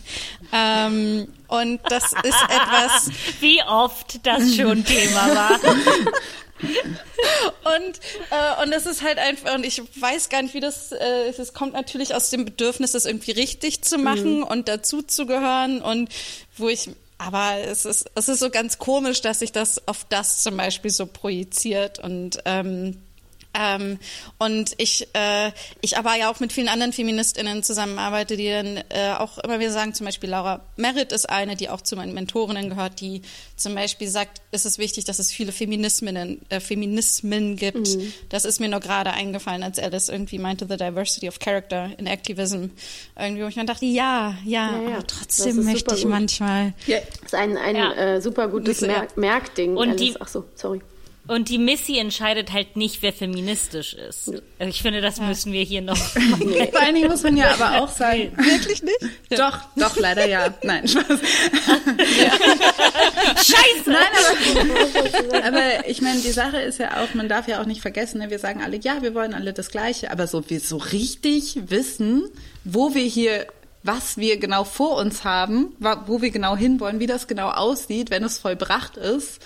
Ähm, und das ist etwas, Wie oft das schon Thema war. Und, äh, und das ist halt einfach, und ich weiß gar nicht, wie das, äh, es kommt natürlich aus dem Bedürfnis, das irgendwie richtig zu machen und dazu zu gehören und wo ich, aber es ist, es ist so ganz komisch, dass sich das auf das zum Beispiel so projiziert und, ähm, ähm, und ich, äh, ich aber ja auch mit vielen anderen FeministInnen zusammenarbeite, die dann äh, auch immer wieder sagen, zum Beispiel Laura Merritt ist eine, die auch zu meinen Mentorinnen gehört, die zum Beispiel sagt, es ist wichtig, dass es viele Feminismen, äh, Feminismen gibt. Das ist mir nur gerade eingefallen, als Alice irgendwie meinte, the diversity of character in activism. Irgendwie, wo ich mir dachte, ja, ja, Ja, ja, aber das trotzdem ist möchte super ich gut. manchmal. Ja, Das ist ein, ein Ja. äh, super gutes Das- ja. Merk Merkding. Und Alice. die- Ach so, sorry. Und die Missy entscheidet halt nicht, wer feministisch ist. Also ich finde, das müssen wir hier noch. Vor allen Dingen muss man ja aber auch sagen, Wirklich nicht? doch, doch, leider ja. Nein, Spaß. Scheiße! Nein, aber, aber ich meine, die Sache ist ja auch, man darf ja auch nicht vergessen, ne, wir sagen alle, ja, wir wollen alle das Gleiche, aber so wir so richtig wissen, wo wir hier was wir genau vor uns haben, wo wir genau hinwollen, wie das genau aussieht, wenn es vollbracht ist,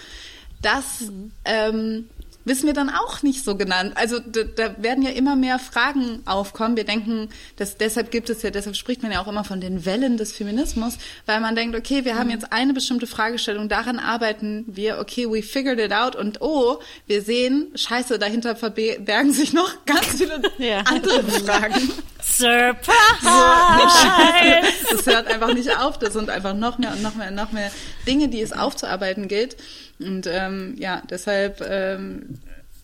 das ähm, wissen wir dann auch nicht so genannt. Also da, da werden ja immer mehr Fragen aufkommen. Wir denken, dass deshalb gibt es ja, deshalb spricht man ja auch immer von den Wellen des Feminismus, weil man denkt, okay, wir haben jetzt eine bestimmte Fragestellung, daran arbeiten wir, okay, we figured it out und oh, wir sehen, scheiße, dahinter verbergen sich noch ganz viele Ja. andere Fragen. Surprise! Das hört einfach nicht auf. Das sind einfach noch mehr und noch mehr und noch mehr Dinge, die es aufzuarbeiten gilt. Und ähm, ja, deshalb ähm,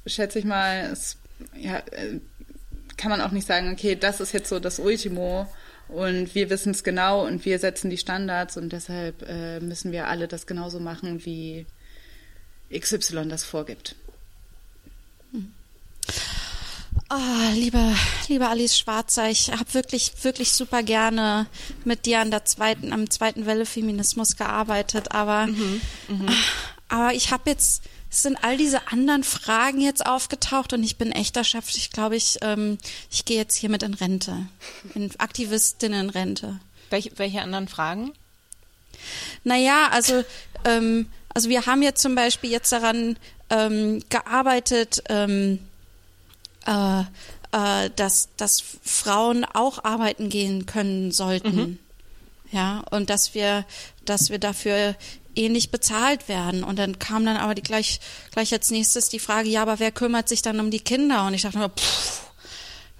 schätze ich mal, es, ja, äh, kann man auch nicht sagen, okay, das ist jetzt so das Ultimo und wir wissen es genau und wir setzen die Standards und deshalb äh, müssen wir alle das genauso machen, wie XY das vorgibt. Oh, liebe, liebe Alice Schwarzer, ich habe wirklich, wirklich super gerne mit dir an der zweiten, am zweiten Welle Feminismus gearbeitet, aber, aber ich habe jetzt, es sind all diese anderen Fragen jetzt aufgetaucht und ich bin echt erschöpft. Ich glaube, ich, ähm, ich gehe jetzt hiermit in Rente, in Aktivistinnenrente. Welche, welche anderen Fragen? Naja, also, ähm, also wir haben jetzt zum Beispiel jetzt daran ähm, gearbeitet, ähm, äh, äh, dass, dass Frauen auch arbeiten gehen können sollten. Ja, und dass wir, dass wir dafür ähnlich bezahlt werden. Und dann kam dann aber die gleich, gleich als nächstes die Frage, ja, aber wer kümmert sich dann um die Kinder? Und ich dachte nur, pff,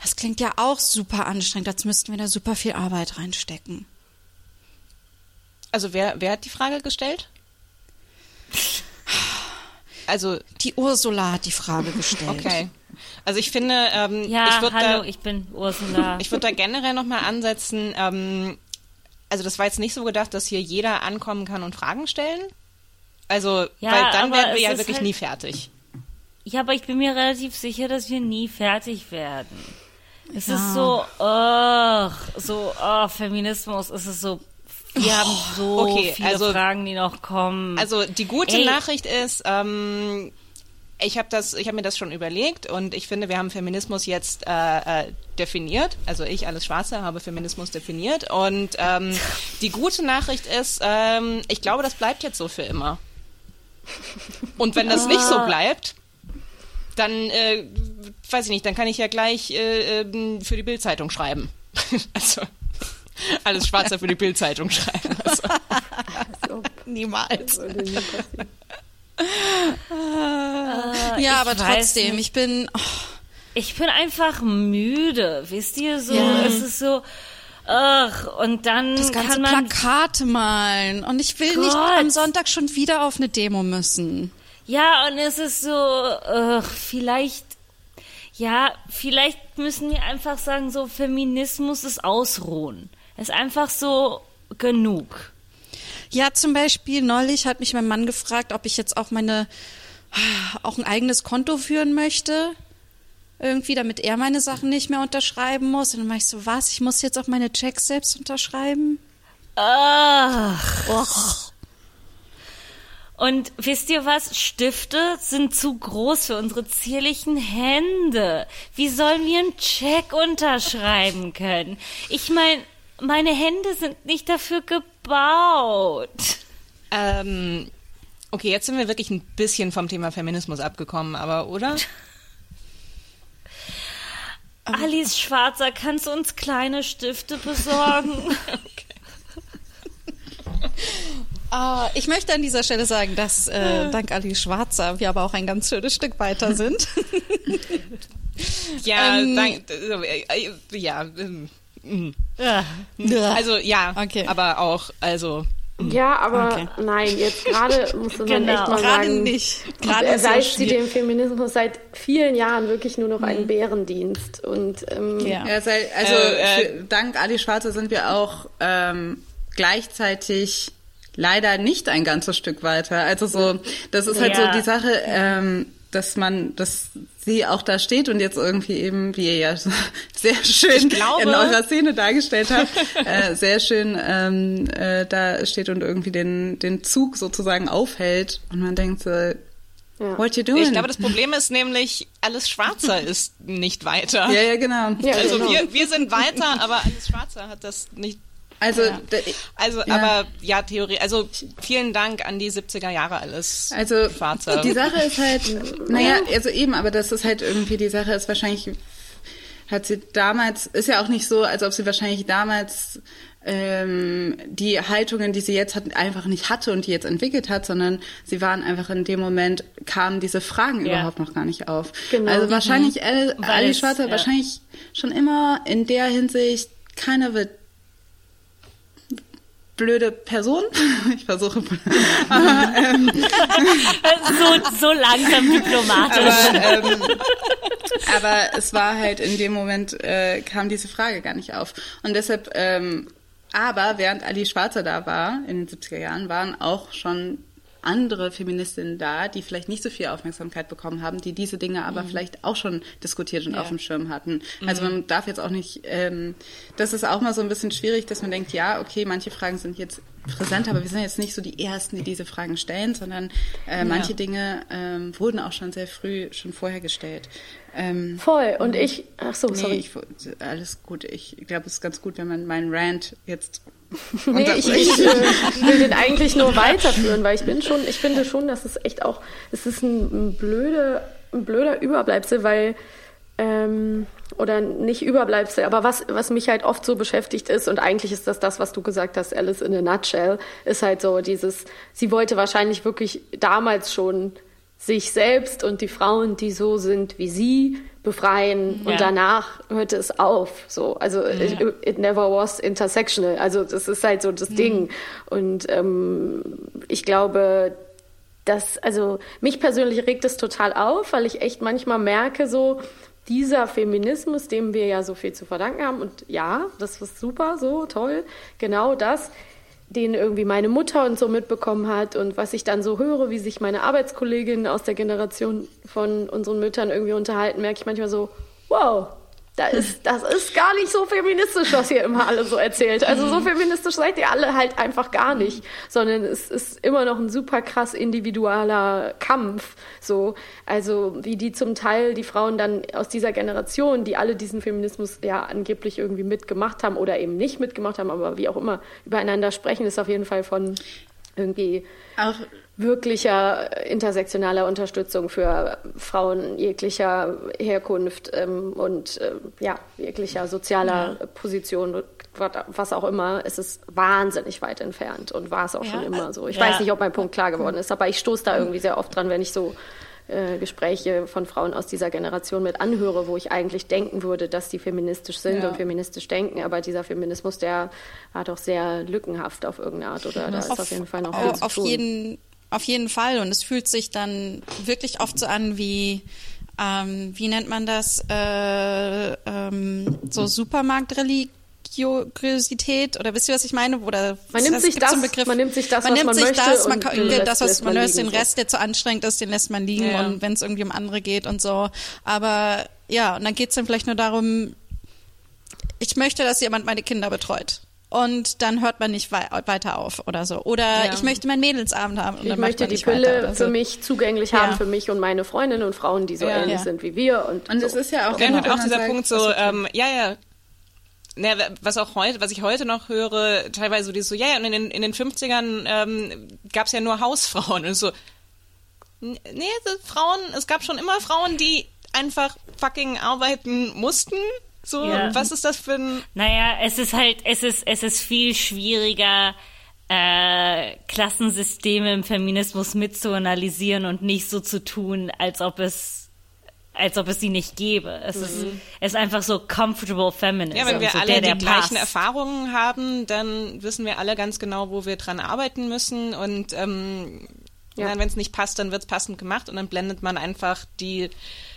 das klingt ja auch super anstrengend, als müssten wir da super viel Arbeit reinstecken. Also wer, wer hat die Frage gestellt? Also, Die Ursula hat die Frage gestellt. okay. Also ich finde, ähm, Ja, ich würde hallo, da, ich bin Ursula. ich würde da generell nochmal ansetzen, ähm, also das war jetzt nicht so gedacht, dass hier jeder ankommen kann und Fragen stellen. Also, Ja, weil dann werden wir ja wirklich halt- nie fertig. Ja, aber ich bin mir relativ sicher, dass wir nie fertig werden. Es ist so, ach, so, oh, Feminismus, es ist so, wir haben so okay, viele also- Fragen, die noch kommen. Also die gute Ey. Nachricht ist, ähm, ich habe das, ich habe mir das schon überlegt und ich finde, wir haben Feminismus jetzt äh, äh, definiert. Also ich, alles Schwarze, habe Feminismus definiert und ähm, die gute Nachricht ist, ähm, ich glaube, das bleibt jetzt so für immer. Und wenn das nicht so bleibt, dann äh, weiß ich nicht, dann kann ich ja gleich äh, ähm, für die Bildzeitung schreiben. also alles Schwarzer für die Bildzeitung schreiben. Also. Niemals. Passieren. Ja, aber trotzdem, nicht. ich bin, oh, ich bin einfach müde, wisst ihr so? Ja. Es ist so, ach, und dann das ganze kann man Plakate malen. Und ich will nicht Gott. am Sonntag schon wieder auf eine Demo müssen. Ja, und es ist so, ach, vielleicht, ja, vielleicht müssen wir einfach sagen, so Feminismus ist ausruhen. Ist einfach so genug. Ja, zum Beispiel neulich hat mich mein Mann gefragt, ob ich jetzt auch meine, auch ein eigenes Konto führen möchte. Irgendwie, damit er meine Sachen nicht mehr unterschreiben muss. Und dann mach ich so, was? Ich muss jetzt auch meine Checks selbst unterschreiben? Ach. Und wisst ihr was? Stifte sind zu groß für unsere zierlichen Hände. Wie sollen wir einen Check unterschreiben können? Ich meine, meine Hände sind nicht dafür gebaut. Ähm, okay, jetzt sind wir wirklich ein bisschen vom Thema Feminismus abgekommen, aber oder? Alice Schwarzer, kannst du uns kleine Stifte besorgen? Ah, ich möchte an dieser Stelle sagen, dass äh, dank Ali Schwarzer wir aber auch ein ganz schönes Stück weiter sind. Ja, Ähm, dank, äh, äh, ja, ähm. Ja. Also ja, Okay. aber auch, also Ja, aber Okay. nein, jetzt gerade musste man Genau. echt mal Gerade sagen, nicht. Gerade ist erweist ja sie dem Feminismus seit vielen Jahren wirklich nur noch einen Bärendienst. Und ähm, Ja. Ja, sei- also Äh, äh, für, dank Ali Schwarze sind wir auch ähm, gleichzeitig leider nicht ein ganzes Stück weiter. Also so, das ist halt Ja. so die Sache, ähm, dass man, dass sie auch da steht und jetzt irgendwie eben, wie ihr ja sehr schön glaube- in eurer Szene dargestellt habt, äh, sehr schön ähm, äh, da steht und irgendwie den, den Zug sozusagen aufhält und man denkt so, what you doing? ich glaube, das Problem ist nämlich, alles Schwarzer ist nicht weiter. ja, ja, genau. Ja, Also genau. wir, wir sind weiter, aber alles Schwarzer hat das nicht. Also, da, Also, Ja. aber ja, Theorie. Also vielen Dank an die 70er Jahre alles. Also Schwarzer. die Sache ist halt, naja, also eben, aber das ist halt irgendwie, die Sache ist wahrscheinlich, hat sie damals, ist ja auch nicht so, als ob sie wahrscheinlich damals ähm, die Haltungen, die sie jetzt hat, einfach nicht hatte und die jetzt entwickelt hat, sondern sie waren einfach in dem Moment, kamen diese Fragen Ja. überhaupt noch gar nicht auf. Genau. Also wahrscheinlich, Ali, Weil Ali Schwarzer, ja. wahrscheinlich schon immer in der Hinsicht keine wird blöde Person. Ich versuche. So, so langsam diplomatisch. Aber, ähm, aber es war halt in dem Moment, äh, kam diese Frage gar nicht auf. Und deshalb, ähm, aber während Ali Schwarzer da war, in den 70er Jahren, waren auch schon andere Feministinnen da, die vielleicht nicht so viel Aufmerksamkeit bekommen haben, die diese Dinge aber vielleicht auch schon diskutiert und auf dem Schirm hatten. Also man darf jetzt auch nicht, ähm, das ist auch mal so ein bisschen schwierig, dass man denkt, ja, okay, manche Fragen sind jetzt präsent, aber wir sind jetzt nicht so die Ersten, die diese Fragen stellen, sondern äh, manche Dinge ähm, wurden auch schon sehr früh, schon vorher gestellt. Ähm, Voll. Und ich, ach so, nee, sorry. ich, alles gut. Ich glaube, es ist ganz gut, wenn man meinen Rant jetzt Nee, ich, ich äh, will den eigentlich nur weiterführen, weil ich bin schon, ich finde schon, dass es echt auch, es ist ein, ein, blöde, ein blöder Überbleibsel, weil ähm, oder nicht Überbleibsel, aber was, was mich halt oft so beschäftigt ist, und eigentlich ist das das, was du gesagt hast, Alice in a nutshell, ist halt so dieses, sie wollte wahrscheinlich wirklich damals schon sich selbst und die Frauen, die so sind wie sie, befreien Ja. und danach hörte es auf. So, also it, it never was intersectional. Also das ist halt so das Ding. Und ähm, ich glaube, dass, also mich persönlich regt es total auf, weil ich echt manchmal merke, so dieser Feminismus, dem wir ja so viel zu verdanken haben, und ja, das ist super, so toll, genau das, den irgendwie meine Mutter und so mitbekommen hat und was ich dann so höre, wie sich meine Arbeitskolleginnen aus der Generation von unseren Müttern irgendwie unterhalten, merke ich manchmal so, wow, da ist, das ist gar nicht so feministisch, was ihr immer alle so erzählt. Also so feministisch seid ihr alle halt einfach gar nicht, sondern es ist immer noch ein super krass individualer Kampf. So, also wie die zum Teil die Frauen dann aus dieser Generation, die alle diesen Feminismus ja angeblich irgendwie mitgemacht haben oder eben nicht mitgemacht haben, aber wie auch immer übereinander sprechen, ist auf jeden Fall von irgendwie auch wirklicher intersektionaler Unterstützung für Frauen jeglicher Herkunft ähm, und ähm, ja, jeglicher sozialer Position, wat- was auch immer, es ist wahnsinnig weit entfernt und war es auch schon immer so. Ich Ja. weiß nicht, ob mein Punkt klar geworden ist, aber ich stoße da irgendwie sehr oft dran, wenn ich so äh, Gespräche von Frauen aus dieser Generation mit anhöre, wo ich eigentlich denken würde, dass die feministisch sind Ja. und feministisch denken, aber dieser Feminismus, der war doch sehr lückenhaft auf irgendeine Art oder da ist auf jeden Fall noch viel Auf, zu auf tun. jeden, auf jeden Fall. Und es fühlt sich dann wirklich oft so an wie, ähm, wie nennt man das, äh, ähm, so Supermarktreligiosität oder wisst ihr, was ich meine? Oder Man nimmt es sich gibt so das- man nimmt sich das, man was nimmt man sich möchte das, man und kann, den Rest das, was lässt man löst, den. Rest, der zu anstrengend ist, den lässt man liegen Ja. und wenn es irgendwie um andere geht und so. Aber ja, und dann geht's dann vielleicht nur darum, ich möchte, dass jemand meine Kinder betreut. Und dann hört man nicht wei weiter auf oder so. Oder Ja. ich möchte meinen Mädelsabend haben. Und Ich möchte die weiter Pille so. für mich zugänglich Ja. haben, für mich und meine Freundinnen und Frauen, die so Ja. ähnlich Ja. sind wie wir. Und, Und so. es ist ja auch, und man auch dieser sagt, Punkt so, ähm, ja, ja. Ne, was auch heute, was ich heute noch höre, teilweise so dieses so, ja, ja, und in den, in den 50ern ähm, gab es ja nur Hausfrauen und so. Nee, Frauen, es gab schon immer Frauen, die einfach fucking arbeiten mussten. So, Ja. was ist das für ein Naja, es ist halt, es ist, es ist viel schwieriger, äh, Klassensysteme im Feminismus mitzuanalysieren und nicht so zu tun, als ob es, als ob es sie nicht gäbe. Es ist, es ist einfach so comfortable feminism. Ja, wenn wir so alle der, der die gleichen passt. Erfahrungen haben, dann wissen wir alle ganz genau, wo wir dran arbeiten müssen. Und ähm, Ja. wenn es nicht passt, dann wird es passend gemacht und dann blendet man einfach die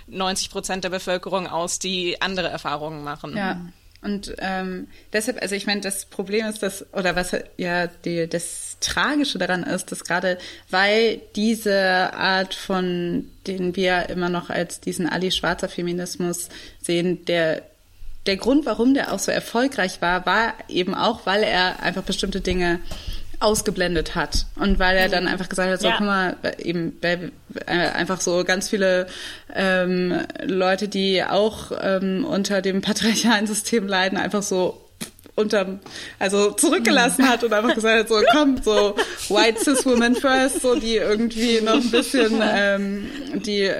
90 Prozent der Bevölkerung aus, die andere Erfahrungen machen. Ja. Und ähm, deshalb, also ich meine, das Problem ist, dass, oder was ja die, das Tragische daran ist, dass gerade weil diese Art von, den wir immer noch als diesen Ali-Schwarzer Feminismus sehen, der der Grund, warum der auch so erfolgreich war, war eben auch, weil er einfach bestimmte Dinge ausgeblendet hat und weil er dann einfach gesagt hat, so Ja. guck mal, eben äh, einfach so ganz viele ähm, Leute, die auch ähm, unter dem patriarchalen System leiden, einfach so unterm, also zurückgelassen hat und einfach gesagt hat, so komm, so white cis women first, so die irgendwie noch ein bisschen ähm, die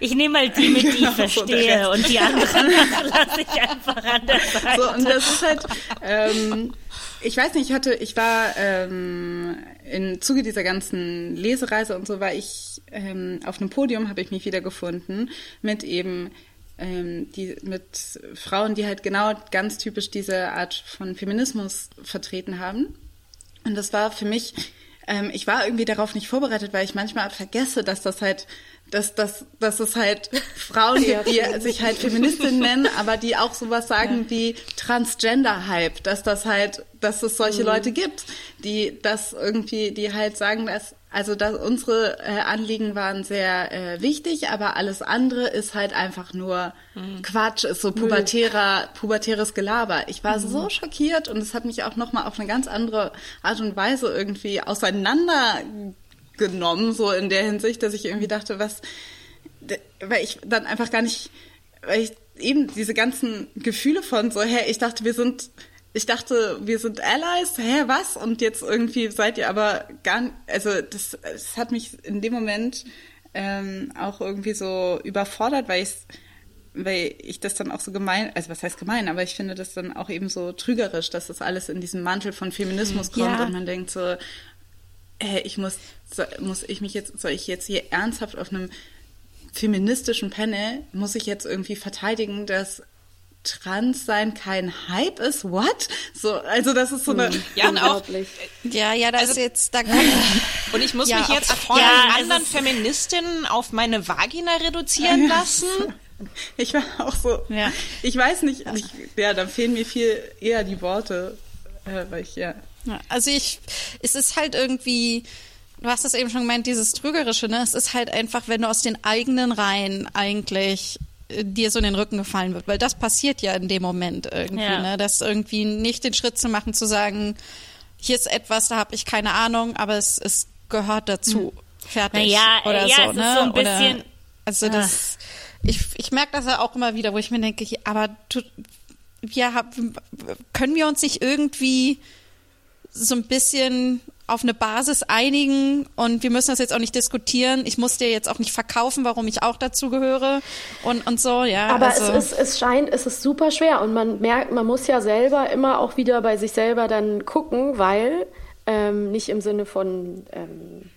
Ich nehme mal die mit, die ich Genau, so der verstehe Rest. und die anderen lasse ich einfach an der Seite. So, und das ist halt, ähm, ich weiß nicht, ich hatte, ich war ähm, im Zuge dieser ganzen Lesereise und so war ich ähm, auf einem Podium, habe ich mich wiedergefunden mit eben ähm, die mit Frauen, die halt genau ganz typisch diese Art von Feminismus vertreten haben. Und das war für mich, ähm, ich war irgendwie darauf nicht vorbereitet, weil ich manchmal vergesse, dass das halt, dass, dass, dass es halt Frauen gibt, die sich halt Feministinnen nennen, aber die auch sowas sagen wie Transgender-Hype, dass das halt, dass es solche Leute gibt, die das irgendwie, die halt sagen, dass Also dass unsere äh, Anliegen waren sehr äh, wichtig, aber alles andere ist halt einfach nur Quatsch, ist so pubertärer, pubertäres Gelaber. Ich war so schockiert und es hat mich auch nochmal auf eine ganz andere Art und Weise irgendwie auseinandergenommen, so in der Hinsicht, dass ich irgendwie dachte, was, weil ich dann einfach gar nicht, weil ich eben diese ganzen Gefühle von so, hey, ich dachte, wir sind, ich dachte, wir sind Allies, hä, was? Und jetzt irgendwie seid ihr aber gar nicht, also das, das hat mich in dem Moment ähm, auch irgendwie so überfordert, weil ich weil ich das dann auch so gemein, also was heißt gemein, aber ich finde das dann auch eben so trügerisch, dass das alles in diesen Mantel von Feminismus kommt Ja. und man denkt so, hey, ich muss, so, muss ich mich jetzt, soll ich jetzt hier ernsthaft auf einem feministischen Panel, muss ich jetzt irgendwie verteidigen, dass Transsein kein Hype ist? What? So, also das ist so eine, Ja, und auch, Unglaublich. Ja, ja, das Also- ist jetzt, da kann, und ich muss Ja, mich jetzt von Ja, anderen ist- Feministinnen auf meine Vagina reduzieren lassen. ich war auch so, Ja. ich weiß nicht, ich, ja, da fehlen mir viel eher die Worte, äh, weil ich, ja, Ja, also ich, es ist halt irgendwie, du hast es eben schon gemeint, dieses Trügerische, ne? Es ist halt einfach, wenn du aus den eigenen Reihen eigentlich äh, dir so in den Rücken gefallen wird, weil das passiert ja in dem Moment irgendwie, Ja. ne? Das irgendwie nicht den Schritt zu machen, zu sagen, hier ist etwas, da habe ich keine Ahnung, aber es, es gehört dazu. Fertig. Naja, oder ja, so, es ist ne? so ein Oder- bisschen- also das, ich, ich merke das ja auch immer wieder, wo ich mir denke, aber du, wir haben, können wir uns nicht irgendwie so ein bisschen auf eine Basis einigen und wir müssen das jetzt auch nicht diskutieren. Ich muss dir jetzt auch nicht verkaufen, warum ich auch dazu gehöre und, und so, ja. Aber also, es, ist, es scheint, es ist super schwer und man merkt, man muss ja selber immer auch wieder bei sich selber dann gucken, weil ähm, nicht im Sinne von, ähm,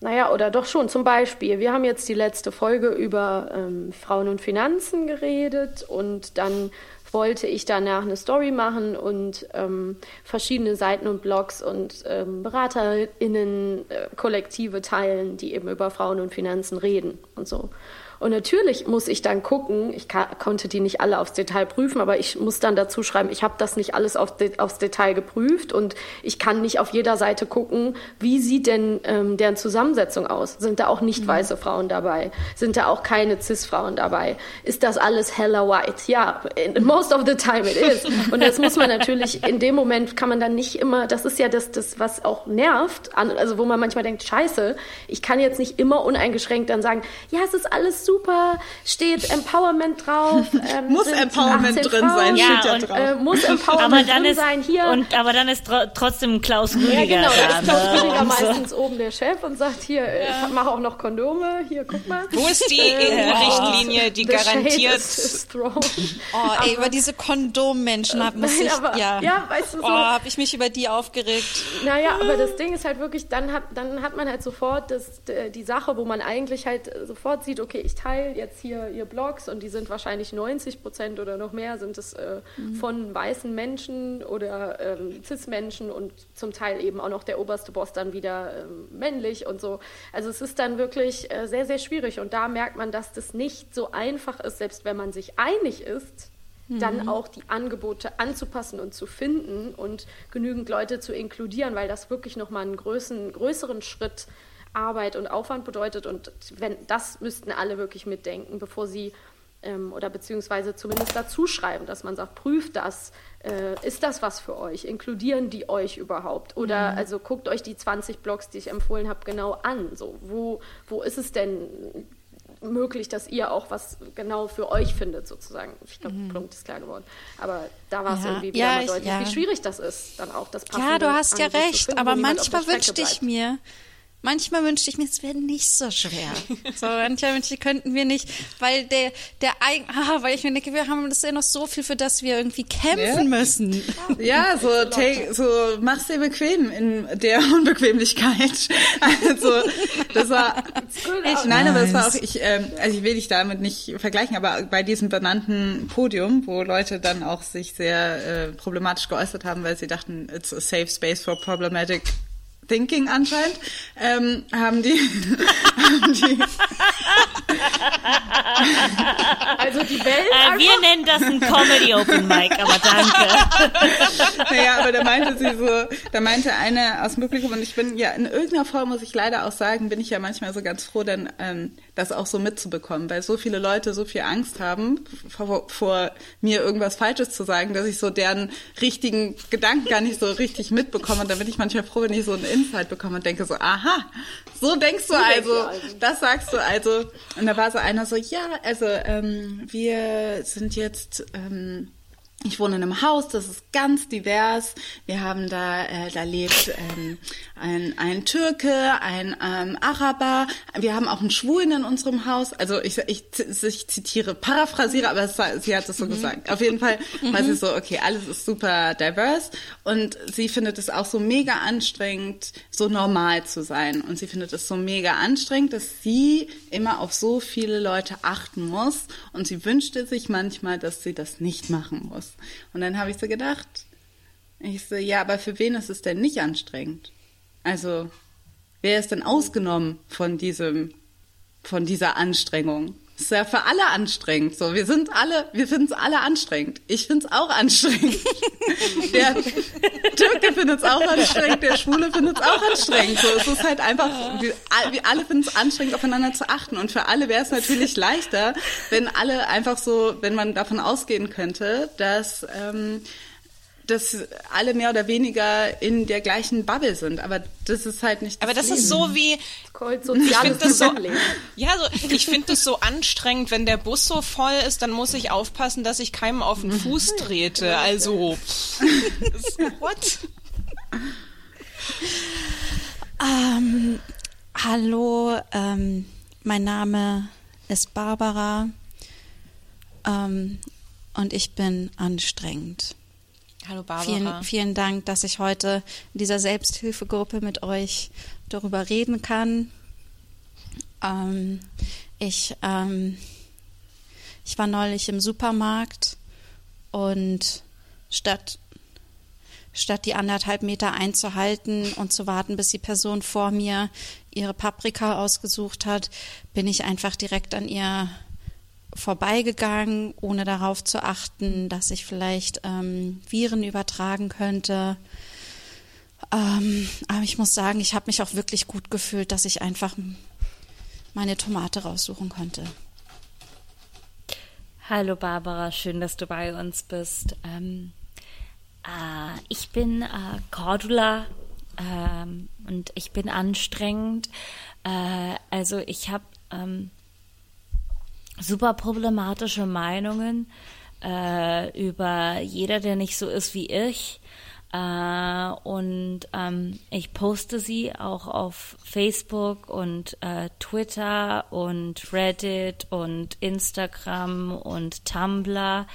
naja, oder doch schon, zum Beispiel, wir haben jetzt die letzte Folge über ähm, Frauen und Finanzen geredet und dann wollte ich danach eine Story machen und ähm, verschiedene Seiten und Blogs und ähm, BeraterInnen, äh, Kollektive teilen, die eben über Frauen und Finanzen reden und so. Und natürlich muss ich dann gucken, ich konnte die nicht alle aufs Detail prüfen, aber ich muss dann dazu schreiben, ich habe das nicht alles auf de aufs Detail geprüft und ich kann nicht auf jeder Seite gucken, wie sieht denn ähm, deren Zusammensetzung aus? Sind da auch nicht weiße Frauen dabei? Sind da auch keine Cis-Frauen dabei? Ist das alles heller white? Ja, most of the time it is. Und das muss man natürlich, in dem Moment kann man dann nicht immer, das ist ja das, das was auch nervt, also wo man manchmal denkt, scheiße, ich kann jetzt nicht immer uneingeschränkt dann sagen, ja, es ist alles super, steht Empowerment drauf. Ähm, Muss Empowerment 18 drin sein, Frauen, Ja, steht ja und, drauf. äh, muss aber Empowerment dann drin ist sein hier. und aber dann ist tro trotzdem Klaus Rüdiger ja, genau, da ist Klaus ne? Rüdiger Und so. meistens oben der Chef und sagt hier, äh, ich mache auch noch Kondome, hier, guck mal. Wo ist die EU-Richtlinie, die garantiert is- is oh, ey, über diese Kondommenschen hab, muss Nein, ich, aber, ja, ja, weißt du, so, oh, habe ich mich über die aufgeregt. Naja, aber das Ding ist halt wirklich, dann hat, dann hat man halt sofort das, die Sache, wo man eigentlich halt äh, sofort sieht, okay, ich teile jetzt hier ihr Blogs und die sind wahrscheinlich 90 Prozent oder noch mehr sind es äh, von weißen Menschen oder ähm, Cis-Menschen und zum Teil eben auch noch der oberste Boss dann wieder ähm, männlich und so. Also es ist dann wirklich äh, sehr, sehr schwierig und da merkt man, dass das nicht so einfach ist, selbst wenn man sich einig ist, dann auch die Angebote anzupassen und zu finden und genügend Leute zu inkludieren, weil das wirklich nochmal einen größeren, größeren Schritt Arbeit und Aufwand bedeutet. Und wenn das müssten alle wirklich mitdenken, bevor sie ähm, oder beziehungsweise zumindest dazu schreiben, dass man sagt, prüft das, äh, ist das was für euch? Inkludieren die euch überhaupt? Oder also guckt euch die 20 Blogs, die ich empfohlen habe, genau an. So, wo, wo ist es denn möglich, dass ihr auch was genau für euch findet, sozusagen. Ich glaube, Punkt ist klar geworden. Aber da war es Ja. irgendwie wieder Ja, mal ich- deutlich, ja. wie schwierig das ist, dann auch das Ja, passende du hast ja recht, finden, aber manchmal wünschte ich mir, manchmal wünschte ich mir, es wäre nicht so schwer. So, manchmal wünschte ich, könnten wir nicht, weil der, der Eigen, ah, weil ich mir denke, wir haben das ja noch so viel, für das wir irgendwie kämpfen Ja. müssen. Ja, so, take, so mach's dir bequem in der Unbequemlichkeit. Also das war ich, nein, aber es war auch ich, ähm, also ich will dich damit nicht vergleichen, aber bei diesem benannten Podium, wo Leute dann auch sich sehr äh, problematisch geäußert haben, weil sie dachten, it's a safe space for problematic Thinking anscheinend, ähm, haben die, haben die Also die Welt Äh, wir nennen das ein Comedy Open Mic, aber danke. Naja, aber da meinte sie so, da meinte eine aus dem Publikum, und ich bin ja in irgendeiner Form, muss ich leider auch sagen, bin ich ja manchmal so ganz froh, dann ähm, das auch so mitzubekommen, weil so viele Leute so viel Angst haben, vor, vor mir irgendwas Falsches zu sagen, dass ich so deren richtigen Gedanken gar nicht so richtig mitbekomme. Und da bin ich manchmal froh, wenn ich so einen Insight bekomme und denke so, aha, so denkst du also, das sagst du also. Und da war so einer so, ja, also ähm, wir sind jetzt... Ähm, ich wohne in einem Haus, das ist ganz divers. Wir haben da, äh, da lebt ähm, ein, ein Türke, ein ähm, Araber. Wir haben auch einen Schwulen in unserem Haus. Also ich, ich, ich zitiere, paraphrasiere, aber war- sie hat es so gesagt. Auf jeden Fall war sie so, okay, alles ist super diverse. Und sie findet es auch so mega anstrengend, so normal zu sein. Und sie findet es so mega anstrengend, dass sie immer auf so viele Leute achten muss. Und sie wünschte sich manchmal, dass sie das nicht machen muss. Und dann habe ich so gedacht, ich so, ja, aber für wen ist es denn nicht anstrengend? Also, wer ist denn ausgenommen von diesem, von dieser Anstrengung? Es ist ja für alle anstrengend. So, wir sind alle, wir finden es alle anstrengend. Ich finde es auch anstrengend. Der Türke findet es auch anstrengend, der Schwule findet es auch anstrengend. So, es ist halt einfach, wir alle finden es anstrengend, aufeinander zu achten. Und für alle wäre es natürlich leichter, wenn alle einfach so, wenn man davon ausgehen könnte, dass ähm, dass alle mehr oder weniger in der gleichen Bubble sind. Aber das ist halt nicht. Aber das Leben. ist so wie, ich finde das so, ja, so, ich finde das so anstrengend, wenn der Bus so voll ist, dann muss ich aufpassen, dass ich keinem auf den Fuß trete. Also, das- what? Ähm, hallo, ähm, mein Name ist Barbara ähm, und ich bin anstrengend. Hallo Barbara. Vielen, vielen Dank, dass ich heute in dieser Selbsthilfegruppe mit euch darüber reden kann. Ähm, ich, ähm, ich war neulich im Supermarkt und statt, statt die anderthalb Meter einzuhalten und zu warten, bis die Person vor mir ihre Paprika ausgesucht hat, bin ich einfach direkt an ihr vorbeigegangen, ohne darauf zu achten, dass ich vielleicht ähm, Viren übertragen könnte. Ähm, aber ich muss sagen, ich habe mich auch wirklich gut gefühlt, dass ich einfach meine Tomate raussuchen konnte. Hallo Barbara, schön, dass du bei uns bist. Ähm, äh, ich bin äh, Cordula ähm, und ich bin anstrengend. Äh, also ich habe ähm, super problematische Meinungen äh, über jeder, der nicht so ist wie ich. Äh, und ähm, ich poste sie auch auf Facebook und äh, Twitter und Reddit und Instagram und Tumblr,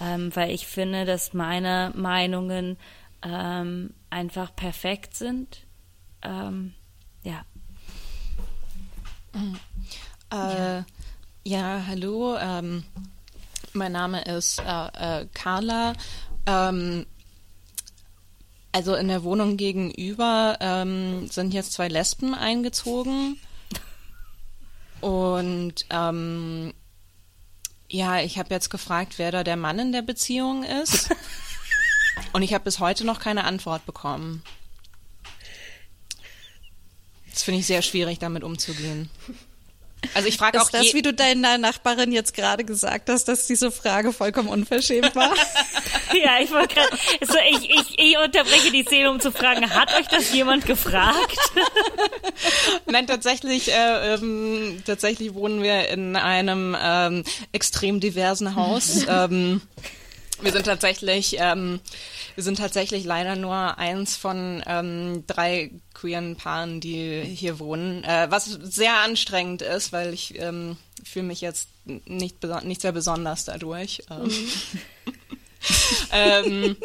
ähm, weil ich finde, dass meine Meinungen ähm, einfach perfekt sind. Ähm, ja. Äh, ja, hallo. Ähm, mein Name ist äh, äh, Carla. Ähm, also in der Wohnung gegenüber ähm, sind jetzt zwei Lesben eingezogen. Und ähm, ja, ich habe jetzt gefragt, wer da der Mann in der Beziehung ist. Und ich habe bis heute noch keine Antwort bekommen. Das finde ich sehr schwierig, damit umzugehen. Also ich frage auch Ist das, wie du deiner Nachbarin jetzt gerade gesagt hast, dass diese Frage vollkommen unverschämt war? Ja, ich wollte gerade, so, ich, ich, ich unterbreche die Szene, um zu fragen, hat euch das jemand gefragt? Nein, tatsächlich, äh, ähm, tatsächlich wohnen wir in einem ähm, extrem diversen Haus. ähm, wir sind tatsächlich, ähm, wir sind tatsächlich leider nur eins von ähm, drei queeren Paaren, die hier wohnen, äh, was sehr anstrengend ist, weil ich ähm, fühle mich jetzt nicht, nicht sehr besonders dadurch. Ähm, ähm,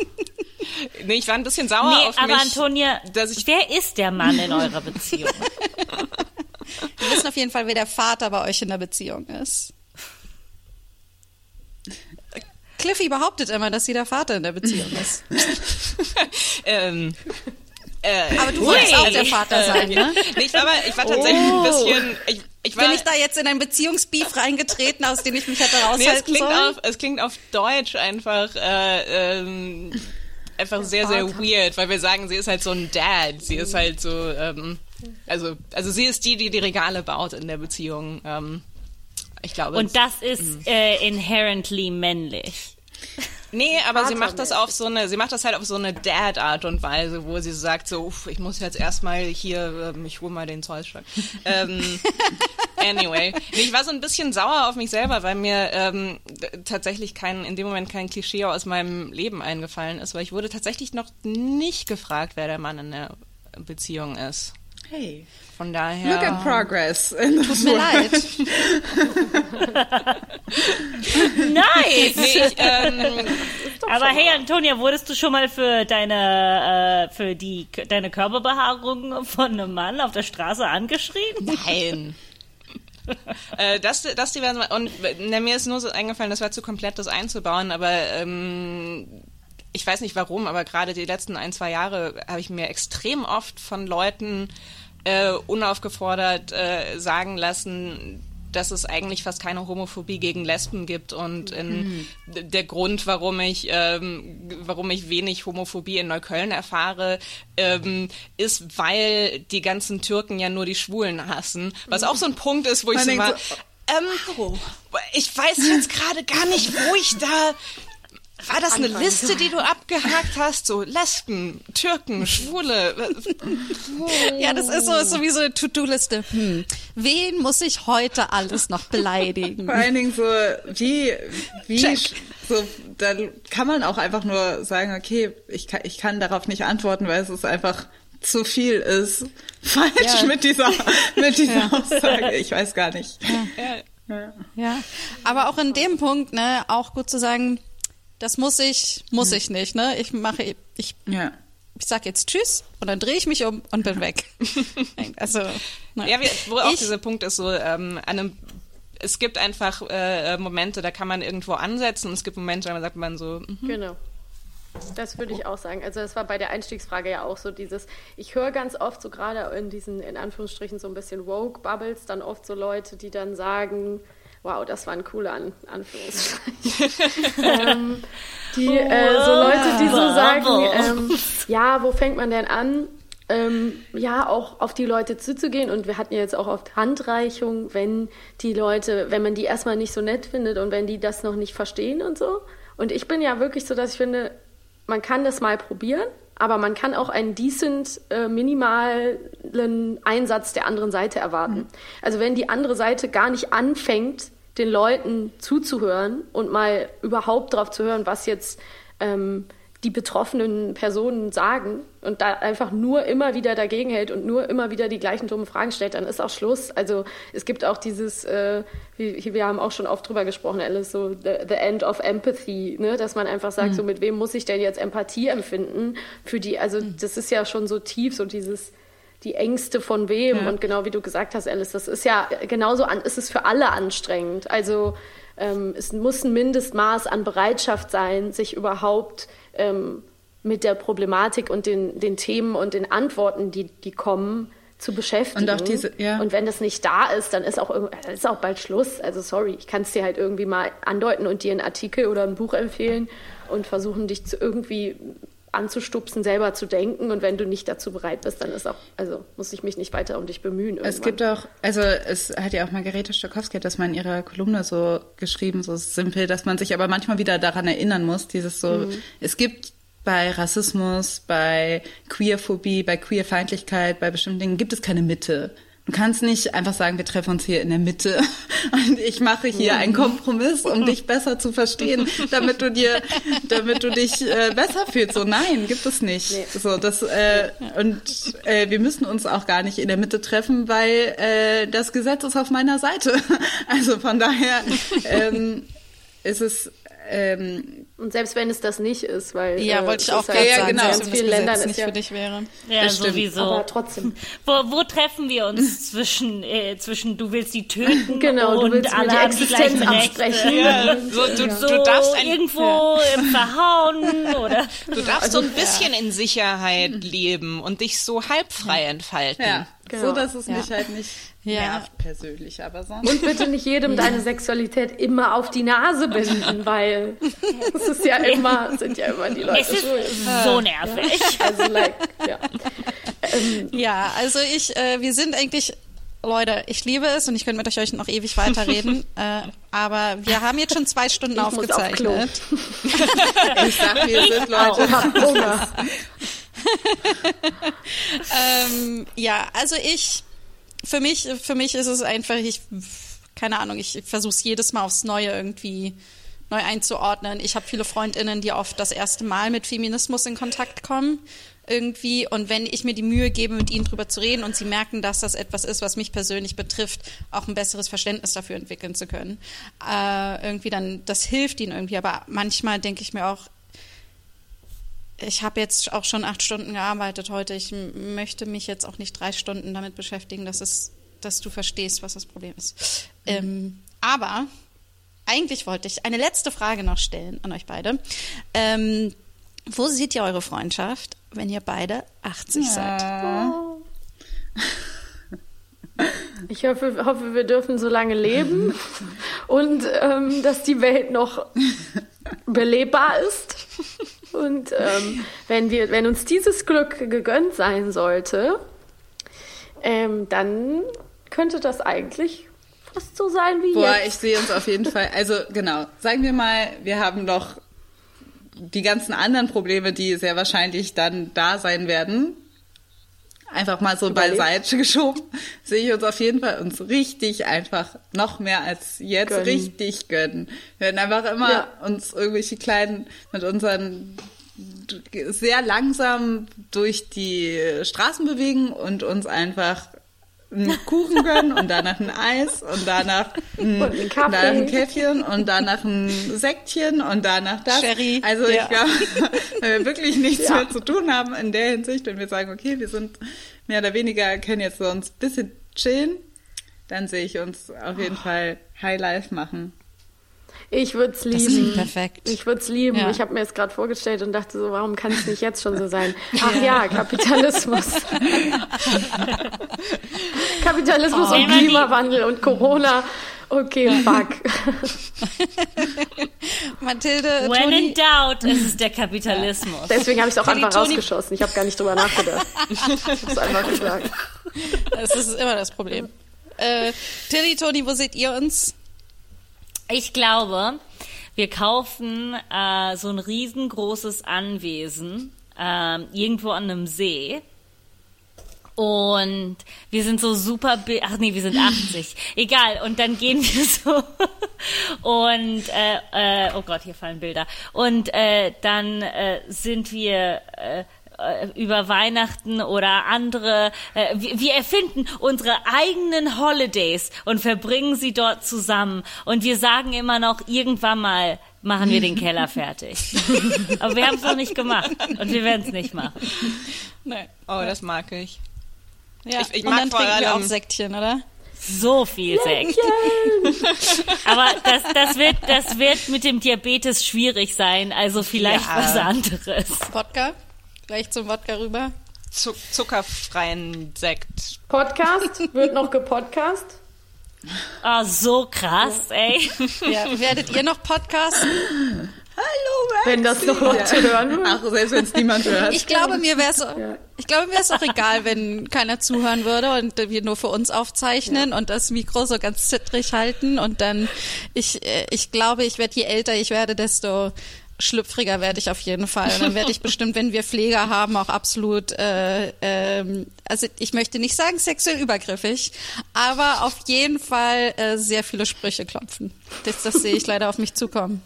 nee, ich war ein bisschen sauer Nee, auf aber mich, Antonia, dass ich wer ist der Mann in eurer Beziehung? Wir wissen auf jeden Fall, wer der Vater bei euch in der Beziehung ist. Cliffy behauptet immer, dass sie der Vater in der Beziehung ist. ähm, Äh, Aber du wolltest auch der Vater sein, ne? nee, ich war, aber, ich war tatsächlich ein bisschen. Ich, ich war, Bin ich da jetzt in ein Beziehungsbeef reingetreten, aus dem ich mich hätte nee, es raushalten klingt sollen? auf, es klingt auf Deutsch einfach. Äh, ähm, einfach sehr, sehr weird, weil wir sagen, sie ist halt so ein Dad. Sie ist halt so, ähm, also, also sie ist die, die die Regale baut in der Beziehung. Ähm, ich glaube. Und das ist äh, inherently männlich. Nee, aber sie macht das auf so eine, sie macht das halt auf so eine Dad-Art und Weise, wo sie sagt so, uff, ich muss jetzt erstmal hier, ähm, ich hol mal den Zollstock. ähm, anyway, ich war so ein bisschen sauer auf mich selber, weil mir ähm, tatsächlich kein, in dem Moment kein Klischee aus meinem Leben eingefallen ist, weil ich wurde tatsächlich noch nicht gefragt, wer der Mann in der Beziehung ist. Hey, Von daher. look at progress. In the Tut mir leid. Nice! Nee, ich, ähm, Aber hey, Antonia, wurdest du schon mal für deine, äh, für die, deine Körperbehaarung von einem Mann auf der Straße angeschrien? Nein. äh, das, das die werden und na, mir ist nur so eingefallen, das war zu komplett, das einzubauen, aber ähm, ich weiß nicht warum, aber gerade die letzten ein, zwei Jahre habe ich mir extrem oft von Leuten äh, unaufgefordert äh, sagen lassen, dass es eigentlich fast keine Homophobie gegen Lesben gibt und in, d- der Grund, warum ich, ähm, warum ich wenig Homophobie in Neukölln erfahre, ähm, ist, weil die ganzen Türken ja nur die Schwulen hassen. Was auch so ein Punkt ist, wo ich so mal, ähm, ich weiß jetzt gerade gar nicht, wo ich da war das eine Liste, die du abgehakt hast? So Lesben, Türken, Schwule. Ja, das ist so, ist so wie so eine To-Do-Liste. Hm. Wen muss ich heute alles noch beleidigen? Vor allen Dingen so, wie, wie, Check. so, da kann man auch einfach nur sagen, okay, ich kann, ich kann darauf nicht antworten, weil es ist einfach zu viel ist. Falsch mit dieser, mit dieser Aussage. Ich weiß gar nicht. Ja, aber auch in dem Punkt, ne, auch gut zu sagen, das muss ich, muss ich nicht, ne? Ich mache, ich, Ja. ich sag jetzt Tschüss und dann drehe ich mich um und bin weg. also, ne. Ja, wo auch Ich- dieser Punkt ist so, ähm, an einem, es gibt einfach äh, Momente, da kann man irgendwo ansetzen und es gibt Momente, da sagt man so, mhm. Genau. Das würde ich auch sagen. Also das war bei der Einstiegsfrage ja auch so dieses, ich höre ganz oft so gerade in diesen, in Anführungsstrichen, so ein bisschen Woke-Bubbles, dann oft so Leute, die dann sagen, wow, das war ein cooler An Anführungsstrichen. ähm, die, äh, so Leute, die so sagen, ähm, ja, wo fängt man denn an? Ähm, ja, auch auf die Leute zuzugehen und wir hatten ja jetzt auch oft Handreichung, wenn die Leute, wenn man die erstmal nicht so nett findet und wenn die das noch nicht verstehen und so. Und ich bin ja wirklich so, dass ich finde, man kann das mal probieren, aber man kann auch einen decent, äh, minimalen Einsatz der anderen Seite erwarten. Also wenn die andere Seite gar nicht anfängt, den Leuten zuzuhören und mal überhaupt darauf zu hören, was jetzt ähm, die betroffenen Personen sagen und da einfach nur immer wieder dagegen hält und nur immer wieder die gleichen dummen Fragen stellt, dann ist auch Schluss. Also es gibt auch dieses, äh, wir haben auch schon oft drüber gesprochen, Alice, so the, the end of empathy, ne? dass man einfach sagt, so mit wem muss ich denn jetzt Empathie empfinden für die, also das ist ja schon so tief, so dieses die Ängste von wem und genau wie du gesagt hast, Alice, das ist ja genauso an, ist es für alle anstrengend. Also ähm, es muss ein Mindestmaß an Bereitschaft sein, sich überhaupt ähm, mit der Problematik und den, den Themen und den Antworten, die, die kommen, zu beschäftigen. Und diese- ja. Und wenn das nicht da ist, dann ist auch, dann ist auch bald Schluss. Also sorry, ich kann es dir halt irgendwie mal andeuten und dir einen Artikel oder ein Buch empfehlen und versuchen, dich zu irgendwie anzustupsen, selber zu denken. Und wenn du nicht dazu bereit bist, dann ist auch, also muss ich mich nicht weiter um dich bemühen. Es irgendwann. gibt auch, also es hat ja auch Margarete Stokowski hat das mal in ihrer Kolumne so geschrieben, so simpel, dass man sich aber manchmal wieder daran erinnern muss, dieses so, es gibt bei Rassismus, bei Queerphobie, bei Queerfeindlichkeit, bei bestimmten Dingen gibt es keine Mitte. Du kannst nicht einfach sagen, wir treffen uns hier in der Mitte und ich mache hier einen Kompromiss, um dich besser zu verstehen, damit du dir, damit du dich äh, besser fühlst. So nein, gibt es nicht. So das äh, und äh, wir müssen uns auch gar nicht in der Mitte treffen, weil äh, das Gesetz ist auf meiner Seite. Also von daher ähm, ist es ähm, Und selbst wenn es das nicht ist, weil Ja, äh, wollte ich es auch halt ja, sagen, genau. ganz wenn das vielen Ländern ist nicht ja, für dich wäre. Ja, Das sowieso. aber trotzdem. Wo, wo treffen wir uns zwischen, äh, zwischen du willst die töten Genau, du und willst mir alle die Existenz absprechen. Ja, so, du, So du darfst ein, irgendwo im Verhauen oder du darfst so ein bisschen in Sicherheit leben und dich so halbfrei entfalten. Ja, Genau. so dass es Ja. mich halt nicht Ja. nervt persönlich, aber sonst. Und bitte nicht jedem deine Sexualität immer auf die Nase binden, weil es ist ja immer, sind ja immer die Leute es ist schuld. so nervig. Also like, ja. Ja, also ich, äh, wir sind eigentlich, Leute, ich liebe es und ich könnte mit euch noch ewig weiterreden, äh, aber wir haben jetzt schon zwei Stunden Ich muss auf Klo. aufgezeichnet. Ich sag, wir sind Leute. Hunger. ähm, ja, also ich, für mich, für mich ist es einfach, ich, keine Ahnung, ich versuche es jedes Mal aufs Neue irgendwie neu einzuordnen. Ich habe viele Freundinnen, die oft das erste Mal mit Feminismus in Kontakt kommen irgendwie und wenn ich mir die Mühe gebe, mit ihnen drüber zu reden und sie merken, dass das etwas ist, was mich persönlich betrifft, auch ein besseres Verständnis dafür entwickeln zu können, äh, irgendwie dann, das hilft ihnen irgendwie, aber manchmal denke ich mir auch, ich habe jetzt auch schon acht Stunden gearbeitet heute. Ich möchte mich jetzt auch nicht drei Stunden damit beschäftigen, dass, es, dass du verstehst, was das Problem ist. Ähm, aber eigentlich wollte ich eine letzte Frage noch stellen an euch beide. Ähm, wo seht ihr eure Freundschaft, wenn ihr beide 80 seid? Ich hoffe, hoffe, wir dürfen so lange leben und ähm, dass die Welt noch belebbar ist. Und ähm, wenn, wir, wenn uns dieses Glück gegönnt sein sollte, ähm, dann könnte das eigentlich fast so sein wie Boah, jetzt. ich sehe uns auf jeden Fall. Also genau, sagen wir mal, wir haben noch die ganzen anderen Probleme, die sehr wahrscheinlich dann da sein werden. Einfach mal so Überlebt. beiseite geschoben, sehe ich uns auf jeden Fall uns richtig einfach noch mehr als jetzt Gönnen. richtig gönnen. Wir werden einfach immer Ja. uns irgendwelche kleinen mit unseren sehr langsam durch die Straßen bewegen und uns einfach einen Kuchen gönnen und danach ein Eis und danach ein, Und Kaffee. danach ein Käffchen und danach ein Sektchen und danach das. Sherry, Also ja. ich glaube, wenn wir wirklich nichts Ja. mehr zu tun haben in der Hinsicht, wenn wir sagen, okay, wir sind mehr oder weniger, können jetzt so uns ein bisschen chillen, dann sehe ich uns auf jeden Fall High Life machen. Ich würde es lieben. perfekt. Ich würde es lieben. Ja. Ich habe mir es gerade vorgestellt und dachte so, warum kann es nicht jetzt schon so sein? Ach ja, Kapitalismus. Kapitalismus Oh. und Immer die- Klimawandel und Corona. Okay, fuck. Mathilde, When Toni, in doubt, es ist der Kapitalismus. Deswegen habe ich es auch Toni, einfach Toni- rausgeschossen. Ich habe gar nicht drüber nachgedacht. Ich habe es einfach gesagt. das ist immer das Problem. Äh, Tilly, Toni, wo seht ihr uns? Ich glaube, wir kaufen äh, so ein riesengroßes Anwesen ähm, irgendwo an einem See. Und wir sind so super, ach nee, wir sind 80. Egal, und dann gehen wir so und, äh, äh, oh Gott, hier fallen Bilder. Und äh, dann äh, sind wir äh, äh, über Weihnachten oder andere, äh, wir, erfinden unsere eigenen Holidays und verbringen sie dort zusammen. Und wir sagen immer noch, irgendwann mal machen wir den Keller fertig. Aber wir haben es noch nicht gemacht und wir werden es nicht machen. Nee. Oh, das mag ich. Ja. Ich- ich und dann trinken wir auch Sektchen, oder? So viel Sekt. Aber das, das, wird, das wird mit dem Diabetes schwierig sein, also vielleicht Ja. was anderes. Wodka? Gleich zum Wodka rüber. Zu zuckerfreien Sekt. Podcast? Wird noch gepodcast? Oh, so krass, ey. Ja, werdet ihr noch podcasten? Hallo, Wenn das noch Leute hören. Ach, selbst wenn es niemand hört. Ich glaube, mir wäre es Ja. ich glaube, mir ist auch egal, wenn keiner zuhören würde und wir nur für uns aufzeichnen und das Mikro so ganz zittrig halten und dann ich äh, ich glaube, ich werde je älter ich werde, desto schlüpfriger werde ich auf jeden Fall. Und dann werde ich bestimmt, wenn wir Pfleger haben, auch absolut, äh, ähm, also ich möchte nicht sagen sexuell übergriffig, aber auf jeden Fall äh, sehr viele Sprüche klopfen. Das, das sehe ich leider auf mich zukommen.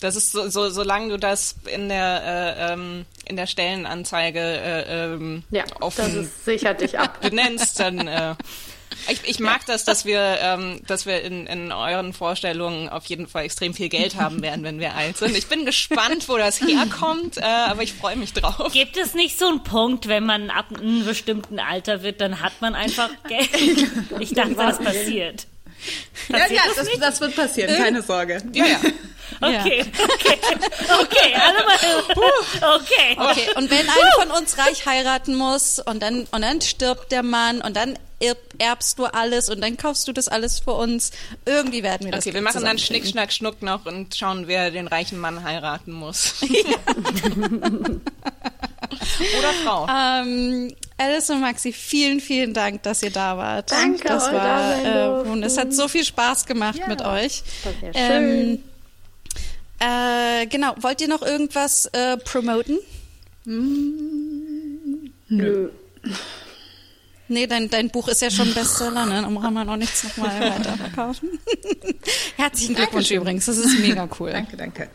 Das ist so, so solange du das in der äh, ähm, in der Stellenanzeige äh, ähm, Ja, das offen ist, sichert dich ab. benennst, dann äh, Ich, ich mag das, dass wir, ähm, dass wir in, in euren Vorstellungen auf jeden Fall extrem viel Geld haben werden, wenn wir alt sind. Ich bin gespannt, wo das herkommt, äh, aber ich freue mich drauf. Gibt es nicht so einen Punkt, wenn man ab einem bestimmten Alter wird, dann hat man einfach Geld? Ich dachte, das passiert. Ja, ja, das, das wird passieren, keine Sorge. Ja, ja. Okay, okay, okay, alle mal, okay. Okay, und wenn einer von uns reich heiraten muss und dann, und dann stirbt der Mann und dann erbst du alles und dann kaufst du das alles für uns, irgendwie werden wir das Okay, wir machen dann. Schnick, Schnack, Schnuck noch und schauen, wer den reichen Mann heiraten muss. Oder Frau. Ähm, Alice und Maxi, vielen, vielen Dank, dass ihr da wart. Danke, das euch war, äh, es hat so viel Spaß gemacht mit euch. Das war Ähm, äh, genau, wollt ihr noch irgendwas äh, promoten? Nö. Nee, dein, dein Buch ist ja schon Bestseller, ne? Dann brauchen wir noch nichts nochmal weiterverkaufen. Herzlichen Glückwunsch Dankeschön. übrigens, das ist mega cool. Danke, danke.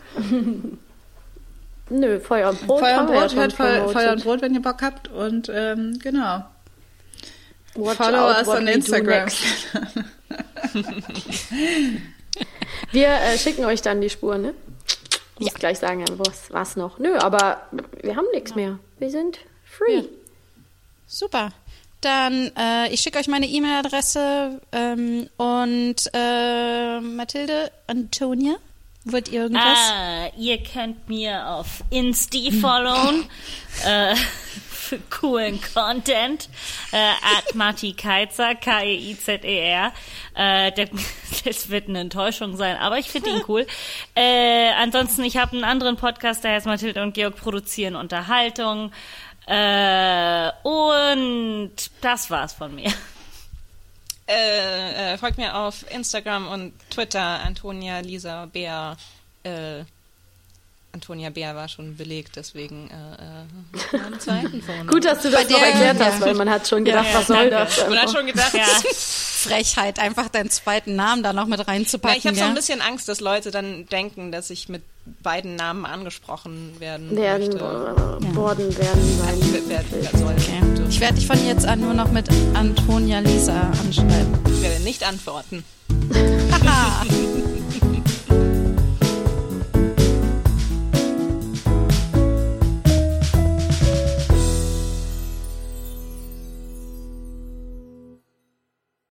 Nö, Feuer und Brot. Feuer und ja Brot, hört Feuer, und Brot, wenn ihr Bock habt. Und ähm, genau. Watch Follow out us on Instagram. Wir äh, schicken euch dann die Spur, ne? Ich muss gleich sagen, ja, was, was noch. Nö, aber wir haben nichts mehr. Wir sind free. Super. Dann, äh, ich schicke euch meine E-Mail-Adresse ähm, und äh, Mathilde, Antonia, wollt ihr irgendwas? Ah, ihr könnt mir auf Insti followen äh, für coolen Content äh, at Marti Keizer, K-E-I-Z-E-R. Äh, der, das wird eine Enttäuschung sein, aber ich finde ihn cool. Äh, ansonsten, ich habe einen anderen Podcast, der heißt Mathilde und Georg produzieren Unterhaltung. Äh, und das war's von mir. Äh, äh, folgt mir auf Instagram und Twitter, Antonia Lisa Bär. Äh, Antonia Bär war schon belegt, deswegen äh, äh, zweiten Vornamen. Gut, dass du das noch der- erklärt hast, ja. weil man hat schon gedacht, Ja, was soll danke. das? Man hat schon gedacht, Ja. Frechheit, einfach deinen zweiten Namen da noch mit reinzupacken. ich habe so ja? ein bisschen Angst, dass Leute dann denken, dass ich mit beiden Namen angesprochen werden werden, möchte. äh, worden werden sein. Soll? Okay. Ich werde dich von jetzt an nur noch mit Antonia Lisa anschreiben. Ich werde nicht antworten. Haha.